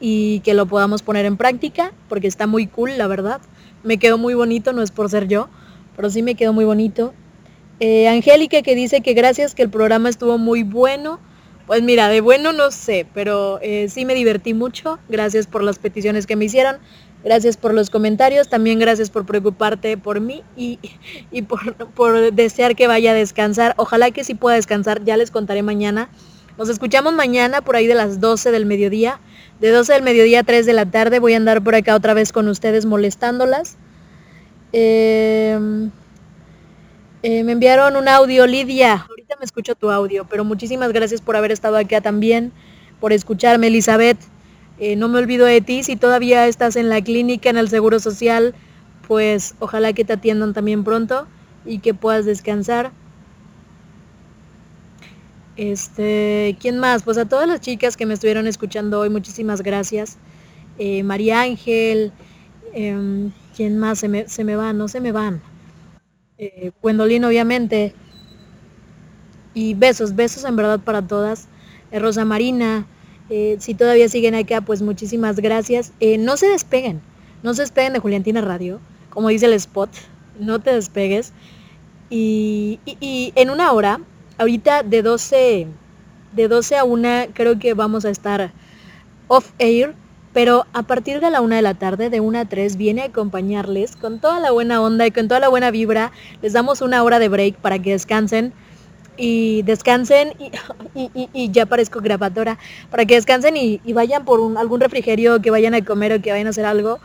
y que lo podamos poner en práctica, porque está muy cool, la verdad. Me quedó muy bonito, no es por ser yo, pero sí me quedó muy bonito. Eh, Angélica que dice que gracias, que el programa estuvo muy bueno. Pues mira, de bueno no sé, pero eh, sí me divertí mucho. Gracias por las peticiones que me hicieron. Gracias por los comentarios. También gracias por preocuparte por mí y, por, por, desear que vaya a descansar. Ojalá que sí pueda descansar. Ya les contaré mañana. Nos escuchamos mañana por ahí de las 12 del mediodía. De 12 del mediodía a 3 de la tarde voy a andar por acá otra vez con ustedes molestándolas. Eh, eh, me enviaron un audio, Lidia. Ahorita me escucho tu audio, pero muchísimas gracias por haber estado acá también, por escucharme, Elizabeth. Eh, no me olvido de ti. Si todavía estás en la clínica, en el Seguro Social, pues ojalá que te atiendan también pronto y que puedas descansar. Este, ¿quién más? Pues a todas las chicas que me estuvieron escuchando hoy, muchísimas gracias. Eh, María Ángel, em, ¿quién más? Se me, se me van, no se me van eh, obviamente. Y besos, besos en verdad para todas. Eh, Rosa Marina, eh, si todavía siguen acá, pues muchísimas gracias. Eh, no se despeguen, no se despeguen de Juliantina Radio, como dice el spot, no te despegues. Y, y en una hora, ahorita de 12, de 12 a 1 creo que vamos a estar off air pero a partir de la una de la tarde, de una a tres, viene a acompañarles con toda la buena onda y con toda la buena vibra. Les damos una hora de break para que descansen y descansen y, ya parezco grabadora, para que descansen y, vayan por algún refrigerio, que vayan a comer o que vayan a hacer algo.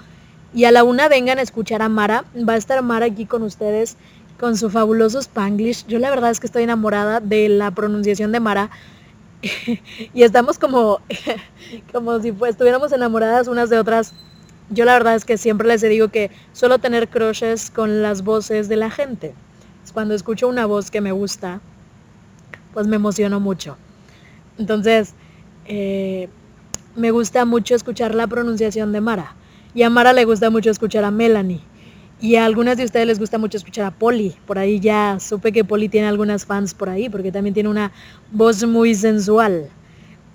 Y a la una vengan a escuchar a Mara. Va a estar Mara aquí con ustedes con su fabuloso Spanglish. Yo la verdad es que estoy enamorada de la pronunciación de Mara. y estamos como, como si estuviéramos enamoradas unas de otras. Yo la verdad es que siempre les digo que suelo tener crushes con las voces de la gente. Cuando escucho una voz que me gusta, pues me emociono mucho. Entonces, eh, me gusta mucho escuchar la pronunciación de Mara. Y a Mara le gusta mucho escuchar a Melanie. Y a algunas de ustedes les gusta mucho escuchar a Polly. Por ahí ya supe que Polly tiene algunas fans por ahí, porque también tiene una voz muy sensual.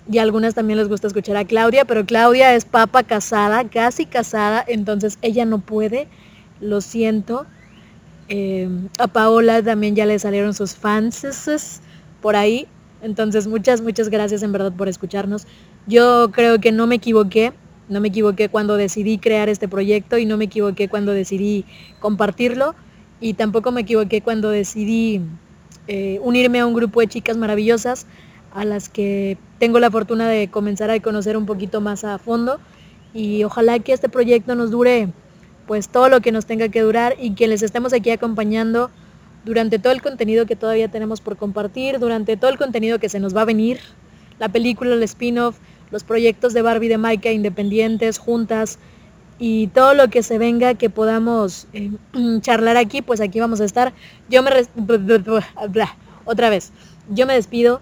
Y a algunas también les gusta escuchar a Claudia, pero Claudia es papa casada, casi casada, entonces ella no puede, lo siento. Eh, a Paola también ya le salieron sus fans por ahí. Entonces muchas, muchas gracias en verdad por escucharnos. Yo creo que no me equivoqué no me equivoqué cuando decidí crear este proyecto y no me equivoqué cuando decidí compartirlo. Y tampoco me equivoqué cuando decidí eh, unirme a un grupo de chicas maravillosas a las que tengo la fortuna de comenzar a conocer un poquito más a fondo. Y ojalá que este proyecto nos dure pues todo lo que nos tenga que durar y que les estemos aquí acompañando durante todo el contenido que todavía tenemos por compartir, durante todo el contenido que se nos va a venir, la película, el spin-off, los proyectos de Barbie de Maika independientes, juntas y todo lo que se venga que podamos eh, charlar aquí, pues aquí vamos a estar. Yo me... Otra vez, yo me despido,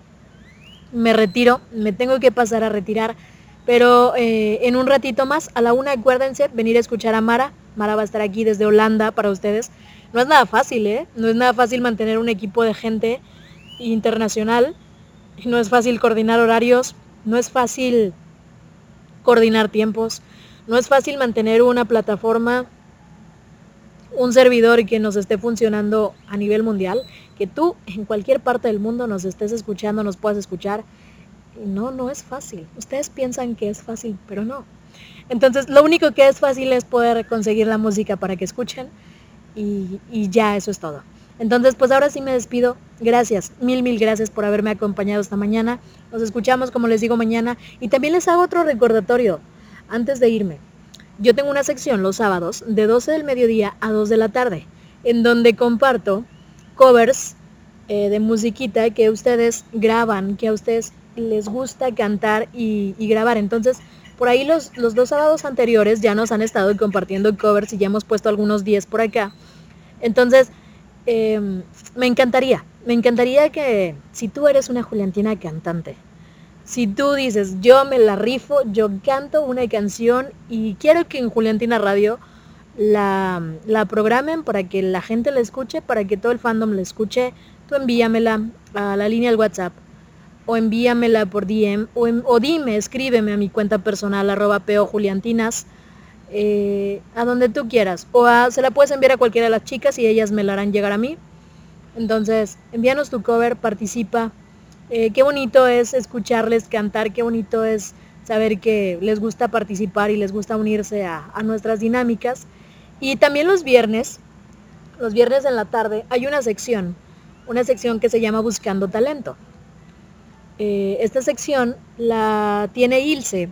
me retiro, me tengo que pasar a retirar, pero eh, en un ratito más, a la una, acuérdense, venir a escuchar a Mara. Mara va a estar aquí desde Holanda para ustedes. No es nada fácil, ¿eh? No es nada fácil mantener un equipo de gente internacional. No es fácil coordinar horarios, no es fácil coordinar tiempos, no es fácil mantener una plataforma, un servidor que nos esté funcionando a nivel mundial, que tú en cualquier parte del mundo nos estés escuchando, nos puedas escuchar. No, no es fácil. Ustedes piensan que es fácil, pero no. Entonces, lo único que es fácil es poder conseguir la música para que escuchen y, y ya eso es todo. Entonces, pues ahora sí me despido. Gracias, mil, mil gracias por haberme acompañado esta mañana. Nos escuchamos, como les digo, mañana. Y también les hago otro recordatorio antes de irme. Yo tengo una sección los sábados de 12 del mediodía a 2 de la tarde, en donde comparto covers eh, de musiquita que ustedes graban, que a ustedes les gusta cantar y, grabar. Entonces, por ahí los, los, dos sábados anteriores ya nos han estado compartiendo covers y ya hemos puesto algunos 10 por acá. Entonces, Em, me encantaría, me encantaría que si tú eres una Juliantina cantante, si tú dices, yo me la rifo, yo canto una canción y quiero que en Juliantina Radio la, la programen para que la gente la escuche, para que todo el fandom la escuche, tú envíamela a la línea del WhatsApp o envíamela por DM o, o dime, escríbeme a mi cuenta personal arroba peojuliantinas eh, a donde tú quieras. O se la puedes enviar a cualquiera de las chicas y ellas me la harán llegar a mí. Entonces, envíanos tu cover, participa. Eh, qué bonito es escucharles cantar, qué bonito es saber que les gusta participar y les gusta unirse a, nuestras dinámicas. Y también los viernes, los viernes en la tarde, hay una sección, una sección que se llama Buscando Talento. Eh, esta sección la tiene Ilse,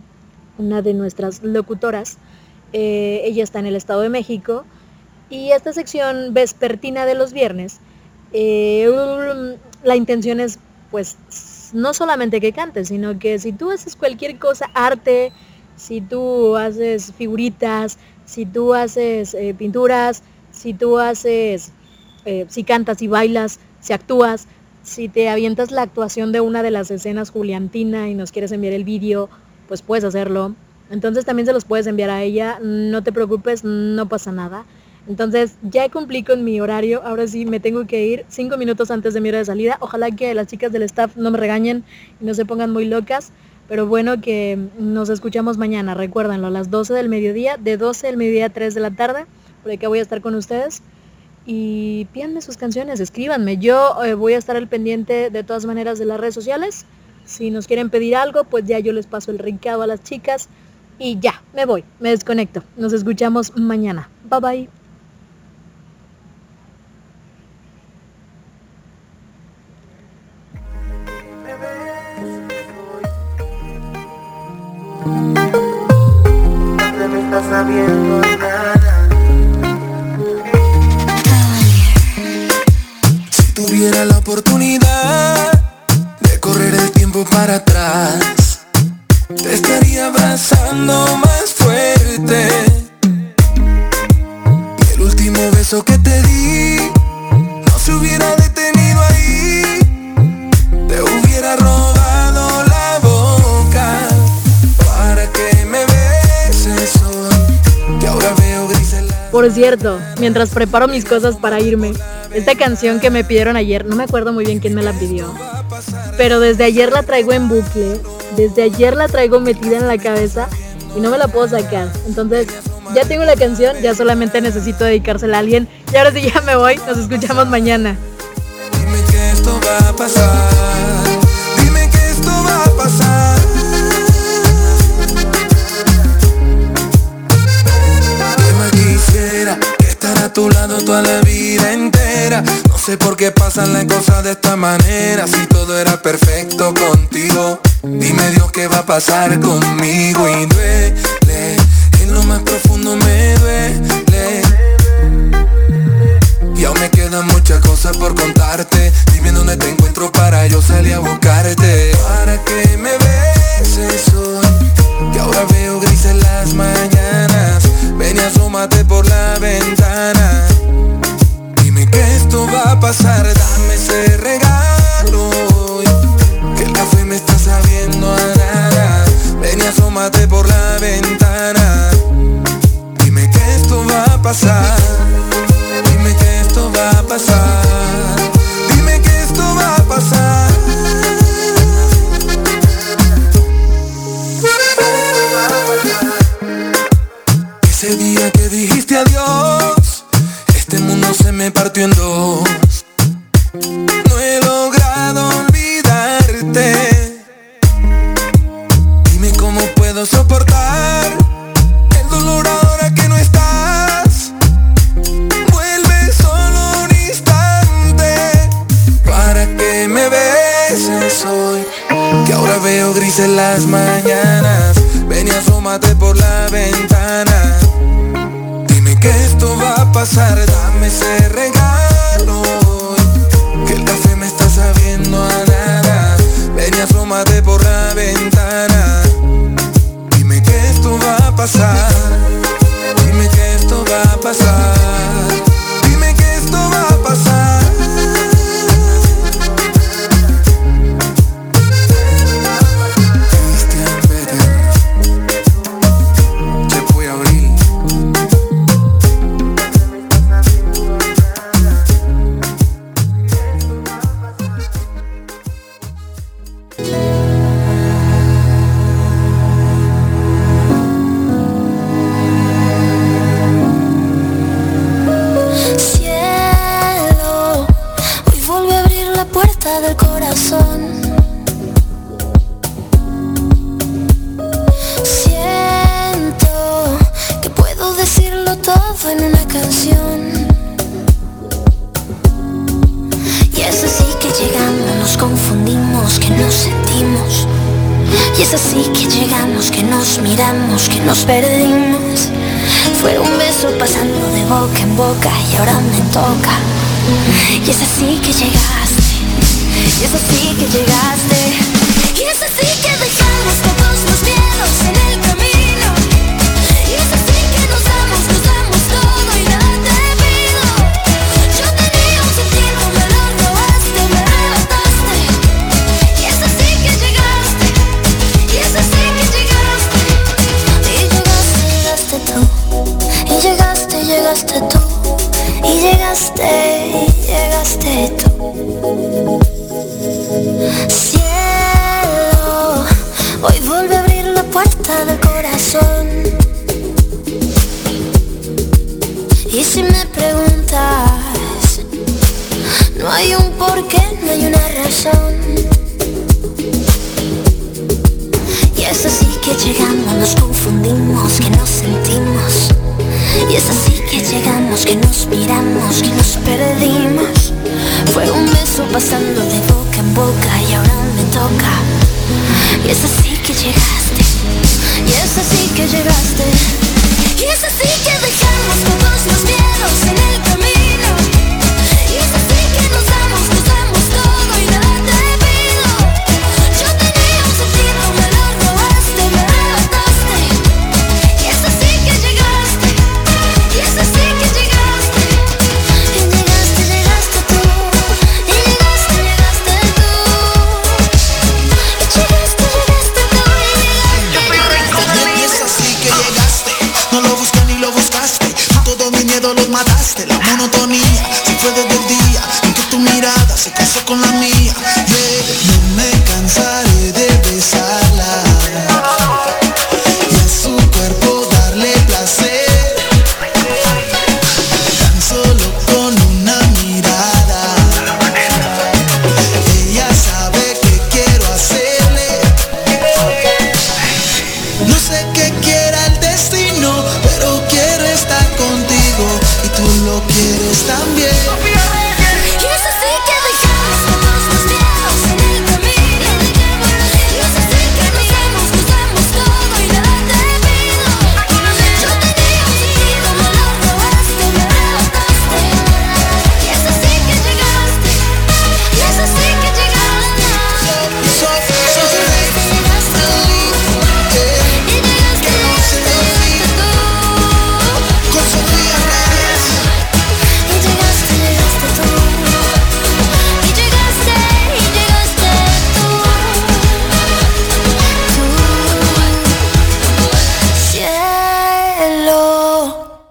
una de nuestras locutoras, eh, ella está en el Estado de México. Y esta sección vespertina de los viernes, eh, la intención es pues no solamente que cantes, sino que si tú haces cualquier cosa, arte, si tú haces figuritas, si tú haces eh, pinturas, si tú haces, si cantas y bailas, si actúas, si te avientas la actuación de una de las escenas Juliantina y nos quieres enviar el vídeo, pues puedes hacerlo. Entonces también se los puedes enviar a ella, no te preocupes, no pasa nada. Entonces ya cumplí con mi horario, ahora sí me tengo que ir cinco minutos antes de mi hora de salida. Ojalá que las chicas del staff no me regañen y no se pongan muy locas, pero bueno que nos escuchamos mañana, recuérdenlo, a las 12 del mediodía, de 12 del mediodía a 3 de la tarde, por que voy a estar con ustedes. Y pídanme sus canciones, escríbanme. Yo eh, voy a estar al pendiente de todas maneras de las redes sociales. Si nos quieren pedir algo, pues ya yo les paso el recado a las chicas. Y ya, me voy, me desconecto. Nos escuchamos mañana. Bye bye. Si tuviera la oportunidad de correr el tiempo para atrás te estaría abrazando más fuerte. Y el último beso que te di no se hubiera detenido ahí. Te hubiera robado Por cierto, mientras preparo mis cosas para irme, esta canción que me pidieron ayer, no me acuerdo muy bien quién me la pidió, pero desde ayer la traigo en bucle desde ayer la traigo metida en la cabeza y no me la puedo sacar. Entonces, ya tengo la canción, ya solamente necesito dedicársela a alguien. Y ahora sí ya me voy, nos escuchamos mañana. Dime que esto va a pasar. Toda la vida entera. No sé por qué pasan las cosas de esta manera. Si todo era perfecto contigo. Dime Dios qué va a pasar conmigo y duele, en lo más profundo me duele. Y aún me quedan muchas cosas por contarte Dime dónde te encuentro para yo salir a buscarte Para que me beses hoy Que ahora veo grises las mañanas Ven y asómate por la ventana va a pasar Dame ese regalo Que el café me está sabiendo a nada Ven y asómate por la ventana. Dime que esto va a pasar. Dime que esto va a pasar las mañanas. Ven y asómate por la ventana. Dime que esto va a pasar, dame ese